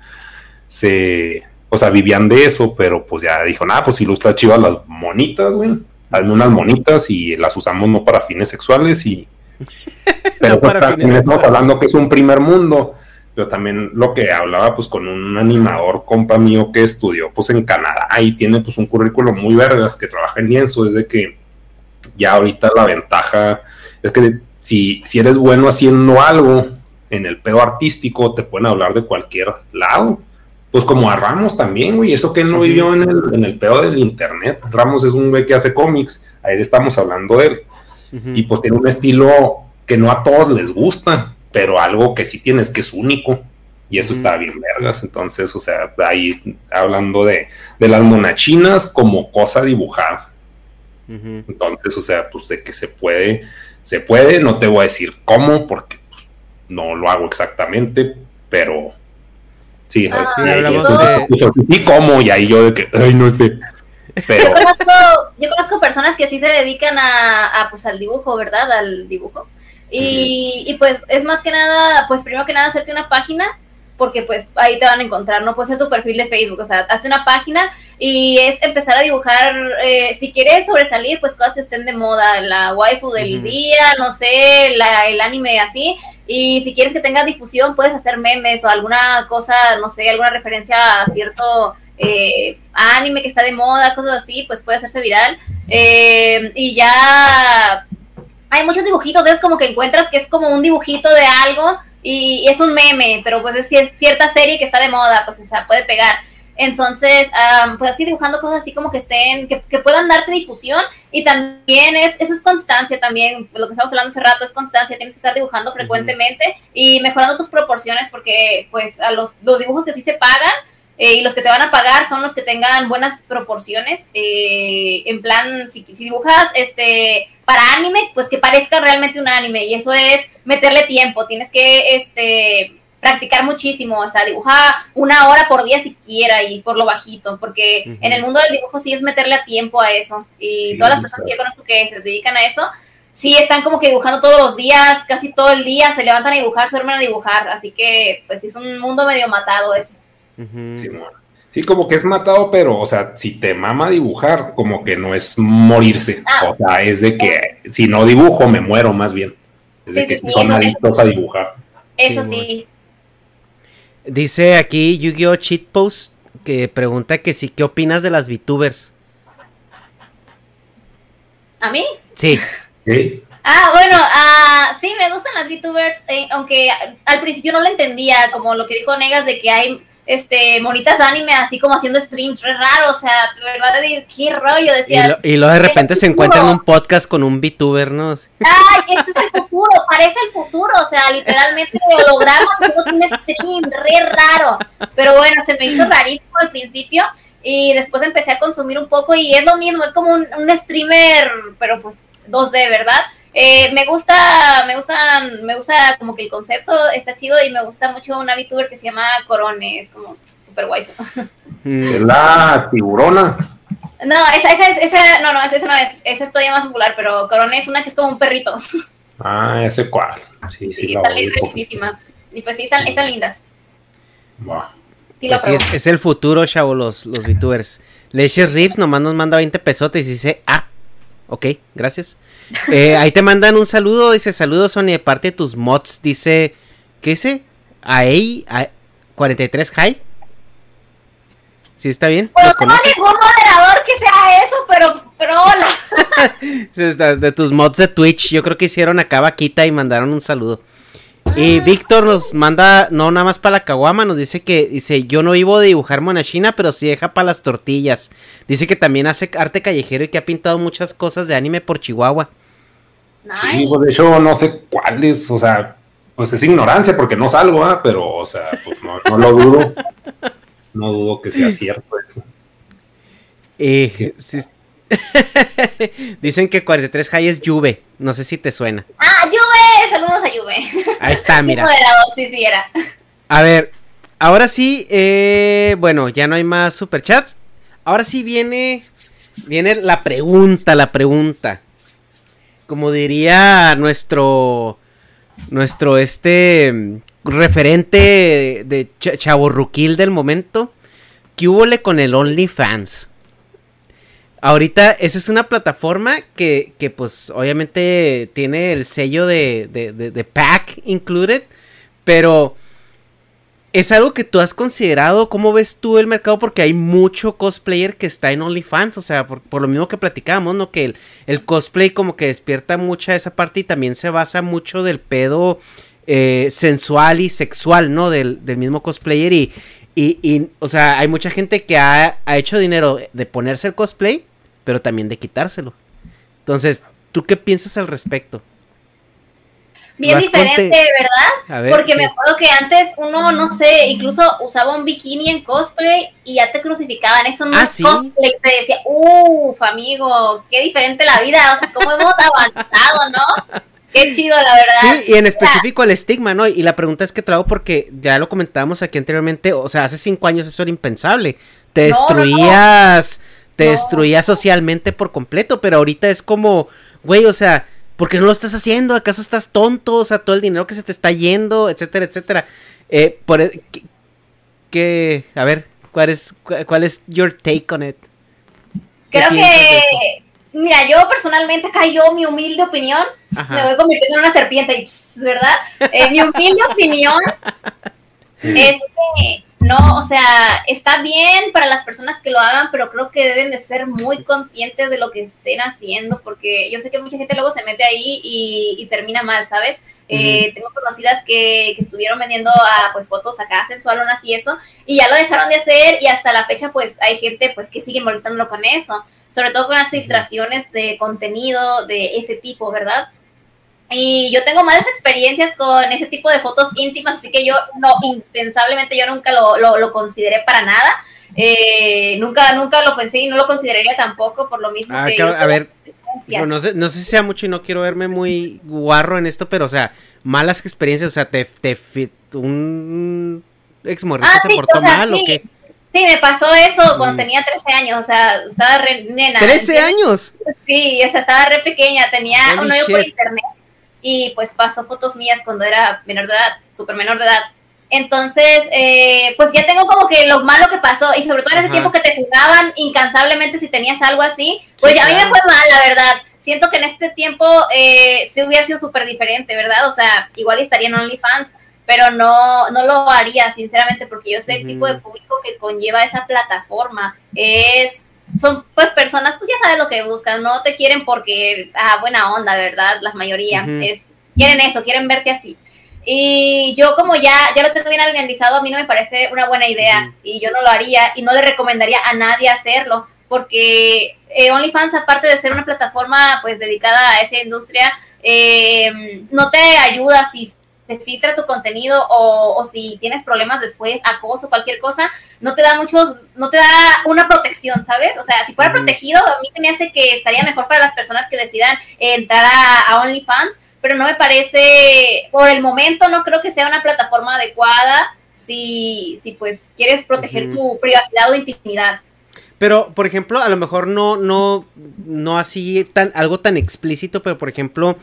Se, o sea, vivían de eso, pero pues ya dijo, nada, pues ilustra chivas las monitas, güey. Hazme unas monitas y las usamos no para fines sexuales y... Pero pues, también estamos hablando que es un primer mundo, pero también lo que hablaba pues con un animador compa mío que estudió pues en Canadá y tiene pues un currículo muy vergas que trabaja en lienzo, es de que ya ahorita la ventaja es que si, si eres bueno haciendo algo en el pedo artístico, te pueden hablar de cualquier lado pues como a Ramos también, güey, eso que él no vivió en el, en el pedo del internet. Ramos es un güey que hace cómics, ahí estamos hablando de él. Y pues tiene un estilo que no a todos les gusta, pero algo que sí tienes que es único. Y eso está bien vergas. Entonces, o sea, ahí hablando de, de las monachinas como cosa dibujada. Entonces, o sea, pues de que se puede, se puede, no te voy a decir cómo, porque pues, no lo hago exactamente, pero Sí, ah, sí hablamos de... Sí, ¿cómo? Y ahí yo de que, ay, no sé. Pero... Yo, conozco, yo conozco personas que sí se dedican a, pues, al dibujo, ¿verdad? Al dibujo. Y, y, pues es más que nada, pues primero que nada hacerte una página, porque pues ahí te van a encontrar, no puede ser tu perfil de Facebook, o sea, hazte una página y es empezar a dibujar, eh, si quieres sobresalir, pues cosas que estén de moda, la waifu del día, no sé, la, el anime así, y si quieres que tenga difusión, puedes hacer memes o alguna cosa, no sé, alguna referencia a cierto eh, anime que está de moda, cosas así, pues puede hacerse viral. Eh, y ya hay muchos dibujitos, es como que encuentras que es como un dibujito de algo y, es un meme, pero pues es, cierta serie que está de moda, pues o sea, puede pegar. Entonces, pues así dibujando cosas así como que estén, que, puedan darte difusión y también es, eso es constancia también, lo que estamos hablando hace rato es constancia, tienes que estar dibujando frecuentemente y mejorando tus proporciones porque pues a los, los dibujos que sí se pagan, eh, y los que te van a pagar son los que tengan buenas proporciones. Eh, en plan, si, si, dibujas este para anime, pues que parezca realmente un anime. Y eso es meterle tiempo. Tienes que este practicar muchísimo, o sea, dibuja una hora por día siquiera y por lo bajito, porque en el mundo del dibujo sí es meterle a tiempo a eso. Y todas las personas que yo conozco que se dedican a eso, sí están como que dibujando todos los días, casi todo el día, se levantan a dibujar, se duermen a dibujar, así que pues es un mundo medio matado ese sí, como que es matado, pero, o sea, si te mama dibujar, como que no es morirse. Ah. O sea, es de que si no dibujo, me muero más bien. Es de que son adictos a dibujar. Eso sí. Dice aquí Yu-Gi-Oh! Cheatpost que pregunta que sí, ¿qué opinas de las VTubers? ¿A mí? Sí. Sí. Ah, bueno, uh, sí, me gustan las VTubers, eh, aunque al principio no lo entendía, como lo que dijo Negas de que hay este, monitas anime, así como haciendo streams, re raro, o sea, de verdad, qué rollo, decía. Y, luego de repente se encuentran en un podcast con un VTuber, ¿no? Ay, esto es el futuro, parece el futuro, o sea, literalmente holograma haciendo un stream, re raro. Pero bueno, se me hizo rarísimo al principio y después empecé a consumir un poco y es lo mismo, es como un, un streamer, pero pues 2D, ¿verdad? Eh, me gusta, me gusta, me gusta como que el concepto está chido y me gusta mucho una VTuber que se llama Corone, es como súper guay. Mm. La tiburona. No, esa, esa, esa, no, no, esa, no es, esa es todavía más popular, pero Corone es una que es como un perrito. Ah, ese cual. Sí, sí, está lindísima. Y pues sí, están, están lindas. Pues es, es, el futuro, chavo, los, los VTubers. Leches Rips nomás nos manda 20 pesotes y dice, ah, Ok, gracias. Eh, ahí te mandan un saludo, dice saludos Sony de parte de tus mods, dice, ¿qué dice? Ahí, 43 High. ¿Sí está bien? Pues no ningún moderador que sea eso, pero, pero hola. de tus mods de Twitch, yo creo que hicieron acá vaquita y mandaron un saludo. Y Víctor nos manda, no nada más para la caguama, nos dice que, dice, yo no vivo de dibujar monachina, pero sí deja para las tortillas. Dice que también hace arte callejero y que ha pintado muchas cosas de anime por Chihuahua. Sí, pues de hecho no sé cuáles, o sea, pues es ignorancia porque no salgo, ¿ah? pero, o sea, pues no, lo dudo. no dudo que sea cierto eso. Eh, sí, Dicen que 43 High es Juve. No sé si te suena. Ah, Juve. Saludos a Juve. Ahí está, mira. sí, sí, era. A ver, ahora sí, eh, bueno, ya no hay más superchats. Ahora sí viene, viene la pregunta, la pregunta. Como diría nuestro, nuestro este referente de chaborruquil del momento, ¿qué hubo con el OnlyFans? Ahorita, esa es una plataforma que, que pues obviamente tiene el sello de, de, pack included, pero es algo que tú has considerado, ¿cómo ves tú el mercado? Porque hay mucho cosplayer que está en OnlyFans, o sea, por, lo mismo que platicábamos, ¿no? Que el, cosplay como que despierta mucha esa parte y también se basa mucho del pedo eh, sensual y sexual, ¿no? Del, del mismo cosplayer y, y, y, o sea, hay mucha gente que ha, ha hecho dinero de ponerse el cosplay pero también de quitárselo. Entonces, ¿tú qué piensas al respecto? Bien diferente, ¿verdad? Porque me acuerdo que antes uno, no sé, incluso usaba un bikini en cosplay y ya te crucificaban. Eso no ah, es cosplay. Te decía, uff, amigo, qué diferente la vida. O sea, cómo hemos avanzado, ¿no? Qué chido, la verdad. Sí, y en específico el estigma, ¿no? Y la pregunta es que traigo porque ya lo comentábamos aquí anteriormente, o sea, hace cinco años eso era impensable. Te destruías te destruía socialmente por completo, pero ahorita es como, güey, o sea, ¿por qué no lo estás haciendo? ¿Acaso estás tonto? O sea, todo el dinero que se te está yendo, etcétera, etcétera. Eh, por, e, que, a ver, ¿Cuál es, cuál es your take on it? Creo que, mira, yo personalmente, acá yo, mi humilde opinión, me voy convirtiendo en una serpiente, ¿verdad? Eh, mi humilde opinión es que no, o sea, está bien para las personas que lo hagan, pero creo que deben de ser muy conscientes de lo que estén haciendo, porque yo sé que mucha gente luego se mete ahí y, termina mal, ¿sabes? Eh, tengo conocidas que, que, estuvieron vendiendo a, pues fotos acá sensualonas y eso, y ya lo dejaron de hacer y hasta la fecha pues hay gente pues que sigue molestándolo con eso, sobre todo con las filtraciones de contenido de ese tipo, ¿verdad? Y yo tengo malas experiencias con ese tipo de fotos íntimas, así que yo no, impensablemente yo nunca lo, lo, consideré para nada. Eh, nunca, nunca lo pensé y no lo consideraría tampoco por lo mismo ah, que, a ver, no, sé, no sé si sea mucho y no quiero verme muy guarro en esto, pero o sea, malas experiencias, o sea, te, te un ex ah, se portó mal o qué. Sí, me pasó eso cuando mm. tenía 13 años, o sea, estaba re nena. ¿13 años? Sí, o sea, estaba re pequeña, tenía un novio por internet y pues pasó fotos mías cuando era menor de edad, súper menor de edad. Entonces, eh, pues ya tengo como que lo malo que pasó y sobre todo en ese tiempo que te jugaban incansablemente si tenías algo así, pues ya a mí me fue mal, la verdad. Siento que en este tiempo eh, sí hubiera sido súper diferente, ¿verdad? O sea, igual estaría en OnlyFans, pero no, no lo haría, sinceramente, porque yo sé el tipo de público que conlleva esa plataforma. Es son pues personas, pues ya sabes lo que buscan, no te quieren porque, ah, buena onda, ¿verdad? La mayoría, es, quieren eso, quieren verte así. Y yo como ya, ya lo tengo bien analizado, a mí no me parece una buena idea y yo no lo haría y no le recomendaría a nadie hacerlo porque eh, OnlyFans, aparte de ser una plataforma pues dedicada a esa industria, eh, no te ayuda si filtra tu contenido o, si tienes problemas después, acoso, cualquier cosa, no te da muchos, no te da una protección, ¿sabes? O sea, si fuera protegido, a mí me hace que estaría mejor para las personas que decidan entrar a, OnlyFans, pero no me parece, por el momento no creo que sea una plataforma adecuada si, si pues quieres proteger tu privacidad o intimidad. Pero, por ejemplo, a lo mejor no, no, no así tan, algo tan explícito, pero por ejemplo,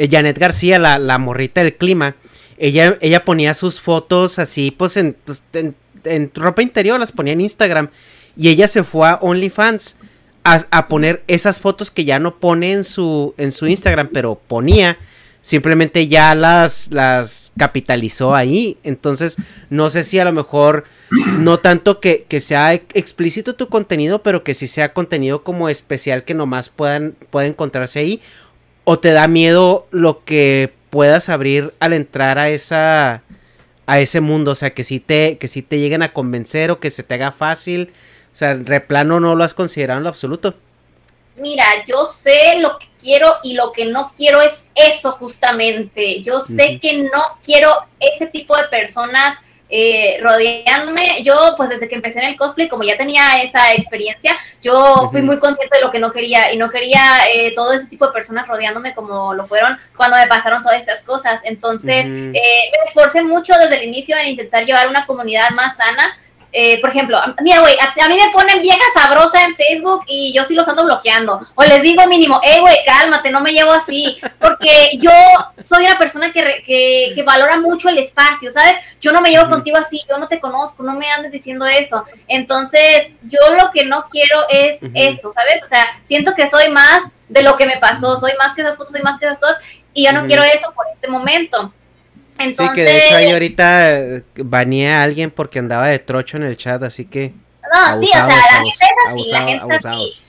eh, Janet García, la, la morrita del clima, ella, ella ponía sus fotos así, pues, pues en, ropa interior, las ponía en Instagram. Y ella se fue a OnlyFans a, poner esas fotos que ya no pone en su, en su Instagram, pero ponía. Simplemente ya las, las capitalizó ahí. Entonces, no sé si a lo mejor, no tanto que, que sea explícito tu contenido, pero que sí sea contenido como especial que nomás puedan, pueda encontrarse ahí. O te da miedo lo que puedas abrir al entrar a esa a ese mundo, o sea, que si te que si te lleguen a convencer o que se te haga fácil, o sea, replano no lo has considerado en lo absoluto. Mira, yo sé lo que quiero y lo que no quiero es eso justamente. Yo sé que no quiero ese tipo de personas eh, rodeándome. Yo, pues desde que empecé en el cosplay, como ya tenía esa experiencia, yo fui muy consciente de lo que no quería y no quería eh, todo ese tipo de personas rodeándome como lo fueron cuando me pasaron todas esas cosas. Entonces, eh, me esforcé mucho desde el inicio en intentar llevar una comunidad más sana eh, por ejemplo, mira, güey, a, mí me ponen vieja sabrosa en Facebook y yo sí los ando bloqueando. O les digo mínimo, eh, güey, cálmate, no me llevo así. Porque yo soy una persona que, que, valora mucho el espacio, ¿sabes? Yo no me llevo contigo así, yo no te conozco, no me andes diciendo eso. Entonces, yo lo que no quiero es eso, ¿sabes? O sea, siento que soy más de lo que me pasó, soy más que esas fotos, soy más que esas cosas, y yo no quiero eso por este momento. Sí, que de hecho ahí ahorita eh, baneé a alguien porque andaba de trocho en el chat, así que. No, sí, o sea, la gente es así, la gente es así.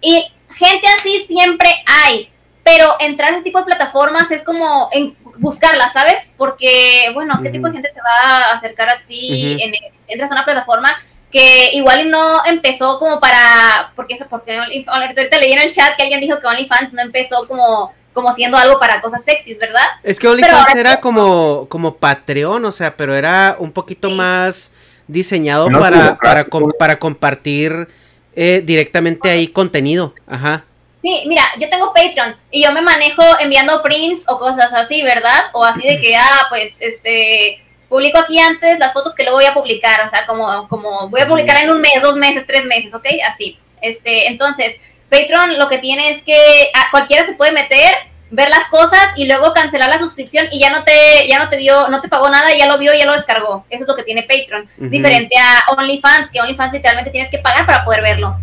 Y gente así siempre hay, pero entrar a ese tipo de plataformas es como en buscarlas, ¿sabes? Porque, bueno, ¿qué tipo de gente se va a acercar a ti? en, entras a una plataforma que igual no empezó como para, porque, porque ahorita leí en el chat que alguien dijo que OnlyFans no empezó como como siendo algo para cosas sexys, ¿verdad? Es que OnlyFans era como, como Patreon, o sea, pero era un poquito más diseñado para, para, para compartir eh, directamente ahí contenido. Ajá. Sí, mira, yo tengo Patreon y yo me manejo enviando prints o cosas así, ¿verdad? O así de que, ah, pues, este, publico aquí antes las fotos que luego voy a publicar, o sea, como, como voy a publicar en un mes, dos meses, tres meses, ¿ok? Así. Este, entonces, Patreon lo que tiene es que cualquiera se puede meter ver las cosas y luego cancelar la suscripción y ya no te, ya no te dio, no te pagó nada, ya lo vio, ya lo descargó. Eso es lo que tiene Patreon. Diferente a OnlyFans, que OnlyFans literalmente tienes que pagar para poder verlo.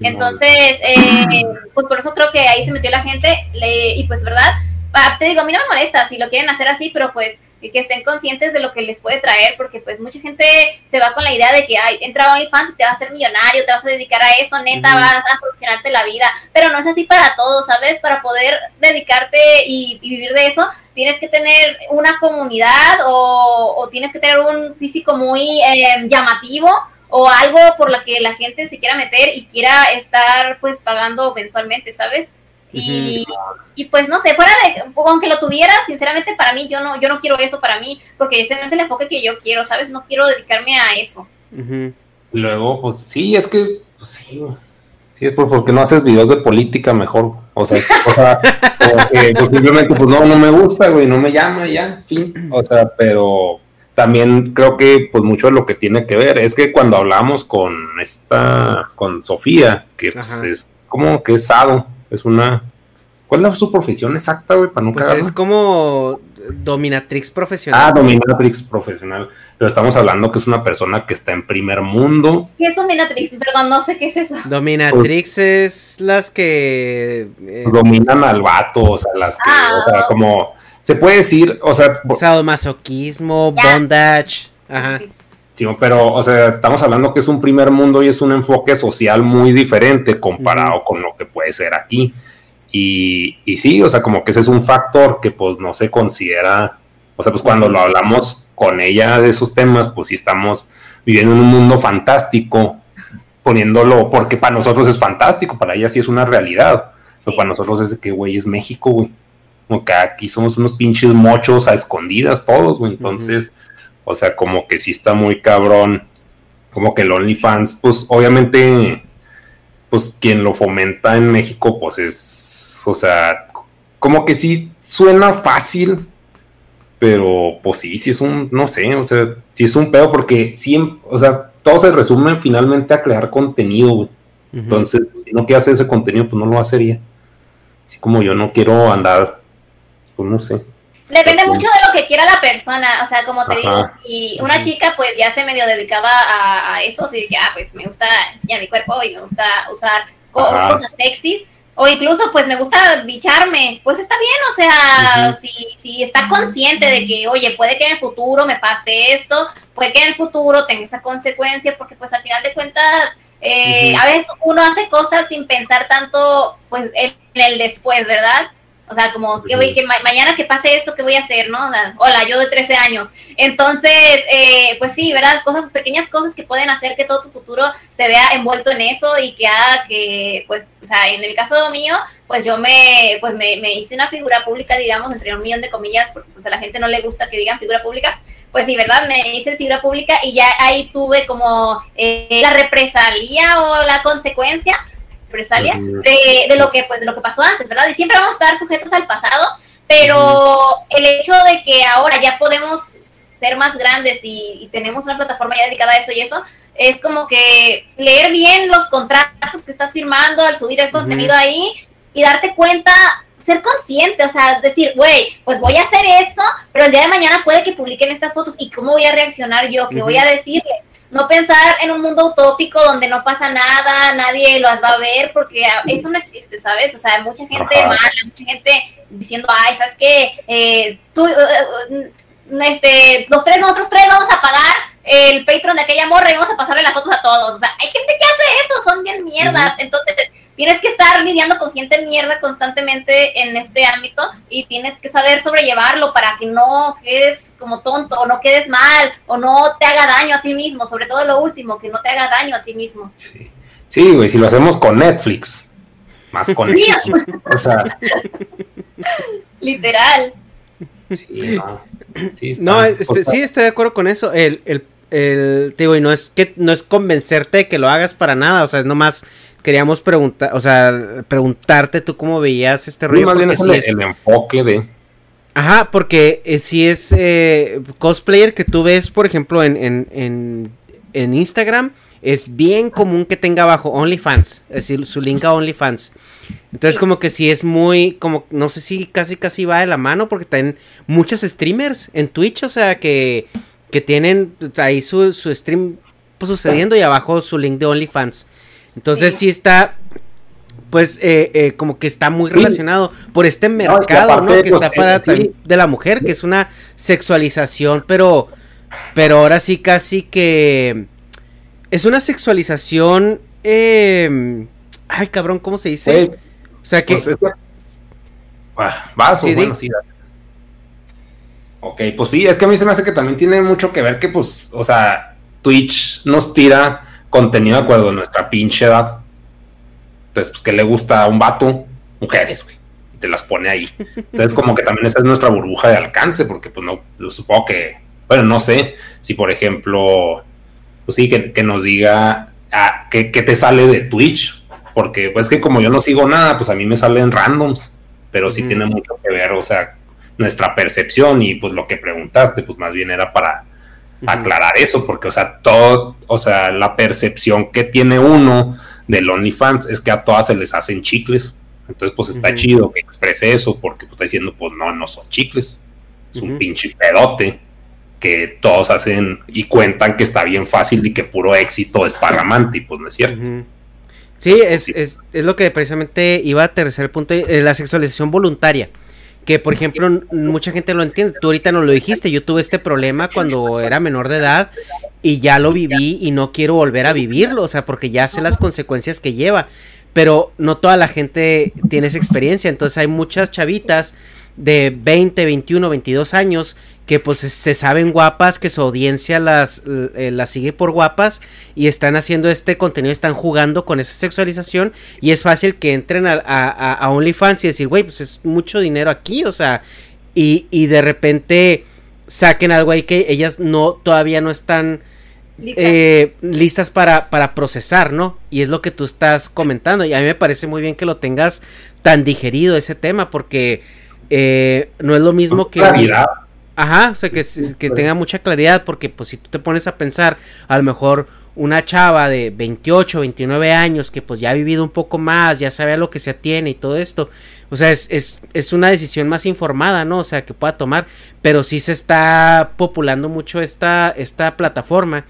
Entonces, eh, pues por eso creo que ahí se metió la gente y pues, ¿verdad? Ah, te digo, a mí no me molesta si lo quieren hacer así, pero pues que estén conscientes de lo que les puede traer, porque pues mucha gente se va con la idea de que, ay, entra a OnlyFans y te vas a hacer millonario, te vas a dedicar a eso, neta, vas a solucionarte la vida, pero no es así para todos, ¿sabes? Para poder dedicarte y, vivir de eso, tienes que tener una comunidad o, tienes que tener un físico muy em, llamativo o algo por la que la gente se quiera meter y quiera estar pues pagando mensualmente, ¿sabes? Y, y, pues no sé, fuera de, aunque lo tuviera, sinceramente para mí, yo no, yo no quiero eso para mí, porque ese no es el enfoque que yo quiero, ¿sabes? No quiero dedicarme a eso. Luego, pues sí, es que, pues sí, sí, es porque no haces videos de política mejor, o sea, es, o sea pues simplemente, pues no, no me gusta, güey, no me llama ya, fin, o sea, pero también creo que pues mucho de lo que tiene que ver es que cuando hablamos con esta, con Sofía, que pues es como que es sado, es una... ¿Cuál es su profesión exacta, güey? Para no pues es como dominatrix profesional. Ah, dominatrix profesional. Pero estamos hablando que es una persona que está en primer mundo. ¿Qué es dominatrix? Perdón, no sé qué es eso. Dominatrix es las que... Eh, dominan al vato, o sea, las que... o sea, ah, como... Se puede decir, o sea... Sadomasoquismo, bondage. Ajá. Sí, pero, o sea, estamos hablando que es un primer mundo y es un enfoque social muy diferente comparado con lo que puede ser aquí. Y, y, sí, o sea, como que ese es un factor que pues no se considera, o sea, pues cuando lo hablamos con ella de esos temas, pues sí estamos viviendo en un mundo fantástico, poniéndolo, porque para nosotros es fantástico, para ella sí es una realidad, pero para nosotros es que, güey, es México, güey. Como que aquí somos unos pinches mochos a escondidas todos, güey. Entonces, o sea, como que sí está muy cabrón. Como que el OnlyFans, pues obviamente, pues quien lo fomenta en México, pues es, o sea, como que sí suena fácil, pero pues sí, sí es un, no sé, o sea, sí es un pedo porque sí, o sea, todo se resume finalmente a crear contenido, Entonces, pues, si no quiere hacer ese contenido, pues no lo hacería. Así como yo no quiero andar, pues no sé. Depende mucho de lo que quiera la persona, o sea, como te digo, si una chica pues ya se medio dedicaba a, eso, si ya ah, pues me gusta enseñar mi cuerpo y me gusta usar cosas sexys, o incluso pues me gusta bicharme, pues está bien, o sea, si, si está consciente de que, oye, puede que en el futuro me pase esto, puede que en el futuro tenga esa consecuencia, porque pues al final de cuentas, eh, a veces uno hace cosas sin pensar tanto pues en el después, ¿verdad? O sea, como que, voy, que mañana que pase esto, ¿qué voy a hacer? ¿No? hola, yo de 13 años. Entonces, eh, pues sí, ¿verdad? Cosas, pequeñas cosas que pueden hacer que todo tu futuro se vea envuelto en eso y que haga que, pues, o sea, en el caso mío, pues yo me, pues me, hice una figura pública, digamos, entre un millón de comillas, porque pues a la gente no le gusta que digan figura pública. Pues sí, ¿verdad? Me hice figura pública y ya ahí tuve como eh, la represalia o la consecuencia represalia de, de, lo que pues de lo que pasó antes, ¿verdad? Y siempre vamos a estar sujetos al pasado, pero el hecho de que ahora ya podemos ser más grandes y, tenemos una plataforma ya dedicada a eso y eso, es como que leer bien los contratos que estás firmando al subir el contenido ahí y darte cuenta, ser consciente, o sea, decir, güey, pues voy a hacer esto, pero el día de mañana puede que publiquen estas fotos y cómo voy a reaccionar yo, qué voy a decirle no pensar en un mundo utópico donde no pasa nada, nadie los va a ver, porque eso no existe, ¿sabes? O sea, hay mucha gente mala, mucha gente diciendo, ay, ¿sabes qué? Eh, tú, eh, este, los tres, nosotros tres vamos a pagar el Patreon de aquella morra y vamos a pasarle las fotos a todos. O sea, hay gente que hace eso, son bien mierdas. Entonces, tienes que estar lidiando con gente mierda constantemente en este ámbito y tienes que saber sobrellevarlo para que no quedes como tonto o no quedes mal o no te haga daño a ti mismo. Sobre todo lo último, que no te haga daño a ti mismo. Sí, sí güey, si lo hacemos con Netflix. Más con Netflix. o sea. Literal. Sí, no. Sí, no, este, sí, estoy de acuerdo con eso. El, el, el, digo, y no es que no es convencerte de que lo hagas para nada, o sea, es nomás queríamos preguntar, o sea, preguntarte tú cómo veías este rollo. el, enfoque de. Ajá, porque eh, si es eh, cosplayer que tú ves, por ejemplo, en, en, en, en Instagram es bien común que tenga abajo OnlyFans, es decir, su link a OnlyFans. Entonces como que sí es muy, como, no sé si casi casi va de la mano porque tienen muchos streamers en Twitch, o sea, que, que tienen ahí su, su stream pues, sucediendo y abajo su link de OnlyFans. Entonces sí, está, pues eh, eh, como que está muy relacionado por este mercado, ¿no? Que está para de la mujer, que es una sexualización, pero, pero ahora sí casi que es una sexualización, eh, ay cabrón, ¿cómo se dice? o sea que... Pues vas sí, bueno, sí, Ok, pues sí, es que a mí se me hace que también tiene mucho que ver que, pues, o sea, Twitch nos tira contenido de acuerdo a nuestra pinche edad. Entonces, pues que le gusta a un vato, mujeres, güey. Y te las pone ahí. Entonces, como que también esa es nuestra burbuja de alcance, porque pues no, lo supongo que, bueno, no sé si por ejemplo, pues sí, que, nos diga ah, que, te sale de Twitch. Porque pues que como yo no sigo nada, pues a mí me salen randoms. Pero sí tiene mucho que ver, o sea, nuestra percepción y pues lo que preguntaste, pues más bien era para aclarar eso, porque, o sea, todo, o sea, la percepción que tiene uno del OnlyFans es que a todas se les hacen chicles. Entonces, pues está chido que exprese eso, porque pues, está diciendo, pues no, no son chicles. Es un pinche pedote que todos hacen y cuentan que está bien fácil y que puro éxito es parramante, y pues no es cierto. Sí, es, Es, es, lo que precisamente iba a tercer punto, eh, la sexualización voluntaria. Que por ejemplo, mucha gente lo entiende. Tú ahorita no lo dijiste. Yo tuve este problema cuando era menor de edad y ya lo viví y no quiero volver a vivirlo. O sea, porque ya sé las consecuencias que lleva. Pero no toda la gente tiene esa experiencia. Entonces hay muchas chavitas de 20, 21, 22 años que pues se saben guapas, que su audiencia las, eh, las sigue por guapas y están haciendo este contenido, están jugando con esa sexualización y es fácil que entren a, a, OnlyFans y decir, güey, pues es mucho dinero aquí, o sea, y, y, de repente saquen algo ahí que ellas no, todavía no están... Eh, listas para, para procesar, ¿no? Y es lo que tú estás comentando. Y a mí me parece muy bien que lo tengas tan digerido ese tema, porque eh, no es lo mismo que. Ajá, o sea, que, que tenga mucha claridad, porque pues si tú te pones a pensar, a lo mejor una chava de 28, 29 años que pues ya ha vivido un poco más, ya sabe a lo que se atiene y todo esto, o sea, es, es, es una decisión más informada, ¿no? O sea, que pueda tomar, pero sí se está populando mucho esta, esta plataforma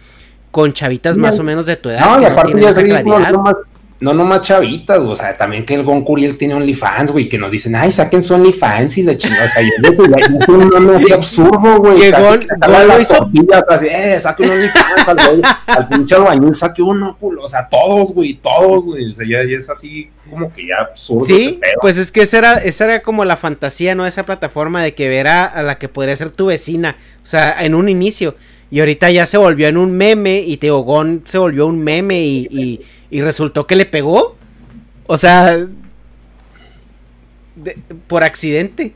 con chavitas más o menos de tu edad. No, y aparte ya no nomás chavitas, o sea, también que el Gon Curiel tiene OnlyFans, güey, que nos dicen, ay, saquen su OnlyFans y la chingada, o sea, yo no me hacía absurdo, güey. Que Gon, hizo. Tortillas, así, eh, saque un OnlyFans al, güey, al pinche albañil, saque uno, culo, o sea, todos, güey, todos, güey, o sea, ya, es así como que ya absurdo. Sí, pues es que esa era, esa era como la fantasía, ¿no? Esa plataforma de que ver a la que podría ser tu vecina, o sea, en un inicio. Y ahorita ya se volvió en un meme y Teogón se volvió un meme y, y, resultó que le pegó. O sea, por accidente.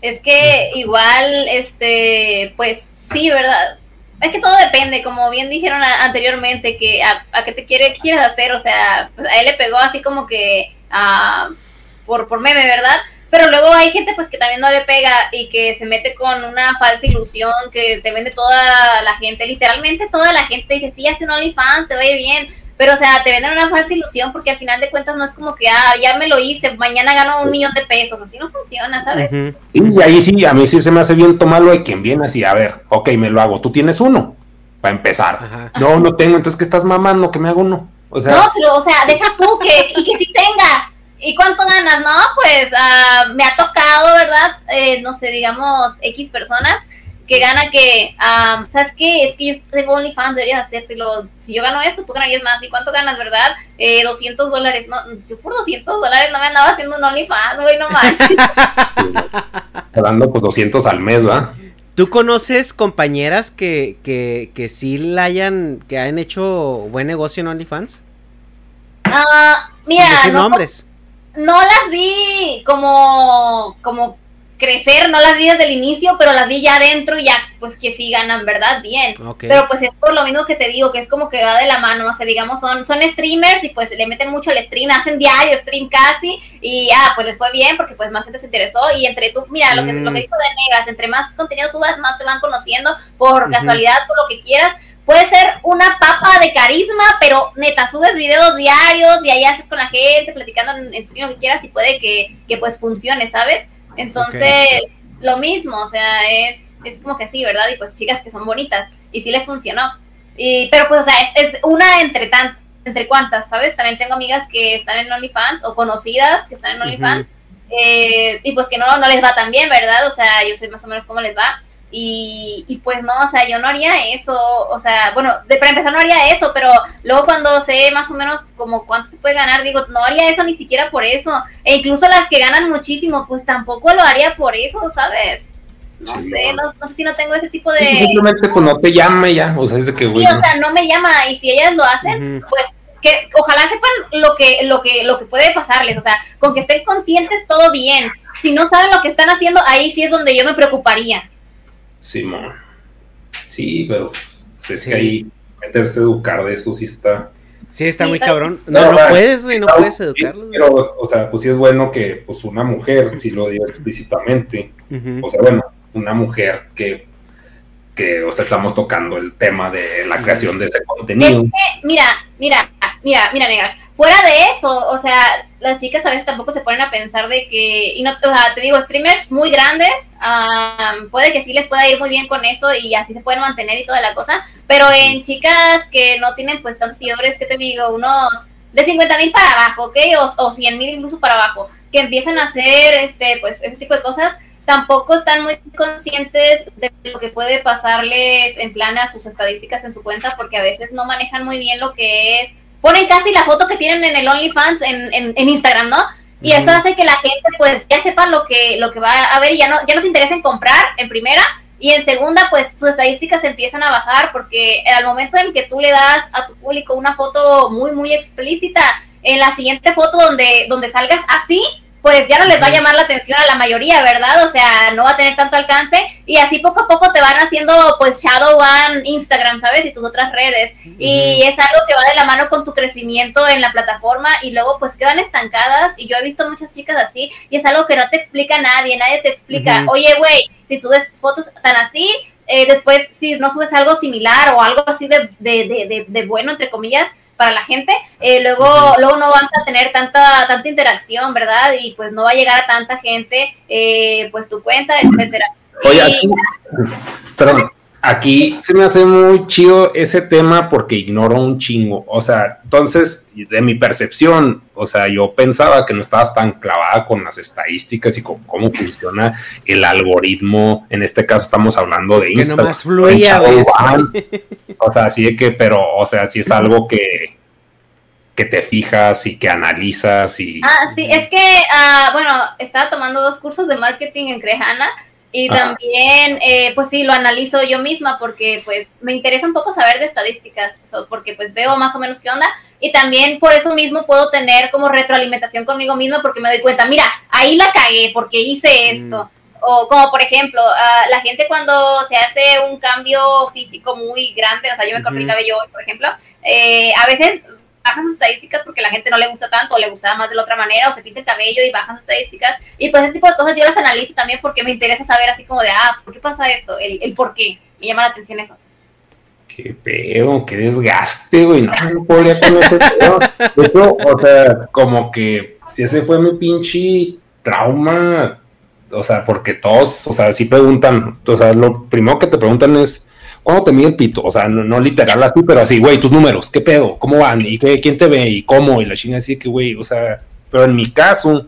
Es que igual, este, pues sí, ¿verdad? Es que todo depende, como bien dijeron anteriormente, que a, qué te quiere, qué quieres hacer, o sea, pues a él le pegó así como que a, por, por meme, ¿verdad? pero luego hay gente pues que también no le pega y que se mete con una falsa ilusión que te vende toda la gente, literalmente toda la gente te dice, sí, hazte un OnlyFans, te va bien, pero o sea, te venden una falsa ilusión porque al final de cuentas no es como que, ah, ya me lo hice, mañana gano un millón de pesos, así no funciona, ¿sabes? Y ahí sí, a mí sí se me hace bien tomarlo de quien viene así, a ver, ok, me lo hago, tú tienes uno, para empezar. No, no tengo, entonces que estás mamando, que me hago uno. O sea, no, pero, o sea, deja tú que, y que sí tenga, ¿Y cuánto ganas? No, pues uh, me ha tocado, ¿verdad? Eh, no sé, digamos, X personas que gana que, um, ¿sabes qué? Es que yo tengo OnlyFans, deberías hacértelo. Si yo gano esto, tú ganarías más. ¿Y cuánto ganas, verdad? Eh, 200 dólares. No, yo por 200 dólares no me andaba haciendo un OnlyFans, güey, no manches. dando pues 200 al mes, ¿va? ¿Tú conoces compañeras que, que, que sí la hayan, que hayan hecho buen negocio en OnlyFans? Ah, mira. Sin nombres no las vi como, como crecer, no las vi desde el inicio, pero las vi ya adentro y ya, pues que sí ganan, ¿verdad? Bien. Pero pues es por lo mismo que te digo, que es como que va de la mano, o sea, digamos, son, son streamers y pues le meten mucho al stream, hacen diario stream casi y ya, pues les fue bien porque pues más gente se interesó y entre tú, mira, lo que, lo que mm. dijo de Negas, entre más contenido subas, más te van conociendo por casualidad, por lo que quieras, puede ser una papa de carisma, pero neta, subes videos diarios y ahí haces con la gente, platicando en, en lo que quieras y puede que, que pues funcione, ¿sabes? Entonces, lo mismo, o sea, es, es como que así, ¿verdad? Y pues chicas que son bonitas y sí les funcionó. Y, pero pues, o sea, es, es una entre tantas, entre cuantas, ¿sabes? También tengo amigas que están en OnlyFans o conocidas que están en OnlyFans eh, y pues que no, no les va tan bien, ¿verdad? O sea, yo sé más o menos cómo les va. Y, y, pues no, o sea, yo no haría eso, o sea, bueno, de, para empezar no haría eso, pero luego cuando sé más o menos como cuánto se puede ganar, digo, no haría eso ni siquiera por eso. E incluso las que ganan muchísimo, pues tampoco lo haría por eso, ¿sabes? No sé, no, no, sé si no tengo ese tipo de... Simplemente pues no te llama ya, o sea, es de que... Sí, o sea, no me llama y si ellas lo hacen, pues que ojalá sepan lo que, lo que, lo que puede pasarles, o sea, con que estén conscientes todo bien. Si no saben lo que están haciendo, ahí sí es donde yo me preocuparía. Sí, Sí, pero pues, es que ahí meterse a educar de eso sí está. Sí, está muy cabrón. No, no, puedes, güey, no puedes educarlos. Pero, o sea, pues sí es bueno que pues una mujer, si lo digo explícitamente, o sea, bueno, una mujer que que, o sea, estamos tocando el tema de la creación de ese contenido. Es que, mira, mira, mira, mira, negas, fuera de eso, o sea, las chicas a veces tampoco se ponen a pensar de que, y no, o sea, te digo, streamers muy grandes, puede que sí les pueda ir muy bien con eso y así se pueden mantener y toda la cosa, pero en chicas que no tienen pues tantos seguidores, que te digo, unos de 50 mil para abajo, ¿ok? O, o 100 mil incluso para abajo, que empiezan a hacer, este, pues, ese tipo de cosas, tampoco están muy conscientes de lo que puede pasarles en plan a sus estadísticas en su cuenta, porque a veces no manejan muy bien lo que es. Ponen casi la foto que tienen en el OnlyFans en, en, Instagram, ¿no? Y eso hace que la gente pues ya sepa lo que, lo que va a ver y ya no, ya nos interesa en comprar en primera y en segunda pues sus estadísticas empiezan a bajar porque al momento en que tú le das a tu público una foto muy muy explícita, en la siguiente foto donde, donde salgas así, pues ya no les va a llamar la atención a la mayoría, ¿verdad? O sea, no va a tener tanto alcance y así poco a poco te van haciendo pues Shadow One, Instagram, ¿sabes? Y tus otras redes. Y es algo que va de la mano con tu crecimiento en la plataforma y luego pues quedan estancadas y yo he visto muchas chicas así y es algo que no te explica nadie, nadie te explica, oye, güey, si subes fotos tan así, eh, después si no subes algo similar o algo así de, de, de, de bueno, entre comillas, para la gente, eh, luego, luego no vas a tener tanta, tanta interacción, ¿verdad? Y pues no va a llegar a tanta gente, eh, pues tu cuenta, etcétera. Oye, aquí, perdón, aquí se me hace muy chido ese tema porque ignoro un chingo. O sea, entonces, de mi percepción, o sea, yo pensaba que no estabas tan clavada con las estadísticas y con cómo funciona el algoritmo. En este caso estamos hablando de Instagram. O sea, sí de que, pero, o sea, sí es algo que que te fijas y que analizas y... Ah, sí, es que, ah, bueno, estaba tomando dos cursos de marketing en Crejana y también, eh, pues sí, lo analizo yo misma porque pues me interesa un poco saber de estadísticas, porque pues veo más o menos qué onda y también por eso mismo puedo tener como retroalimentación conmigo misma porque me doy cuenta, mira, ahí la cagué porque hice mm. esto. O como por ejemplo, uh, la gente cuando se hace un cambio físico muy grande, o sea, yo me corté el cabello hoy, por ejemplo, eh, a veces bajan sus estadísticas porque la gente no le gusta tanto o le gustaba más de la otra manera o se pinta el cabello y bajan sus estadísticas. Y pues ese tipo de cosas yo las analizo también porque me interesa saber así como de, ah, ¿por qué pasa esto? El, el por qué. Me llama la atención eso. Qué pedo, qué desgaste, güey. No, no podría con ese De hecho, o sea, como que si ese fue mi pinche trauma, o sea, porque todos, o sea, sí preguntan, o sea, lo primero que te preguntan es, ¿Cuándo te mide el pito? O sea, no, literal así, pero así, güey, tus números, ¿qué pedo? ¿Cómo van? ¿Y qué, quién te ve? ¿Y cómo? Y la chinga así que, güey, o sea, pero en mi caso,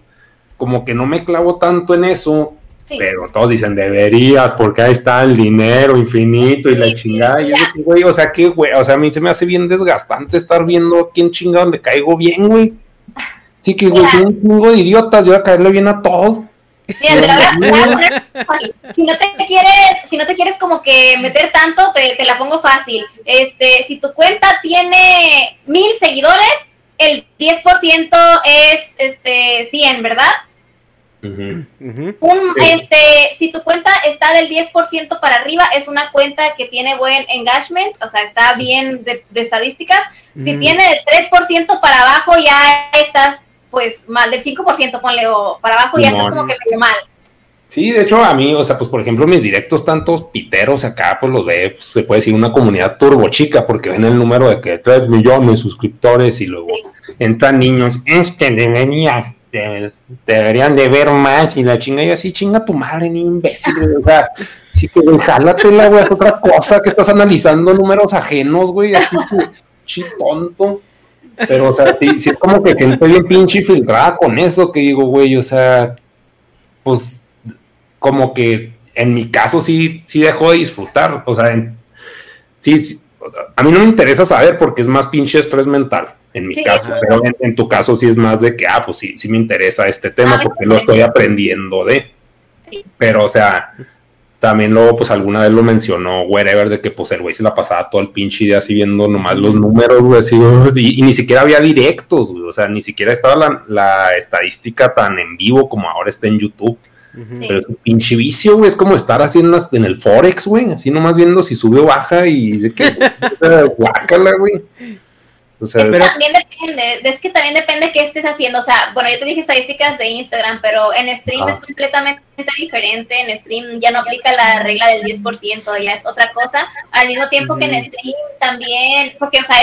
como que no me clavo tanto en eso, pero todos dicen, deberías, porque ahí está el dinero infinito y la chingada. Y yo güey, o sea, que, güey, o sea, a mí se me hace bien desgastante estar viendo quién chingado le caigo bien, güey. Sí que, güey, soy un chingo de idiotas, yo voy a caerle bien a todos si no te quieres, si no te quieres como que meter tanto, te, la pongo fácil. Este, si tu cuenta tiene mil seguidores, el 10% es este 100, ¿verdad? este, si tu cuenta está del 10% para arriba, es una cuenta que tiene buen engagement, o sea, está bien de, estadísticas. Si tiene del 3% para abajo, ya estás pues mal, del 5% ponle o para abajo, ya estás como que medio mal. Sí, de hecho, a mí, o sea, pues por ejemplo, mis directos tantos piteros acá, pues los ve, pues, se puede decir una comunidad turbo chica, porque ven el número de que 3 millones de suscriptores y luego entran niños, este debería, deberían de ver más y la chinga y así, chinga tu madre, ni imbécil, o sea, sí que güey, jálatela, güey, es otra cosa que estás analizando números ajenos, güey, así que, chi tonto. Pero, o sea, sí, sí es como que gente bien pinche filtrada con eso, que digo, güey, o sea, pues como que en mi caso sí, sí dejó de disfrutar. O sea, sí, a mí no me interesa saber porque es más pinche estrés mental. En mi caso, pero en, tu caso sí es más de que, ah, pues sí, sí me interesa este tema porque lo estoy aprendiendo de. Pero, o sea, también luego, pues alguna vez lo mencionó, wherever, de que pues el güey se la pasaba todo el pinche día así viendo nomás los números, güey, así, y, ni siquiera había directos, güey, o sea, ni siquiera estaba la, la estadística tan en vivo como ahora está en YouTube. Pero es un pinche vicio, güey. Es como estar haciendo en el Forex, güey. Así nomás viendo si sube o baja y de que guácala, güey. O sea, también depende, es que también depende qué estés haciendo. O sea, bueno, yo te dije estadísticas de Instagram, pero en stream es completamente diferente. En stream ya no aplica la regla del 10%, ya es otra cosa. Al mismo tiempo que en stream también, porque, o sea,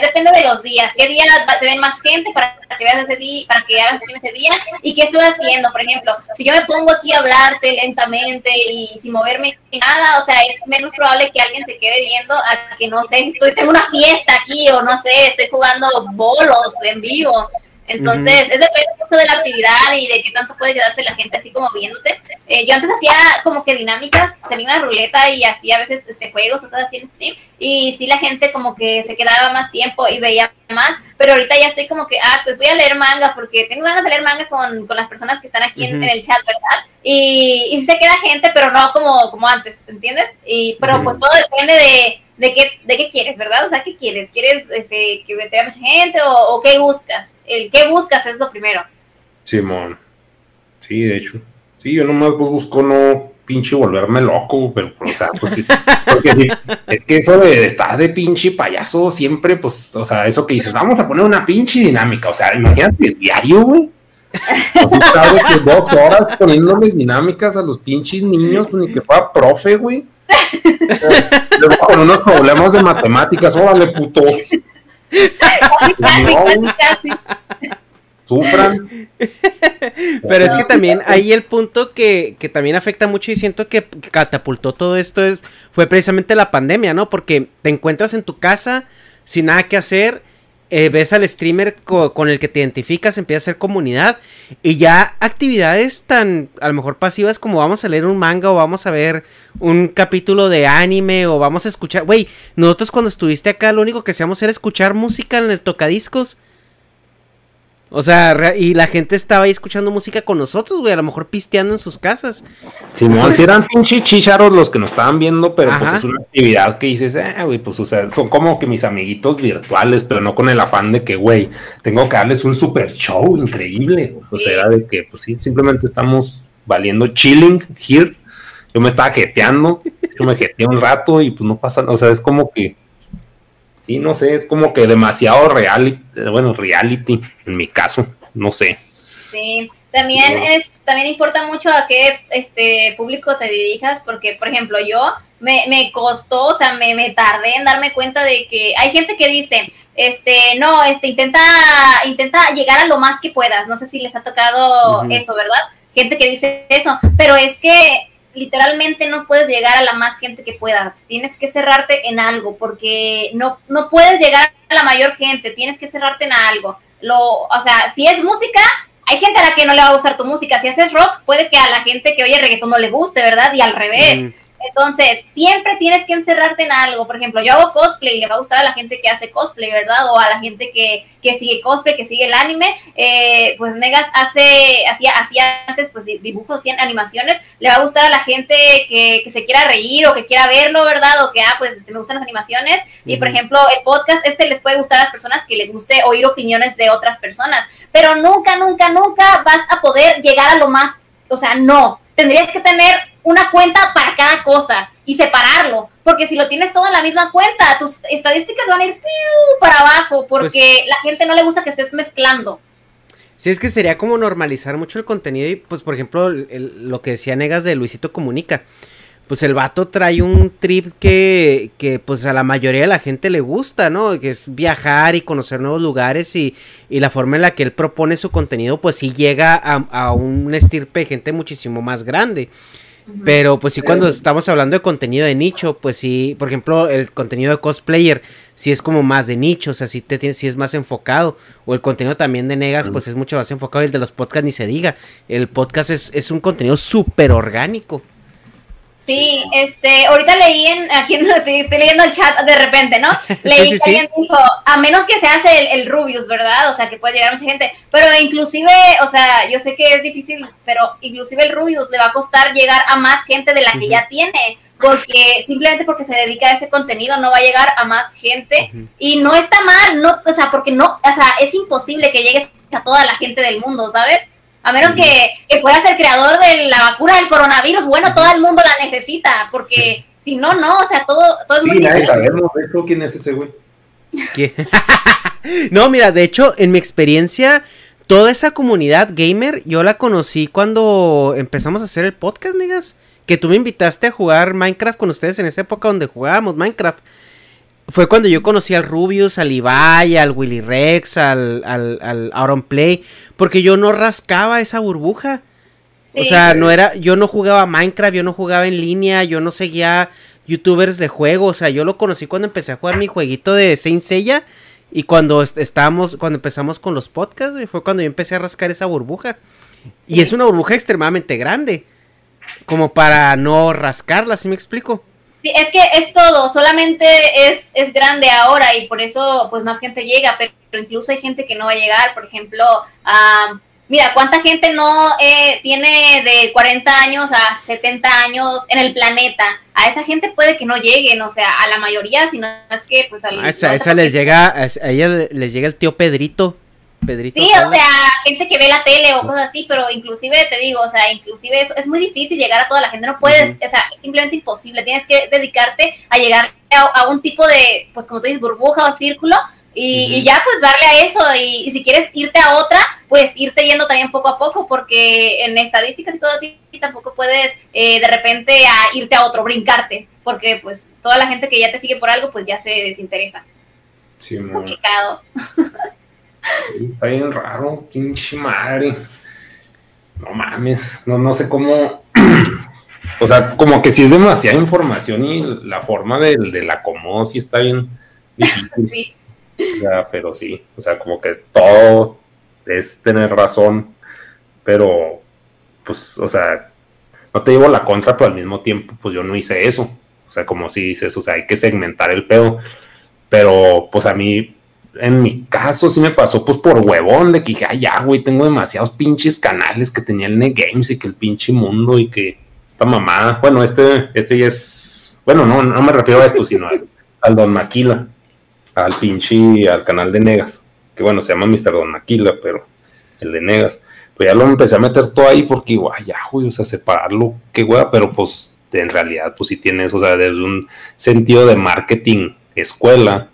Depende de los días, qué día te ven más gente para que veas ese día, para que hagas ese día y qué estoy haciendo. Por ejemplo, si yo me pongo aquí a hablarte lentamente y sin moverme ni nada, o sea, es menos probable que alguien se quede viendo a que no sé, estoy tengo una fiesta aquí o no sé, estoy jugando bolos en vivo. Entonces, es depende mucho de la actividad y de qué tanto puede quedarse la gente así como viéndote. Eh, yo antes hacía como que dinámicas, tenía una ruleta y hacía a veces este, juegos o cosas así en stream. Y sí, la gente como que se quedaba más tiempo y veía más. Pero ahorita ya estoy como que, ah, pues voy a leer manga porque tengo ganas de leer manga con, con las personas que están aquí en, el chat, ¿verdad? Y, y se queda gente, pero no como, como antes, ¿entiendes? Y, pero pues todo depende de de qué, de qué quieres, ¿verdad? O sea, ¿qué quieres? ¿Quieres este, que te vea mucha gente o, qué buscas? El qué buscas es lo primero. Simón. Sí, de hecho. Sí, yo nomás pues, busco no pinche volverme loco, pero, o sea, pues sí, porque es que eso de estar de pinche payaso siempre, pues, o sea, eso que dices, vamos a poner una pinche dinámica, o sea, imagínate el diario, güey. que dos horas poniéndoles dinámicas a los pinches niños, pues ni que fuera profe, güey. Luego con unos problemas de matemáticas, órale, putos. Sufran. Pero es que también ahí el punto que, que, también afecta mucho y siento que catapultó todo esto es, fue precisamente la pandemia, ¿no? Porque te encuentras en tu casa sin nada que hacer eh, ves al streamer con el que te identificas, empieza a hacer comunidad y ya actividades tan a lo mejor pasivas como vamos a leer un manga o vamos a ver un capítulo de anime o vamos a escuchar, güey, nosotros cuando estuviste acá lo único que hacíamos era escuchar música en el tocadiscos. O sea, y la gente estaba ahí escuchando música con nosotros, güey, a lo mejor pisteando en sus casas. Sí, no, si eran pinche chicharos los que nos estaban viendo, pero pues es una actividad que dices, ah, güey, pues, o sea, son como que mis amiguitos virtuales, pero no con el afán de que, güey, tengo que darles un super show increíble. O sea, de que, pues sí, simplemente estamos valiendo chilling here. Yo me estaba jeteando, yo me jeteé un rato y pues no pasa, o sea, es como que sí, no sé, es como que demasiado reality, bueno, reality en mi caso, no sé. Sí, también es, también importa mucho a qué este público te dirijas, porque por ejemplo yo me, me costó, o sea, me, me, tardé en darme cuenta de que hay gente que dice, este, no, este, intenta, intenta llegar a lo más que puedas. No sé si les ha tocado eso, ¿verdad? Gente que dice eso, pero es que literalmente no puedes llegar a la más gente que puedas. Tienes que cerrarte en algo porque no, no puedes llegar a la mayor gente. Tienes que cerrarte en algo. Lo, o sea, si es música, hay gente a la que no le va a gustar tu música. Si haces rock, puede que a la gente que oye reggaetón no le guste, ¿verdad? Y al revés. Entonces, siempre tienes que encerrarte en algo. Por ejemplo, yo hago cosplay y le va a gustar a la gente que hace cosplay, ¿verdad? O a la gente que, que sigue cosplay, que sigue el anime. Eh, pues Negas hace, hacía, hacía antes pues dibujos y animaciones. Le va a gustar a la gente que, que, se quiera reír o que quiera verlo, ¿verdad? O que, ah, pues este, me gustan las animaciones. Y por ejemplo, el podcast, este les puede gustar a las personas que les guste oír opiniones de otras personas. Pero nunca, nunca, nunca vas a poder llegar a lo más, o sea, no. Tendrías que tener una cuenta para cada cosa y separarlo, porque si lo tienes todo en la misma cuenta, tus estadísticas van a ir para abajo, porque pues la gente no le gusta que estés mezclando. Sí, es que sería como normalizar mucho el contenido y pues por ejemplo lo que decía Negas de Luisito Comunica, pues el vato trae un trip que, que pues a la mayoría de la gente le gusta, ¿no? Que es viajar y conocer nuevos lugares y, y la forma en la que él propone su contenido pues sí llega a, a un estirpe de gente muchísimo más grande. Pero pues sí, cuando estamos hablando de contenido de nicho, pues sí, por ejemplo, el contenido de cosplayer, sí es como más de nicho, o sea, sí, te, sí es más enfocado. O el contenido también de Negas, pues es mucho más enfocado. El de los podcasts ni se diga. El podcast es, es un contenido súper orgánico. Sí, este, ahorita leí en, aquí estoy leyendo el chat de repente, ¿no? Leí que alguien dijo, a menos que se hace el, el, Rubius, ¿verdad? O sea, que puede llegar mucha gente, pero inclusive, o sea, yo sé que es difícil, pero inclusive el Rubius le va a costar llegar a más gente de la que ya tiene, porque simplemente porque se dedica a ese contenido no va a llegar a más gente y no está mal, no, o sea, porque no, o sea, es imposible que llegues a toda la gente del mundo, ¿sabes? A menos que, que, fueras el creador de la vacuna del coronavirus, bueno, todo el mundo la necesita, porque si no, no, o sea, todo, todo es muy difícil. sabemos, de quién es ese güey. no, mira, de hecho, en mi experiencia, toda esa comunidad gamer, yo la conocí cuando empezamos a hacer el podcast, niggas. Que tú me invitaste a jugar Minecraft con ustedes en esa época donde jugábamos Minecraft fue cuando yo conocí al Rubius, al Ibai, al Willy Rex, al, al, al Aaron Play, porque yo no rascaba esa burbuja. O sea, no era, yo no jugaba Minecraft, yo no jugaba en línea, yo no seguía youtubers de juego, o sea, yo lo conocí cuando empecé a jugar mi jueguito de Saint Seiya y cuando estábamos, cuando empezamos con los podcasts, fue cuando yo empecé a rascar esa burbuja. Y es una burbuja extremadamente grande, como para no rascarla, ¿sí me explico? Sí, es que es todo, solamente es, es grande ahora y por eso pues más gente llega, pero, incluso hay gente que no va a llegar, por ejemplo, mira, ¿cuánta gente no eh, tiene de 40 años a 70 años en el planeta? A esa gente puede que no lleguen, o sea, a la mayoría, si no es que pues a, a esa, esa les llega, a ella les llega el tío Pedrito Pedrito sí, o sea, gente que ve la tele o cosas así, pero inclusive te digo, o sea, inclusive eso es muy difícil llegar a toda la gente, no puedes, o sea, es simplemente imposible, tienes que dedicarte a llegar a, un tipo de, pues como tú dices, burbuja o círculo, y, ya pues darle a eso, y, si quieres irte a otra, pues irte yendo también poco a poco, porque en estadísticas y todo así tampoco puedes eh, de repente a irte a otro, brincarte, porque pues toda la gente que ya te sigue por algo, pues ya se desinteresa. Sí, es complicado. Está bien raro, pinche madre. No mames, no, no sé cómo. o sea, como que si es demasiada información y la forma de, de la acomodo sí está bien difícil. O sea, pero sí, o sea, como que todo es tener razón, pero pues, o sea, no te llevo la contra, pero al mismo tiempo, pues yo no hice eso. O sea, como si dices, o sea, hay que segmentar el pedo. Pero, pues a mí en mi caso sí me pasó pues por huevón de que dije, ay ya, güey, tengo demasiados pinches canales que tenía el Games y que el pinche mundo y que esta mamada, bueno, este, este ya es, bueno, no, no me refiero a esto, sino al, Don Maquila, al pinche, al canal de Negas, que bueno, se llama Mr. Don Maquila, pero el de Negas. Pues ya lo empecé a meter todo ahí porque, guay, ya, güey, o sea, separarlo, qué hueva, pero pues en realidad, pues sí tienes, o sea, desde un sentido de marketing, escuela,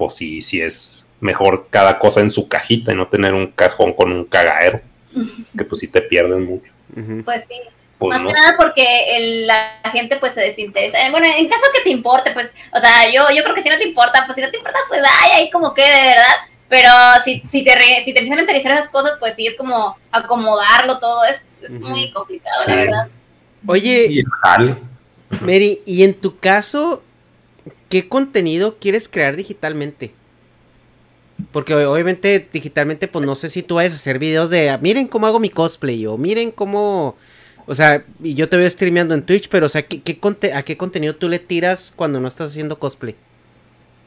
pues sí, sí es mejor cada cosa en su cajita y no tener un cajón con un cagadero, que pues sí te pierden mucho. Pues sí. Pues Más que nada porque la gente pues se desinteresa. Eh, bueno, en caso que te importe, pues, o sea, yo, yo creo que si no te importa, pues si no te importa, pues ay, ahí como que de verdad. Pero si, si, te, si te empiezan a interesar esas cosas, pues sí, es como acomodarlo todo, es, es muy complicado, la verdad. Oye, y Mary, y en tu caso, ¿qué contenido quieres crear digitalmente? Porque obviamente digitalmente, pues no sé si tú vayas a hacer videos de, miren cómo hago mi cosplay o miren cómo... O sea, y yo te veo streameando en Twitch, pero o sea, ¿qué, ¿a qué contenido tú le tiras cuando no estás haciendo cosplay?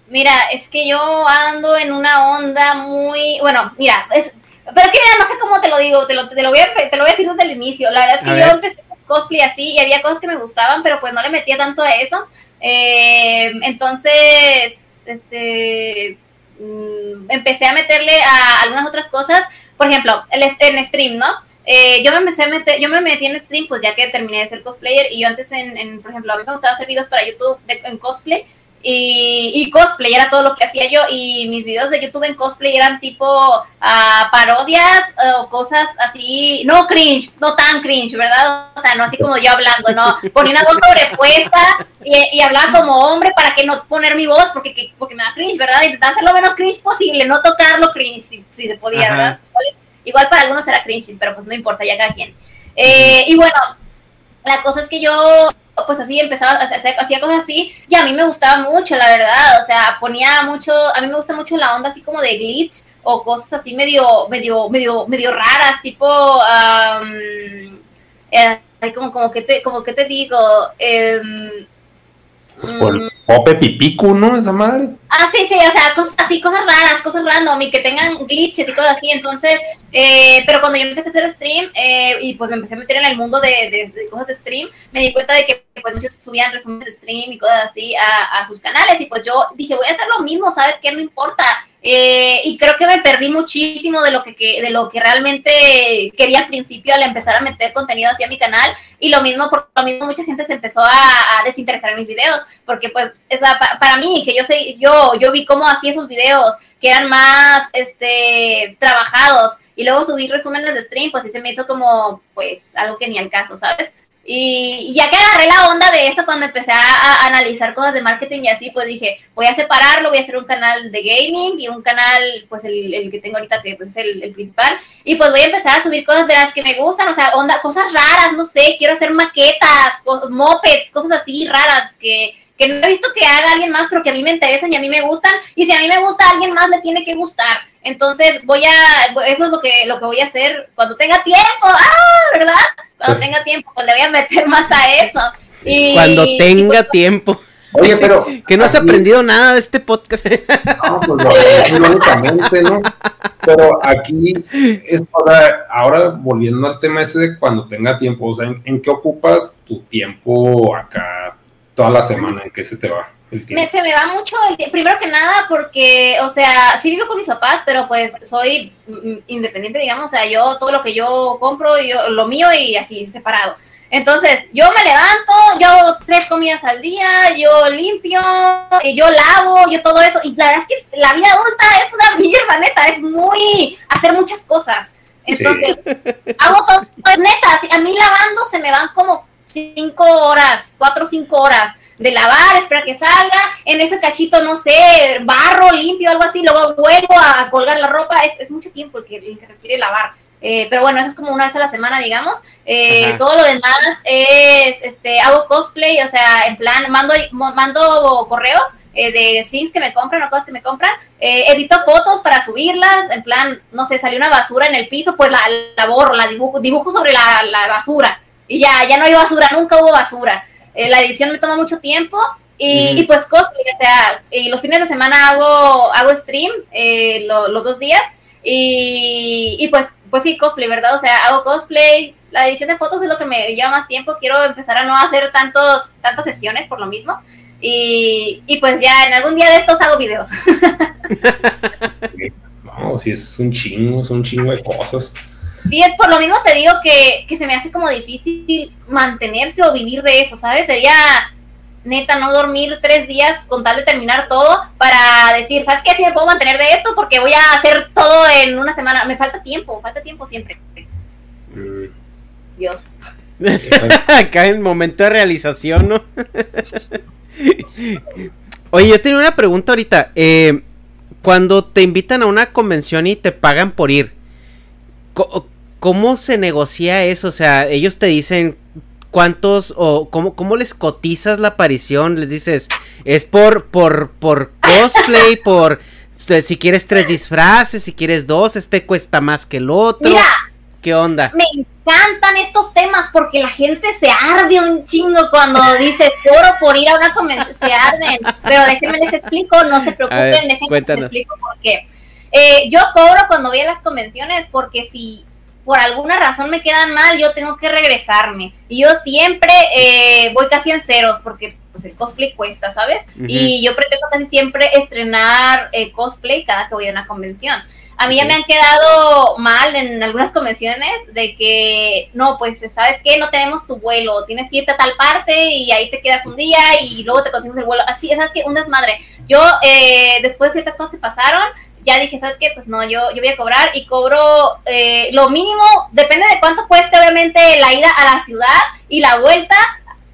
Mira, es que yo ando en una onda muy... Bueno, mira, es, pero es que mira, no sé cómo te lo digo, te lo, te lo, voy, a, te lo voy a decir desde el inicio. La verdad es que yo empecé con cosplay así y había cosas que me gustaban, pero pues no le metía tanto a eso. Eh, entonces, este, mm, empecé a meterle a algunas otras cosas. Por ejemplo, el, en stream, ¿no? Eh, yo me empecé a meter, yo me metí en stream, pues ya que terminé de ser cosplayer, y yo antes en, en por ejemplo, a mí me gustaba hacer videos para YouTube en cosplay, y, cosplay era todo lo que hacía yo y mis videos de YouTube en cosplay eran tipo uh, parodias o cosas así, no cringe, no tan cringe, ¿verdad? O sea, no así como yo hablando, no, ponía una voz sobrepuesta y, y hablaba como hombre para que no poner mi voz porque, porque me da cringe, ¿verdad? Intentar hacer lo menos cringe posible, no tocarlo cringe si, se podía, ¿verdad? Igual, para algunos era cringe, pero pues no importa, ya cada quien. Eh, y bueno, la cosa es que yo pues así empezaba a hacer, hacía cosas así y a mí me gustaba mucho, la verdad, o sea, ponía mucho, a mí me gusta mucho la onda así como de glitch o cosas así medio, medio, medio, medio raras, tipo, eh, como, como que te, como que te digo, eh, pues el Pope Pipicu, ¿no? Esa madre. Ah, sí, sí, o sea, cosas así, cosas raras, cosas random y que tengan glitches y cosas así. Entonces, eh, pero cuando yo empecé a hacer stream eh, y pues me empecé a meter en el mundo de, de, cosas de stream, me di cuenta de que pues muchos subían resúmenes de stream y cosas así a, a sus canales y pues yo dije, voy a hacer lo mismo, ¿sabes qué? No importa eh, y creo que me perdí muchísimo de lo que, de lo que realmente quería al principio al empezar a meter contenido hacia mi canal. Y lo mismo, por lo mismo, mucha gente se empezó a, desinteresar en mis videos. Porque, pues, esa, para mí, que yo sé, yo, yo vi cómo hacía esos videos que eran más este, trabajados. Y luego subí resúmenes de stream, pues sí se me hizo como, pues, algo que ni al caso, ¿sabes? Y ya que agarré la onda de eso cuando empecé a, analizar cosas de marketing y así, pues dije, voy a separarlo, voy a hacer un canal de gaming y un canal, pues el, que tengo ahorita, que pues, es el, principal, y pues voy a empezar a subir cosas de las que me gustan, o sea, onda, cosas raras, no sé, quiero hacer maquetas, mopeds, cosas así raras que, que no he visto que haga alguien más, pero que a mí me interesan y a mí me gustan, y si a mí me gusta, a alguien más le tiene que gustar. Entonces voy a, eso es lo que, lo que voy a hacer cuando tenga tiempo, ah, ¿verdad? Cuando tenga tiempo, pues le voy a meter más a eso. Y, cuando tenga pues, tiempo. Oye, pero. Que no has aprendido nada de este podcast. No, pues lógicamente, ¿no? Pero aquí es ahora, ahora volviendo al tema ese de cuando tenga tiempo, o sea, ¿en, qué ocupas tu tiempo acá toda la semana? ¿En qué se te va? Me, se me va mucho el tiempo. Primero que nada, porque, o sea, sí vivo con mis papás, pero pues soy independiente, digamos. O sea, yo todo lo que yo compro, yo lo mío y así, separado. Entonces, yo me levanto, yo hago tres comidas al día, yo limpio, yo lavo, yo todo eso. Y la verdad es que la vida adulta es una mierda, neta. Es muy. hacer muchas cosas. Entonces, hago todo, pues, neta. A mí lavando se me van como cinco horas, cuatro o cinco horas de lavar, espera que salga, en ese cachito, no sé, barro, limpio, algo así, luego vuelvo a colgar la ropa, es, es mucho tiempo el que, requiere lavar. Eh, pero bueno, eso es como una vez a la semana, digamos. Eh, todo lo demás es, este, hago cosplay, o sea, en plan, mando, mando correos eh, de things que me compran o cosas que me compran, edito fotos para subirlas, en plan, no sé, salió una basura en el piso, pues la, la borro, la dibujo, dibujo sobre la, la basura. Y ya, ya no hay basura, nunca hubo basura. Eh, la edición me toma mucho tiempo Y, pues cosplay, o sea, y los fines de semana hago, hago stream eh, los dos días. Y, y, pues, pues sí, cosplay, ¿verdad? O sea, hago cosplay. La edición de fotos es lo que me lleva más tiempo. Quiero empezar a no hacer tantos, tantas sesiones por lo mismo. Y, y pues ya en algún día de estos hago videos. no, si es un chingo, es un chingo de cosas. Sí, es por lo mismo te digo que, que se me hace como difícil mantenerse o vivir de eso, ¿sabes? Sería neta no dormir tres días con tal de terminar todo para decir, ¿sabes qué? Si me puedo mantener de esto porque voy a hacer todo en una semana. Me falta tiempo, falta tiempo siempre. Dios. Acá en momento de realización, ¿no? Oye, yo tenía una pregunta ahorita. Eh, cuando te invitan a una convención y te pagan por ir, ¿cómo se negocia eso? O sea, ellos te dicen cuántos o cómo, cómo les cotizas la aparición, les dices, es por, por, por cosplay, por si quieres tres disfraces, si quieres dos, este cuesta más que el otro. Mira, ¿qué onda? Me encantan estos temas porque la gente se arde un chingo cuando dice coro por ir a una convención, se arden. Pero déjenme les explico, no se preocupen, déjenme les explico por qué. Eh, yo cobro cuando voy a las convenciones porque si por alguna razón me quedan mal, yo tengo que regresarme. Y yo siempre eh, voy casi en ceros porque pues, el cosplay cuesta, ¿sabes? Y yo pretendo casi siempre estrenar eh, cosplay cada que voy a una convención. A mí ya me han quedado mal en algunas convenciones de que, no, pues, ¿sabes qué? No tenemos tu vuelo, tienes que irte a tal parte y ahí te quedas un día y luego te consigues el vuelo. Así, ¿sabes qué? Un desmadre. Yo, eh, después de ciertas cosas que pasaron, ya dije, ¿sabes qué? Pues no, yo, yo voy a cobrar y cobro eh, lo mínimo, depende de cuánto cueste obviamente la ida a la ciudad y la vuelta,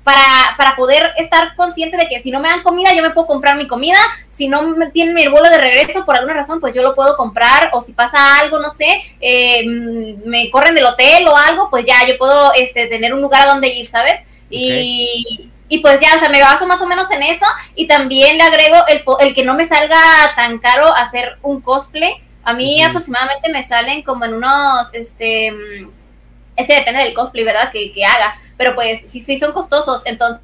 para, para, poder estar consciente de que si no me dan comida, yo me puedo comprar mi comida, si no me tienen mi vuelo de regreso por alguna razón, pues yo lo puedo comprar, o si pasa algo, no sé, eh, me corren del hotel o algo, pues ya yo puedo este, tener un lugar a donde ir, ¿sabes? Y, y pues ya, o sea, me baso más o menos en eso. Y también le agrego el, el que no me salga tan caro hacer un cosplay. A mí aproximadamente me salen como en unos, este, este depende del cosplay, ¿verdad? Que, que haga, pero pues sí, sí son costosos, entonces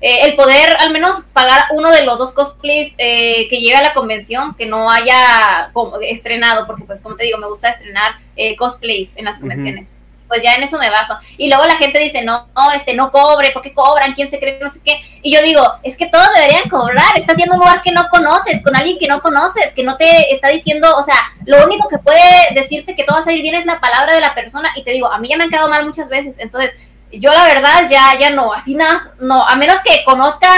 eh, el poder al menos pagar uno de los dos cosplays eh, que lleve a la convención, que no haya como, estrenado, porque pues como te digo, me gusta estrenar eh, cosplays en las convenciones pues ya en eso me baso. Y luego la gente dice, no, no, este, no cobre, ¿por qué cobran? ¿Quién se cree? No sé qué. Y yo digo, es que todos deberían cobrar, estás yendo un lugar que no conoces, con alguien que no conoces, que no te está diciendo, o sea, lo único que puede decirte que todo va a salir bien es la palabra de la persona. Y te digo, a mí ya me han quedado mal muchas veces, entonces yo la verdad ya, ya no, así nada, no, a menos que conozca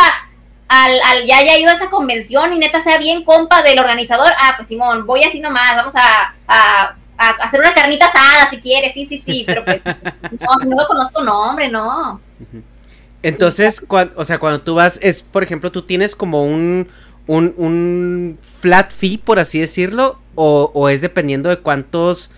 al, al, ya haya ido a esa convención y neta sea bien compa del organizador, ah, pues Simón, voy así nomás, vamos a a hacer una carnita asada si quieres, sí, sí, sí, pero pues, no, si no lo conozco, no, hombre, no. Entonces, o sea, cuando tú vas, es, por ejemplo, tú tienes como un, un, un flat fee, por así decirlo, o, o, es dependiendo de cuántos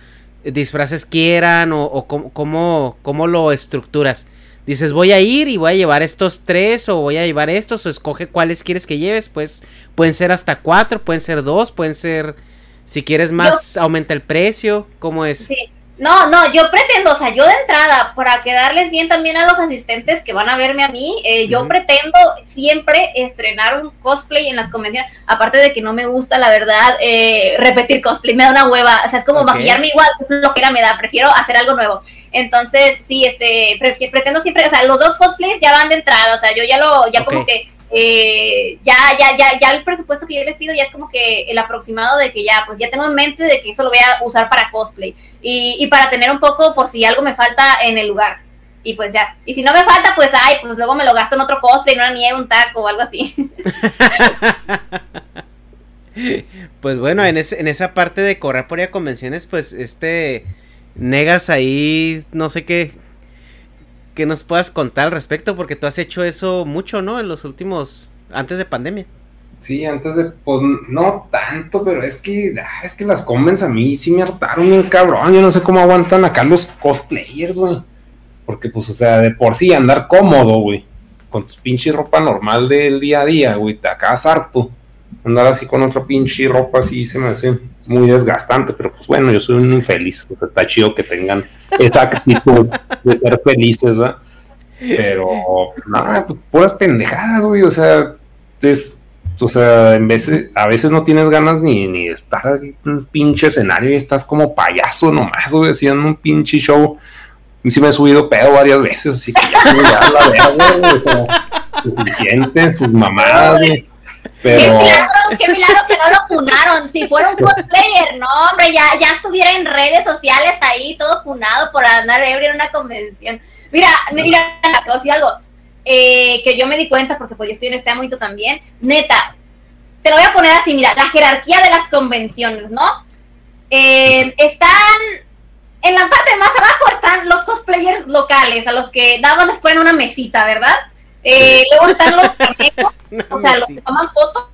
disfraces quieran, o, o cómo, cómo, lo estructuras. Dices, voy a ir y voy a llevar estos tres, o voy a llevar estos, o escoge cuáles quieres que lleves, pues pueden ser hasta cuatro, pueden ser dos, pueden ser si quieres más, aumenta el precio. ¿Cómo es? Sí. No, no, yo pretendo, o sea, yo de entrada, para quedarles bien también a los asistentes que van a verme a mí, eh, yo pretendo siempre estrenar un cosplay en las convenciones, aparte de que no me gusta, la verdad, eh, repetir cosplay, me da una hueva, o sea, es como maquillarme igual, que flojera me da, prefiero hacer algo nuevo. Entonces, sí, este, pretendo siempre, o sea, los dos cosplays ya van de entrada, o sea, yo ya lo, ya como que eh, ya, ya, ya, ya el presupuesto que yo les pido ya es como que el aproximado de que ya, pues ya tengo en mente de que eso lo voy a usar para cosplay y, y para tener un poco por si algo me falta en el lugar. Y pues ya. Y si no me falta, pues ay, pues luego me lo gasto en otro cosplay, no nieve un taco o algo así. pues bueno, en, en esa parte de correr por ir a convenciones, pues este negas ahí, no sé qué, que nos puedas contar al respecto, porque tú has hecho eso mucho, ¿no? En los últimos, antes de pandemia. Sí, antes de, pues no tanto, pero es que, ah, es que las convens a mí sí me hartaron bien cabrón. Yo no sé cómo aguantan acá los cosplayers, güey. Porque, pues, o sea, de por sí andar cómodo, güey. Con tus pinche ropa normal del día a día, güey. Te acabas harto. Andar así con otra pinche ropa así se me hace muy desgastante, pero pues bueno, yo soy un infeliz. O sea, está chido que tengan esa actitud de ser felices, ¿verdad? Pero, nada, pues puras pendejadas, güey. O sea, Entonces, o sea, en vez a veces no tienes ganas ni, ni de estar en un pinche escenario y estás como payaso nomás, güey, haciendo un pinche show. Sí me he subido pedo varias veces, así que ya, ya la verga, o sea, suficiente, sus mamadas, güey. Pero... Qué milagro, qué milagro que no lo funaron. Si fuera un cosplayer, no, hombre, ya, ya estuviera en redes sociales ahí, todo funado por andar ebrio en una convención. Mira, mira, te voy a decir algo. Eh, que yo me di cuenta, porque pues yo estoy en este ámbito también, neta, te lo voy a poner así, mira, la jerarquía de las convenciones, ¿no? Eh, están, en la parte más abajo están los cosplayers locales, a los que nada más les ponen una mesita, ¿verdad? Eh, luego están los camejos, o sea, los que toman fotos,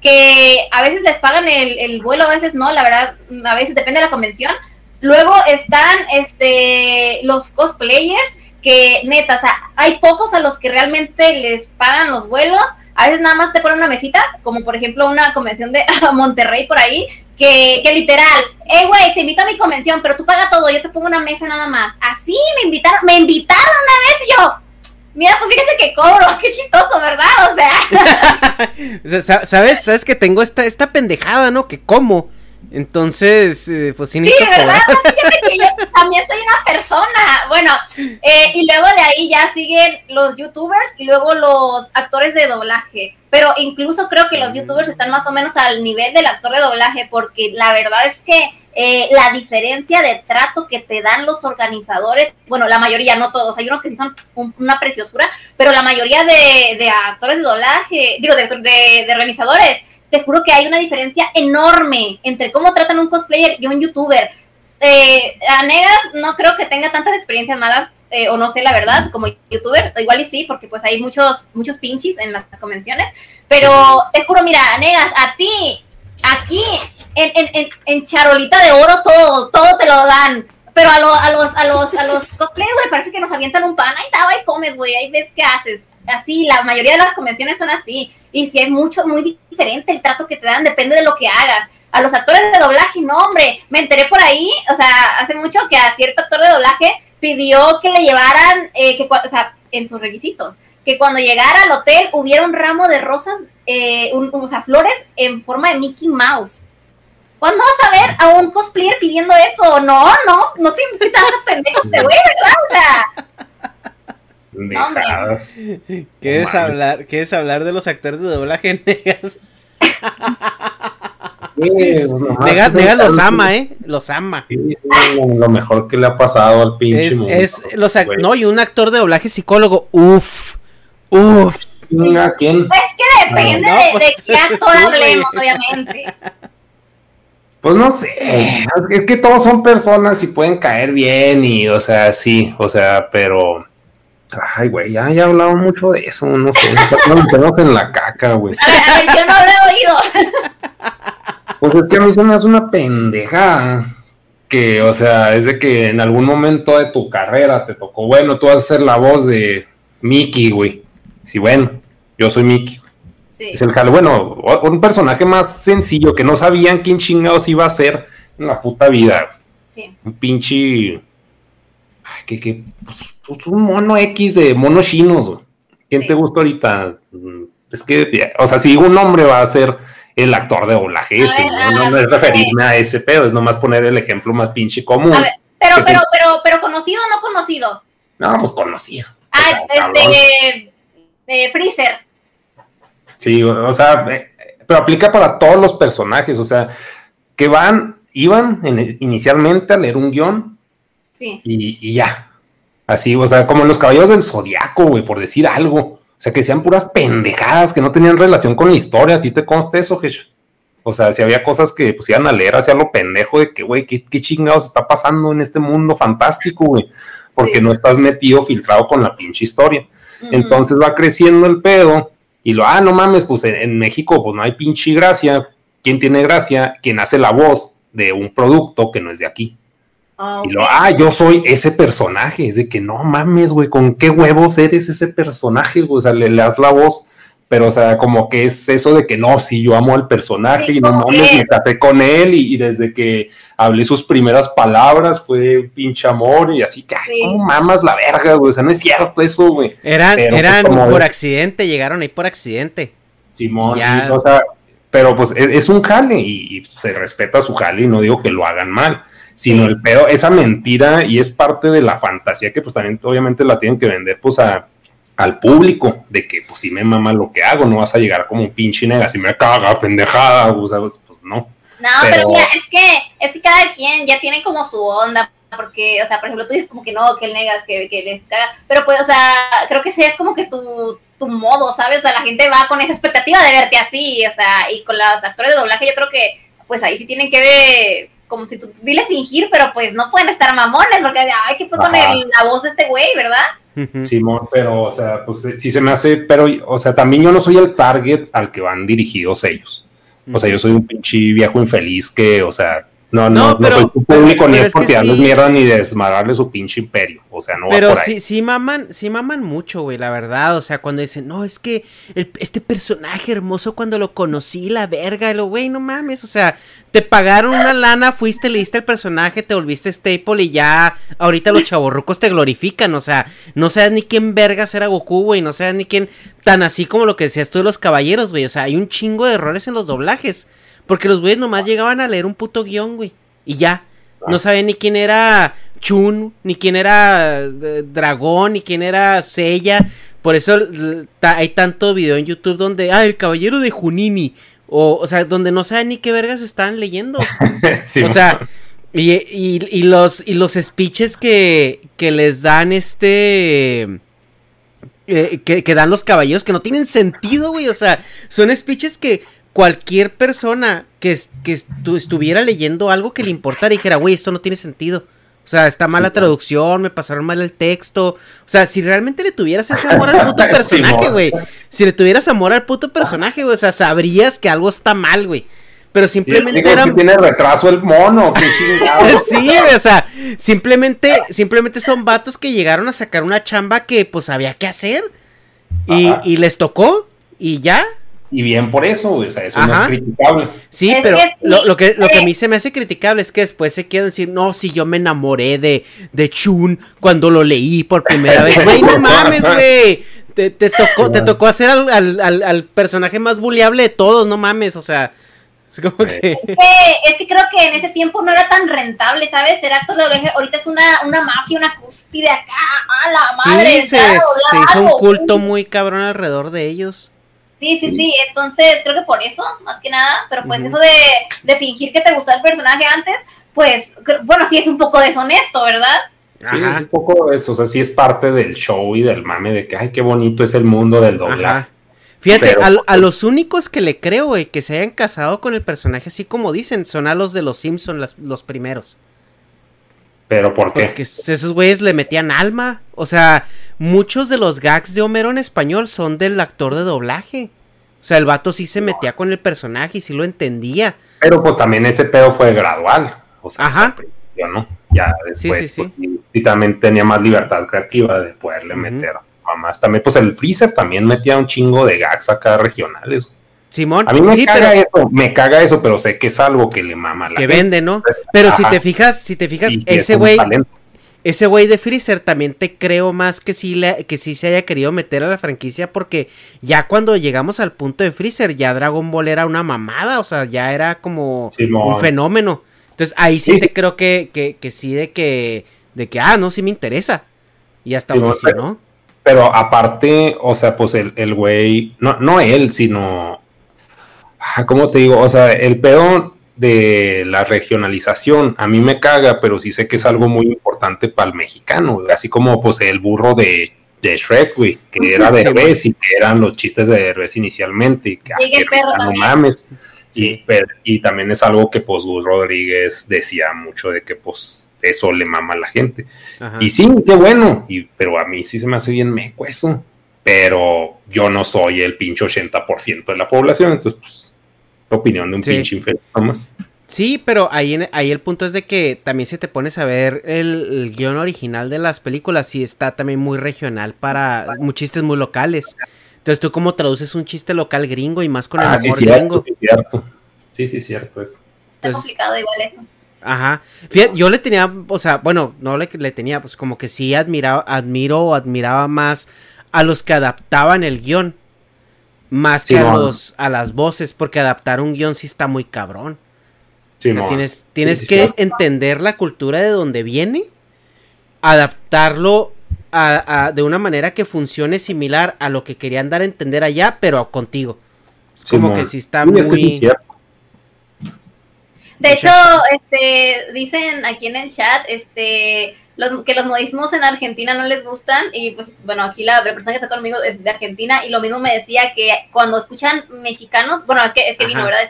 que a veces les pagan el, el, vuelo, a veces no, la verdad, a veces depende de la convención. Luego están este, los cosplayers, que neta, o sea, hay pocos a los que realmente les pagan los vuelos. A veces nada más te ponen una mesita, como por ejemplo una convención de Monterrey por ahí, que, que literal, eh, güey, te invito a mi convención, pero tú pagas todo, yo te pongo una mesa nada más. Así me invitaron, me invitaron una vez y yo, mira, pues fíjate que cobro, qué chistoso, ¿verdad? O sea. ¿Sabes? ¿Sabes que tengo esta, esta pendejada, ¿no? Que como. Entonces, eh, pues sí, ¿verdad? Fíjate que yo también soy una persona. Bueno, eh, y luego de ahí ya siguen los youtubers y luego los actores de doblaje. Pero incluso creo que los youtubers están más o menos al nivel del actor de doblaje, porque la verdad es que eh, la diferencia de trato que te dan los organizadores, bueno, la mayoría, no todos, hay unos que sí son una preciosura, pero la mayoría de, actores de doblaje, digo, de, de organizadores, te juro que hay una diferencia enorme entre cómo tratan un cosplayer y un youtuber. Eh, Anegas no creo que tenga tantas experiencias malas, eh, o no sé la verdad, como youtuber, igual y sí, porque pues hay muchos, muchos pinches en las convenciones, pero te juro, mira, Anegas, a ti, aquí, en, en, en, charolita de oro, todo, todo te lo dan. Pero a, a los, a los, a los cosplayers, güey, parece que nos avientan un pan, ahí está, ahí comes, güey, ahí ves qué haces así, la mayoría de las convenciones son así. Y si es mucho, muy diferente el trato que te dan, depende de lo que hagas. A los actores de doblaje, no, hombre, me enteré por ahí, o sea, hace mucho que a cierto actor de doblaje pidió que le llevaran, eh, que, o sea, en sus requisitos, que cuando llegara al hotel hubiera un ramo de rosas, eh, o sea, flores en forma de Mickey Mouse. ¿Cuándo vas a ver a un cosplayer pidiendo eso? No, no, no te invitas a pendejo de güey, ¿verdad? O sea, ¿Quieres hablar, ¿Quieres hablar de los actores de doblaje negas? Negas, los ama, ¿eh? Los ama. lo mejor que le ha pasado al pinche es, No, y un actor de doblaje psicólogo, uff, uff. ¿Quién? Pues que depende de, pues, qué actor hablemos, obviamente. Pues no sé, es que todos son personas y pueden caer bien y, o sea, sí, o sea, pero Ay, güey, ya, ya hablado mucho de eso, no sé, nos en la caca, güey. A ver, a ver, yo no lo he oído. Pues es que a mí se me hace una pendeja que, o sea, es de que en algún momento de tu carrera te tocó, bueno, tú vas a ser la voz de Mickey, güey. Sí, bueno, yo soy Mickey. Sí. Es el bueno, un personaje más sencillo que no sabían quién chingados iba a ser en la puta vida. Sí. Un pinche. Ay, que, que, pues, pues, un mono X de monos chinos. ¿Quién te gusta ahorita? Mm, es que, o sea, si un hombre va a ser el actor de doblaje ese, ¿no? es referirme a ese pedo, es nomás poner el ejemplo más pinche común. pero, pero, pero, pero, conocido o no conocido. No, pues conocido. Ah, este, de Freezer. Sí, o sea, eh, pero aplica para todos los personajes, o sea, que van, iban inicialmente a leer un guion sí. y ya, Así, o sea, como los caballeros del zodiaco, güey, por decir algo. O sea, que sean puras pendejadas que no tenían relación con la historia. ¿A ti te consta eso, Hesh? O sea, si había cosas que pues iban a leer hacia lo pendejo de que, güey, ¿qué, chingados está pasando en este mundo fantástico, güey. Porque no estás metido, filtrado con la pinche historia. Entonces va creciendo el pedo y lo, ah, no mames, pues en, México pues no hay pinche gracia. ¿Quién tiene gracia? Quien hace la voz de un producto que no es de aquí. Ah, y lo, ah, yo soy ese personaje. Es de que no mames, güey, ¿con qué huevos eres ese personaje? O sea, le, das la voz, pero o sea, como que es eso de que no, sí, yo amo al personaje y no mames, me casé con él y, desde que hablé sus primeras palabras fue un pinche amor y así que, ay, ¿cómo mamas la verga, güey? O sea, no es cierto eso, güey. Eran, pues, eran por accidente, llegaron ahí por accidente. Simón, o sea, pero pues es, un jale y, se respeta su jale y no digo que lo hagan mal, sino el pedo, esa mentira y es parte de la fantasía que pues también obviamente la tienen que vender pues a, al público, de que pues si me mama lo que hago, no vas a llegar como un pinche nega, si me caga, pendejada, o sea, pues, pues no. No, pero, mira, es que, es que cada quien ya tiene como su onda, porque, o sea, por ejemplo, tú dices como que no, que él negas, que, que les caga, pero pues, o sea, creo que sí es como que tu, tu modo, ¿sabes? O sea, la gente va con esa expectativa de verte así, o sea, y con los actores de doblaje yo creo que, pues ahí sí tienen que ver, como si tú, dile fingir, pero pues no pueden estar mamones, porque, ay, ¿qué fue con la voz de este güey, verdad? Simón, pero, o sea, pues sí se me hace, pero, o sea, también yo no soy el target al que van dirigidos ellos. O sea, yo soy un pinche viejo infeliz que, o sea, no, no, no, soy su público ni es por tirarles mierda ni desmadrarle su pinche imperio. O sea, no pero va por sí, sí maman, sí maman mucho, güey, la verdad. O sea, cuando dicen, no, es que este personaje hermoso cuando lo conocí, la verga, lo, güey, no mames. O sea, te pagaron una lana, fuiste, leíste el personaje, te volviste staple y ya ahorita los chavorrucos te glorifican. O sea, no sabes ni quién verga era Goku, güey, no sabes ni quién, tan así como lo que decías tú de los caballeros, güey. O sea, hay un chingo de errores en los doblajes. Porque los güeyes nomás llegaban a leer un puto guion, güey. Y ya. No ah. sabían ni quién era Chun, ni quién era eh, Dragón, ni quién era Seiya. Por eso hay tanto video en YouTube donde, ah, el caballero de Junini. O, o sea, donde no saben ni qué vergas están leyendo. o sea, y, y, los, y los speeches que, que les dan este... Eh, que, que, dan los caballeros que no tienen sentido, güey. O sea, son speeches que cualquier persona que, que estuviera leyendo algo que le importara y dijera, güey, esto no tiene sentido. O sea, está mala traducción, me pasaron mal el texto. O sea, si realmente le tuvieras ese amor al puto personaje, güey. si le tuvieras amor al puto personaje, güey. O sea, sabrías que algo está mal, güey. Pero simplemente eran... tiene retraso el mono, Sí, o sea, simplemente, simplemente son vatos que llegaron a sacar una chamba que pues había que hacer. Y, y les tocó. Y ya, y bien por eso, o sea, eso no es criticable. Sí, pero lo, que, lo que a mí se me hace criticable es que después se quieren decir, no, si yo me enamoré de, de Chun cuando lo leí por primera vez. Güey, no mames, güey. Te, tocó, te tocó hacer al, al, al, personaje más bulliable de todos, no mames, o sea. Es, como que... Es, que, creo que en ese tiempo no era tan rentable, ¿sabes? Ser actor de doblaje ahorita es una, una mafia, una cúspide acá, a la madre. Sí, se, se hizo un culto muy cabrón alrededor de ellos. Sí, sí, sí, entonces creo que por eso, más que nada, pero pues eso de, fingir que te gustó el personaje antes, pues, bueno, sí es un poco deshonesto, ¿verdad? Sí, es un poco eso, o sea, sí es parte del show y del mame de que, ay, qué bonito es el mundo del doblaje. Fíjate, a, los únicos que le creo, güey, que se hayan casado con el personaje así como dicen, son a los de los Simpsons, los primeros. ¿Pero por qué? Porque esos güeyes le metían alma. O sea, muchos de los gags de Homero en español son del actor de doblaje. O sea, el vato sí se metía con el personaje y sí lo entendía. Pero pues también ese pedo fue gradual. O sea, Ajá. No. Ya después, sí, sí, pues, sí. también tenía más libertad creativa de poderle meter a más. También, pues el Freezer también metía un chingo de gags acá regionales. Simón. A mí me caga eso, me caga eso, pero sé que es algo que le mama a la Que vende, ¿no? Pero si te fijas, si te fijas, ese güey, ese güey de Freezer también te creo más que sí, le, que sí se haya querido meter a la franquicia porque ya cuando llegamos al punto de Freezer, ya Dragon Ball era una mamada, o sea, ya era como un fenómeno. Entonces ahí sí, te creo que, que, que, sí de que, de que, ah, no, sí me interesa. Y hasta sí, ¿no? Pero aparte, o sea, pues el güey, no, no él, sino ¿cómo te digo? O sea, el pedo de la regionalización a mí me caga, pero sí sé que es algo muy importante para el mexicano, así como pues el burro de, de Shrek, güey, que era de Herbes y que eran los chistes de Herbes inicialmente, y que, ah, no mames. Y, y, también es algo que pues Gus Rodríguez decía mucho de que pues eso le mama a la gente. Y sí, qué bueno, y, pero a mí sí se me hace bien meco eso. Pero yo no soy el pinche 80% de la población, entonces pues opinión de un pinche infeliz más. Sí, pero ahí, ahí el punto es de que también si te pones a ver el, guion original de las películas, sí está también muy regional para muchos chistes muy locales. Entonces, ¿tú cómo traduces un chiste local gringo y más con el ah, sí, cierto, Sí, cierto. Sí, sí, cierto eso. Está complicado igual eso. Ajá. Fíjate, yo le tenía, o sea, bueno, no le, le tenía, pues como que sí admiraba, admiro o admiraba más a los que adaptaban el guion. Más que a, los, a las voces, porque adaptar un guion sí está muy cabrón. tienes tienes que entender la cultura de donde viene, adaptarlo a, de una manera que funcione similar a lo que querían dar a entender allá, pero contigo. Es como que sí está muy... De hecho, este, dicen aquí en el chat, este, los, que los modismos en Argentina no les gustan y pues bueno, aquí la, persona que está conmigo es de Argentina y lo mismo me decía que cuando escuchan mexicanos, bueno, es que, es que vino, ¿verdad?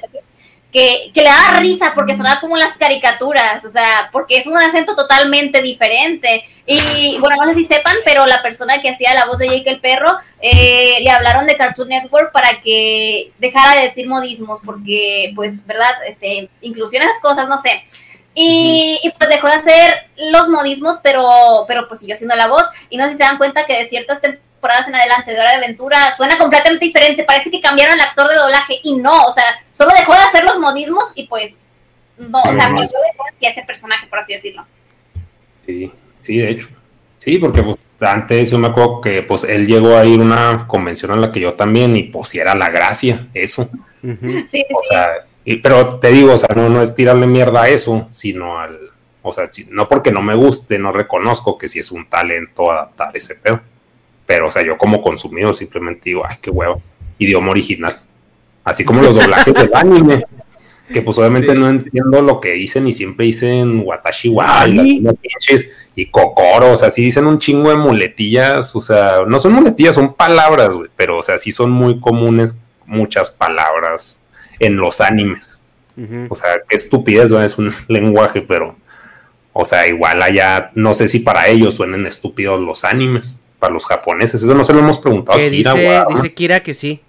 que, que le da risa porque sonaba como las caricaturas, o sea, porque es un acento totalmente diferente. Y bueno, no sé si sepan, pero la persona que hacía la voz de Jake el perro, eh, le hablaron de Cartoon Network para que dejara de decir modismos, porque pues, ¿verdad? Este, inclusión esas cosas, no sé. Y, y, pues dejó de hacer los modismos, pero, pero pues siguió siendo la voz. Y no sé si se dan cuenta que de ciertas temporadas en adelante de Hora de Aventura suena completamente diferente. Parece que cambiaron el actor de doblaje y no, o sea, solo dejó de hacer los modismos y pues no, o sea, perdió la ese personaje, por así decirlo. Sí, sí, de hecho. Sí, porque pues, antes yo me acuerdo que pues él llegó a ir a una convención en la que yo también y pues si era la gracia, eso. sí, o sea, pero te digo, o sea, no, no es tirarle mierda a eso, sino al, o sea, no porque no me guste, no reconozco que si es un talento adaptar ese pedo. Pero, o sea, yo como consumido simplemente digo, ay, qué huevo, idioma original. Así como los doblajes del anime, que pues obviamente no entiendo lo que dicen y siempre dicen Watashi wa y Kokoro, o sea, sí dicen un chingo de muletillas, o sea, no son muletillas, son palabras, güey, pero, o sea, sí son muy comunes muchas palabras en los animes. O sea, qué estupidez, ¿no? es un lenguaje, pero, o sea, igual allá, no sé si para ellos suenen estúpidos los animes para los japoneses. Eso no se lo hemos preguntado. Que dice, dice Kira que sí.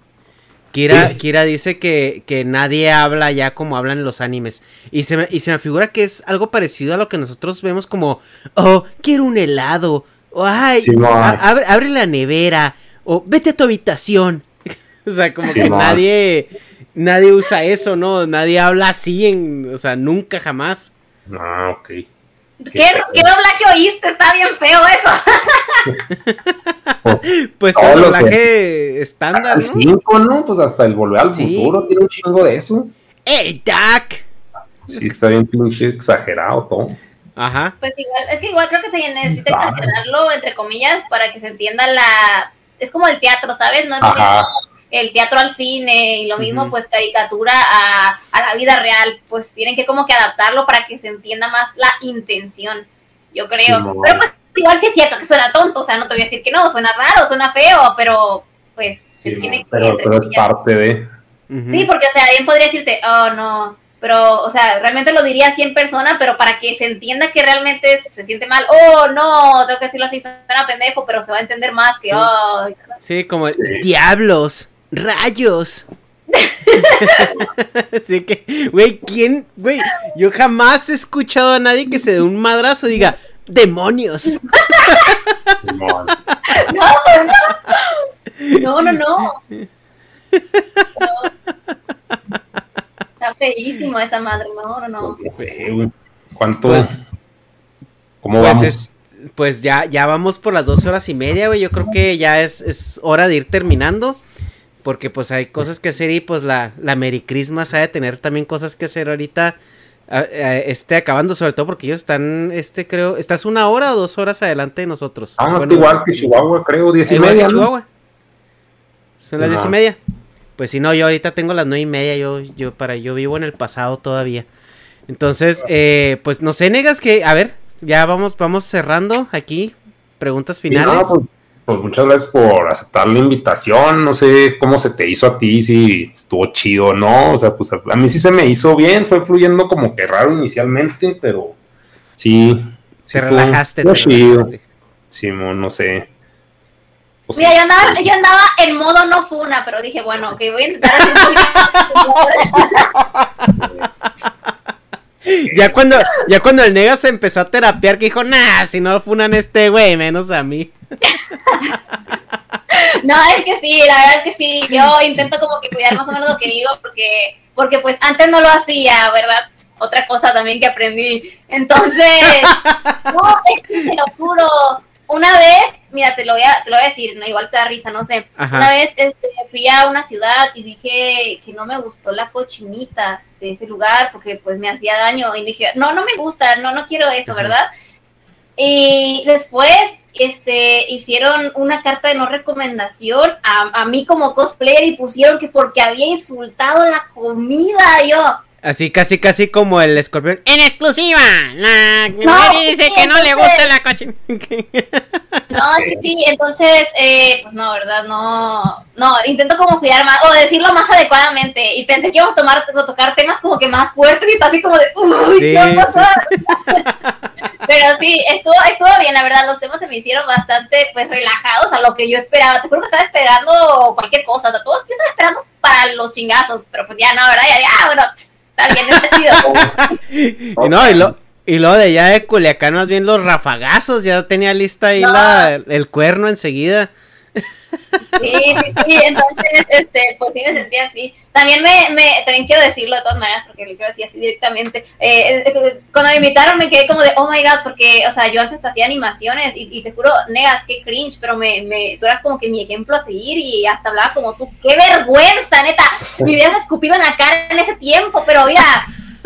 Kira, Kira dice que, que, nadie habla ya como hablan los animes. Y se, me, y se me figura que es algo parecido a lo que nosotros vemos como, oh, quiero un helado. O, ay, abre, la nevera. O vete a tu habitación. o sea, como que nadie, nadie usa eso, ¿no? Nadie habla así en, o sea, nunca jamás. Ah, ok. ¿Qué, ¿Qué, doblaje oíste? Está bien feo eso. pues el doblaje estándar, ¿no? Cinco, ¿no? Pues hasta el Volver al Futuro tiene un chingo de eso. ¡Ey, Jack! Sí, está bien pinche exagerado todo. Ajá. Pues igual, es que igual creo que se necesita exagerarlo, entre comillas, para que se entienda la... Es como el teatro, ¿sabes? No es el teatro al cine y lo mismo pues caricatura a, la vida real, pues tienen que como que adaptarlo para que se entienda más la intención, yo creo. pero pues igual sí es cierto que suena tonto, o sea, no te voy a decir que no, suena raro, suena feo, pero pues se tiene que... Pero, pero es parte de... Sí, porque o sea, alguien podría decirte, oh no, pero, o sea, realmente lo diría así en persona, pero para que se entienda que realmente se siente mal, oh, no, tengo que decirlo así, suena pendejo, pero se va a entender más que, oh. Sí, como diablos. ¡Rayos! Así que, güey, ¿quién? Güey, yo jamás he escuchado a nadie que se dé un madrazo y diga, ¡demonios! No, no, no. no, Está feísimo esa madre, no, no, no. ¿Cuánto? Pues, ¿Cómo pues vamos? pues ya, ya vamos por las dos horas y media, güey. Yo creo que ya es, es hora de ir terminando porque pues hay cosas que hacer y pues la, la Merry Christmas ha de tener también cosas que hacer ahorita, este, acabando, sobre todo porque ellos están, este, creo, ¿estás una hora o dos horas adelante de nosotros? Ah, igual que Chihuahua, creo, diez y media, Chihuahua. Son las diez y media. Pues si no, yo ahorita tengo las nueve y media, yo, yo, para, yo vivo en el pasado todavía. Entonces, eh, pues no sé, negas que, a ver, ya vamos, vamos cerrando aquí, preguntas finales. Pues, pues muchas gracias por aceptar la invitación. No sé cómo se te hizo a ti, si estuvo chido o no. O sea, pues a, mí sí se me hizo bien, fue fluyendo como que raro inicialmente, pero sí. se relajaste, te chido. Sí, no sé. Mira, yo andaba, yo andaba en modo no funa, pero dije, bueno, que voy a intentar ya cuando, ya cuando el nega se empezó a terapiar, que dijo, nah, si no funan este güey, menos a mí. no, es que sí, la verdad es que sí, yo intento como que cuidar más o menos lo que digo, porque, porque pues antes no lo hacía, ¿verdad? Otra cosa también que aprendí. Entonces, no, es que te lo juro, una vez, mira, te lo voy a, te lo voy a decir, no, igual te da risa, no sé. Una vez este, fui a una ciudad y dije que no me gustó la cochinita de ese lugar porque pues me hacía daño y dije, no, no me gusta, no, no quiero eso, ¿verdad? Y después este, hicieron una carta de no recomendación a, a mí como cosplayer y pusieron que porque había insultado la comida, yo Así casi casi como el escorpión. En exclusiva. La no, dice que no le gusta la coche. no, es que sí, entonces, eh, pues no, ¿verdad? No, no, intento como cuidar más, o decirlo más adecuadamente. Y pensé que íbamos a tomar, tocar temas como que más fuertes y así como de, uy, ¿qué va a pasar? Pero sí, estuvo, estuvo bien, la verdad, los temas se me hicieron bastante, pues, relajados a lo que yo esperaba. Te juro que estaba esperando cualquier cosa, o sea, todos que estaba esperando para los chingazos, pero pues ya no, ¿verdad? Ya, ya, bueno y no, y lo, y luego de allá de Culiacán, más bien los rafagazos, ya tenía lista ahí la, el cuerno enseguida. Sí, sí, sí, entonces, este, pues sí me sentía así. También me, me, también quiero decirlo de todas maneras, porque lo quiero decir así directamente. Eh, eh, cuando me invitaron me quedé como de, oh my god, porque, o sea, yo antes hacía animaciones y, te juro, negas, qué cringe, pero me, me, tú eras como que mi ejemplo a seguir y hasta hablaba como tú. ¡Qué vergüenza, neta! Me hubieras escupido en la cara en ese tiempo, pero mira,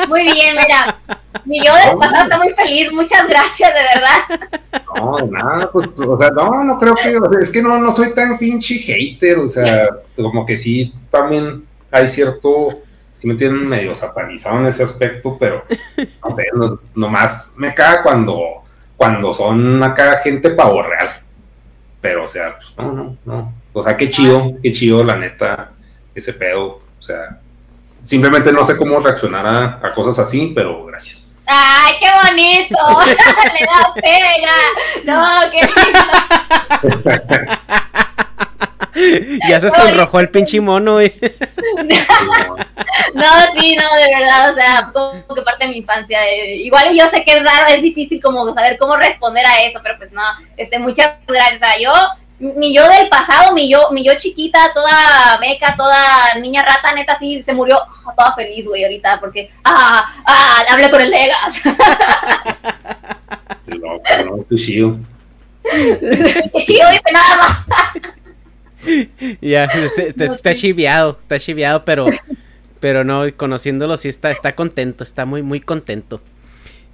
muy bien, mira. Mi yo del pasado está muy feliz, muchas gracias, de verdad. No, nada, pues, o sea, no, no creo que, es que no, no soy tan pinche hater, o sea, como que sí, también hay cierto, sí me tienen medio satanizado en ese aspecto, pero, no sé, nomás me caga cuando, cuando son acá gente pavo real, pero, o sea, pues, no, no, no, o sea, qué chido, qué chido, la neta, ese pedo, o sea, Simplemente no sé cómo reaccionar a, cosas así, pero gracias. ¡Ay, qué bonito! Le da pena. No, qué lindo. ya se sonrojó el pinche mono, güey. no, sí, no, de verdad, o sea, como que parte de mi infancia. Eh, igual yo sé que es raro, es difícil como saber cómo responder a eso, pero pues no, este, muchas gracias. O sea, yo mi yo del pasado, mi yo, mi yo chiquita, toda meca, toda niña rata, neta, sí, se murió toda feliz, güey, ahorita, porque, ah, ah, hablé con el Legas. Loco, no, tu chido. chido, dice nada más. Ya, está, está chiviado, está chiviado, pero, pero no, conociéndolo sí está, está contento, está muy, muy contento.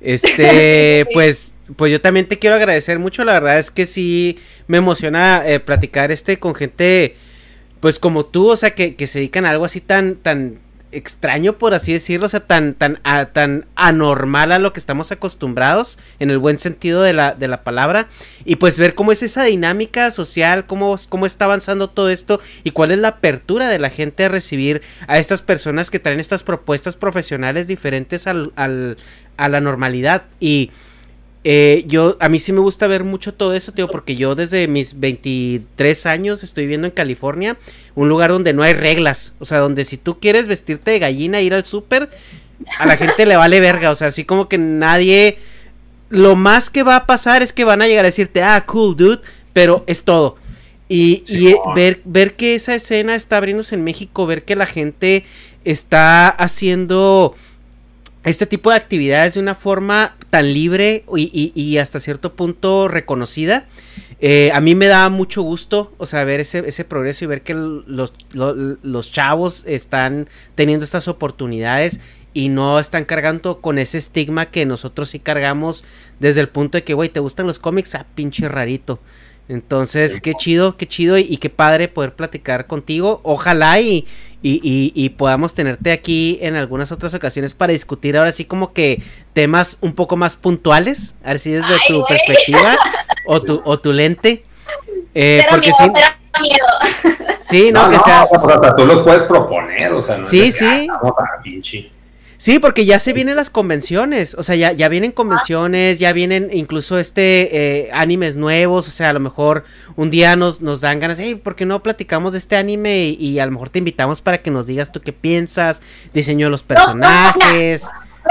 Este, pues pues yo también te quiero agradecer mucho. La verdad es que sí me emociona eh, platicar este con gente, pues como tú, o sea, que, que, se dedican a algo así tan, tan extraño, por así decirlo, o sea, tan, tan, tan anormal a lo que estamos acostumbrados, en el buen sentido de la, de la palabra, y pues ver cómo es esa dinámica social, cómo, cómo está avanzando todo esto, y cuál es la apertura de la gente a recibir a estas personas que traen estas propuestas profesionales diferentes al, al, a la normalidad. Y eh, yo, a mí sí me gusta ver mucho todo eso, tío, porque yo desde mis 23 años estoy viviendo en California, un lugar donde no hay reglas, o sea, donde si tú quieres vestirte de gallina, ir al súper, a la gente le vale verga, o sea, así como que nadie, lo más que va a pasar es que van a llegar a decirte, ah, cool, dude, pero es todo. Y, y ver, ver que esa escena está abriéndose en México, ver que la gente está haciendo este tipo de actividades de una forma tan libre y, hasta cierto punto reconocida. Eh, a mí me da mucho gusto, o sea, ver ese, ese progreso y ver que los, los, chavos están teniendo estas oportunidades y no están cargando con ese estigma que nosotros sí cargamos desde el punto de que, güey, ¿te gustan los cómics? Ah, pinche rarito. Entonces, qué chido, qué chido y, qué padre poder platicar contigo. Ojalá y, y, podamos tenerte aquí en algunas otras ocasiones para discutir ahora sí como que temas un poco más puntuales, a ver si desde tu perspectiva o tu, o tu lente. Eh, porque miedo, sí, miedo. Sí, no, que seas... tú los puedes proponer, o sea, no sí, sí. vamos a pinche. Sí, porque ya se vienen las convenciones, o sea, ya, ya vienen convenciones, ya vienen incluso este eh, animes nuevos, o sea, a lo mejor un día nos, nos dan ganas, hey, ¿por qué no platicamos de este anime? Y, a lo mejor te invitamos para que nos digas tú qué piensas, diseño de los personajes.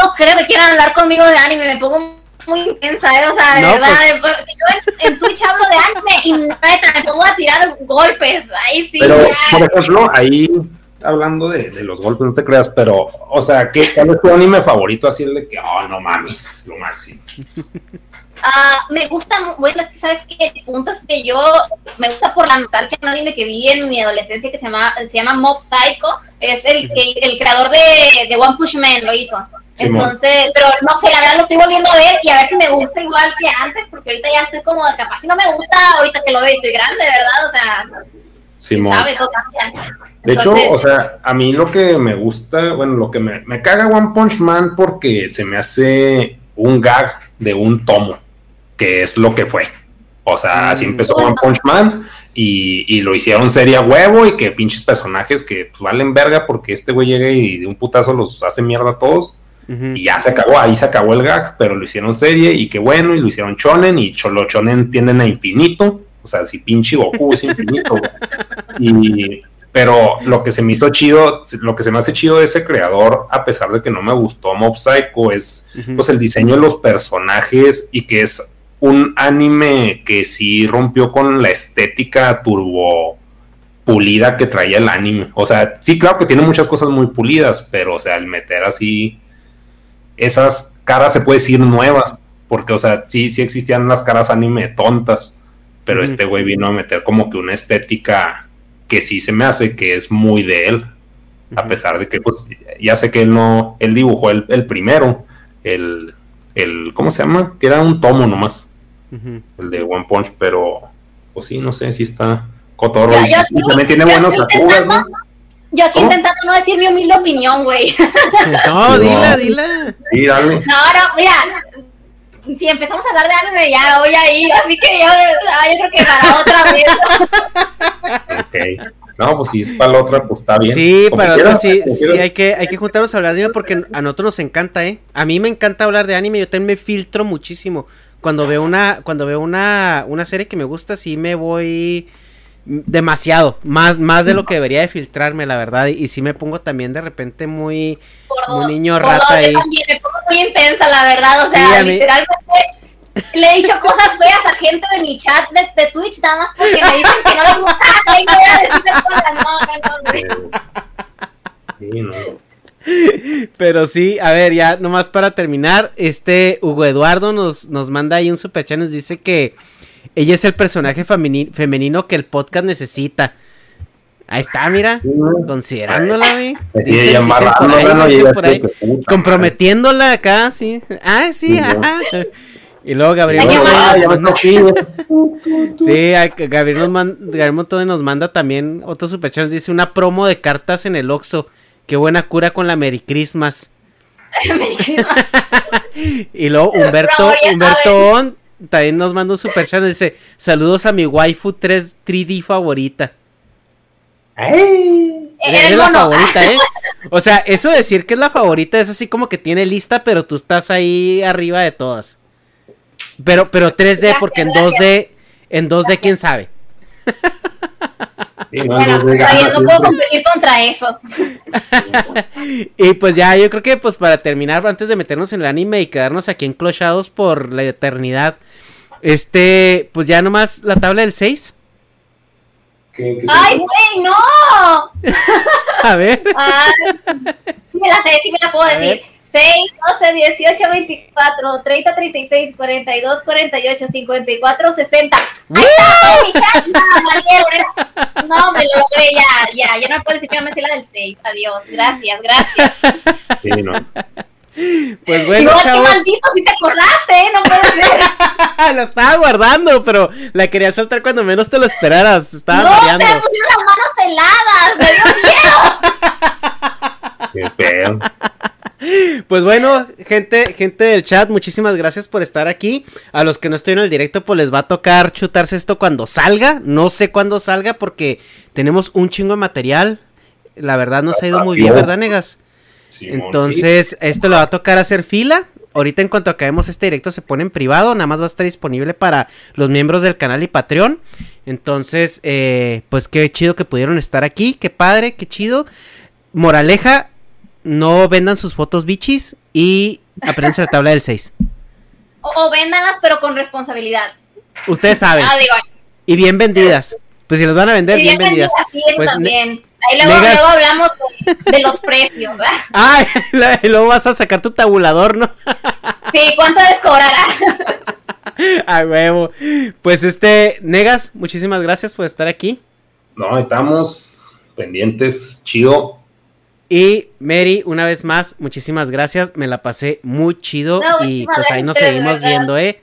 No, creo que quieran hablar conmigo de anime, me pongo muy intensa, ¿eh? o sea, de verdad, pues yo en, Twitch hablo de anime y neta, me pongo a tirar golpes, ahí sí. Pero, por ejemplo, ahí hablando de, los golpes, no te creas, pero, o sea, ¿qué, ¿cuál es tu anime favorito? Así el de que, oh, no mames, lo máximo. Ah, me gusta, bueno, es que sabes que el punto es que yo me gusta por la nostalgia un anime que vi en mi adolescencia que se llama, se llama Mob Psycho, es el, el, el creador de, de, One Push Man lo hizo. Entonces, pero no sé, la verdad lo estoy volviendo a ver y a ver si me gusta igual que antes, porque ahorita ya estoy como, capaz si no me gusta ahorita que lo veo y soy grande, ¿verdad? O sea, Simón. De hecho, o sea, a mí lo que me gusta, bueno, lo que me, me caga One Punch Man porque se me hace un gag de un tomo que es lo que fue. O sea, así mm. empezó One Punch Man y, lo hicieron serie a huevo y que pinches personajes que pues, valen verga porque este güey llega y de un putazo los hace mierda a todos. Y ya se acabó, ahí se acabó el gag, pero lo hicieron serie y qué bueno, y lo hicieron chonen y los chonen tienden a infinito. O sea, si pinche Goku es infinito. y, pero lo que se me hizo chido, lo que se me hace chido de ese creador, a pesar de que no me gustó Mob Psycho, es pues el diseño de los personajes y que es un anime que sí rompió con la estética turbo pulida que traía el anime. O sea, sí, claro que tiene muchas cosas muy pulidas, pero o sea, al meter así esas caras se puede decir nuevas, porque o sea, sí, sí existían las caras anime tontas, pero este güey vino a meter como que una estética que sí se me hace que es muy de él. A pesar de que, pues, ya sé que él no, él dibujó el, el primero, el, el, ¿cómo se llama? Que era un tomo nomás el de One Punch, pero pues sí, no sé si está cotorro. y, también tiene buenos aturas, ¿no? Yo aquí intentando no decir mi humilde opinión, güey. No, dila, dila. Sí, dale. No, no, mira, si empezamos a hablar de anime ya voy a ir, así que yo, ah, yo creo que para otra vez. ok. No, pues si es para la otra, pues está bien. Sí, para otra sí, sí, hay que, hay que juntarnos a hablar de anime porque a nosotros nos encanta, ¿eh? A mí me encanta hablar de anime, yo también me filtro muchísimo cuando veo una, cuando veo una, una serie que me gusta, sí me voy demasiado, más, más de lo que debería de filtrarme, la verdad, y, sí me pongo también de repente muy, muy niño rata ahí. También me pongo muy intensa, la verdad, o sea, literalmente le he dicho cosas feas a gente de mi chat de, de Twitch nada más porque me dicen que no les gusta, y no voy a decirles cosas, no, no, no. Sí, no. Pero sí, a ver, ya nomás para terminar, este Hugo Eduardo nos, nos manda ahí un super chat, nos dice que ella es el personaje femenino que el podcast necesita. Ahí está, mira, considerándola, güey. comprometiénón acá, sí. Ah, sí, ajá. Y luego Gabriel Sí, Gabriel, nos manda, Gabriel nos manda también otro superchat. Dice una promo de cartas en el Oxxo. Qué buena cura con la Merry Christmas. y luego Humberto, Humberto también nos manda un super chat. Dice: Saludos a mi waifu 3, 3D favorita. ¡Ay! Es la favorita, ¿eh? O sea, eso de decir que es la favorita es así como que tiene lista, pero tú estás ahí arriba de todas. Pero, pero 3D, porque en 2D, en 2D, quién sabe. bueno, todavía no puedo competir contra eso. y pues ya, yo creo que pues para terminar, antes de meternos en el anime y quedarnos aquí enclochados por la eternidad, este, pues ya nomás la tabla del 6. ¡Ay, güey, no! A ver. sí me la sé, sí me la puedo decir. 6, 12, 18, 24, 30, 36, 42, 48, 54, 60. ¡Ahí está! mi chat! ¡No, No, me lo logré ya, ya. Ya no me puedo decir que la del 6. Adiós. Gracias, gracias. Sí, no. Pues bueno, Igual chavos. maldito si te acordaste, ¿eh? No puede ser. la estaba guardando, pero la quería soltar cuando menos te lo esperaras. Estaba no, mareando. No, me pusieron las manos heladas. Me dio miedo. Qué feo. Pues bueno, gente, gente del chat, muchísimas gracias por estar aquí. A los que no estoy en el directo, pues les va a tocar chutarse esto cuando salga. No sé cuándo salga porque tenemos un chingo de material. La verdad nos ha ido muy bien, ¿verdad, Negas? Entonces, esto le va a tocar hacer fila. Ahorita en cuanto acabemos este directo se pone en privado, nada más va a estar disponible para los miembros del canal y Patreon. Entonces, eh, pues qué chido que pudieron estar aquí, qué padre, qué chido. Moraleja, no vendan sus fotos bichis y aprendan la tabla del 6. O, véndanlas, pero con responsabilidad. Ustedes saben. Ah, y bien vendidas. Pues si las van a vender, bien, vendidas. pues, también. Ahí luego, luego hablamos de, los precios. Ay, luego vas a sacar tu tabulador, ¿no? sí, ¿cuánto descobrará? A huevo. Pues este, Negas, muchísimas gracias por estar aquí. No, estamos pendientes, chido. Y Mary, una vez más, muchísimas gracias. Me la pasé muy chido y pues ahí nos seguimos viendo, ¿eh?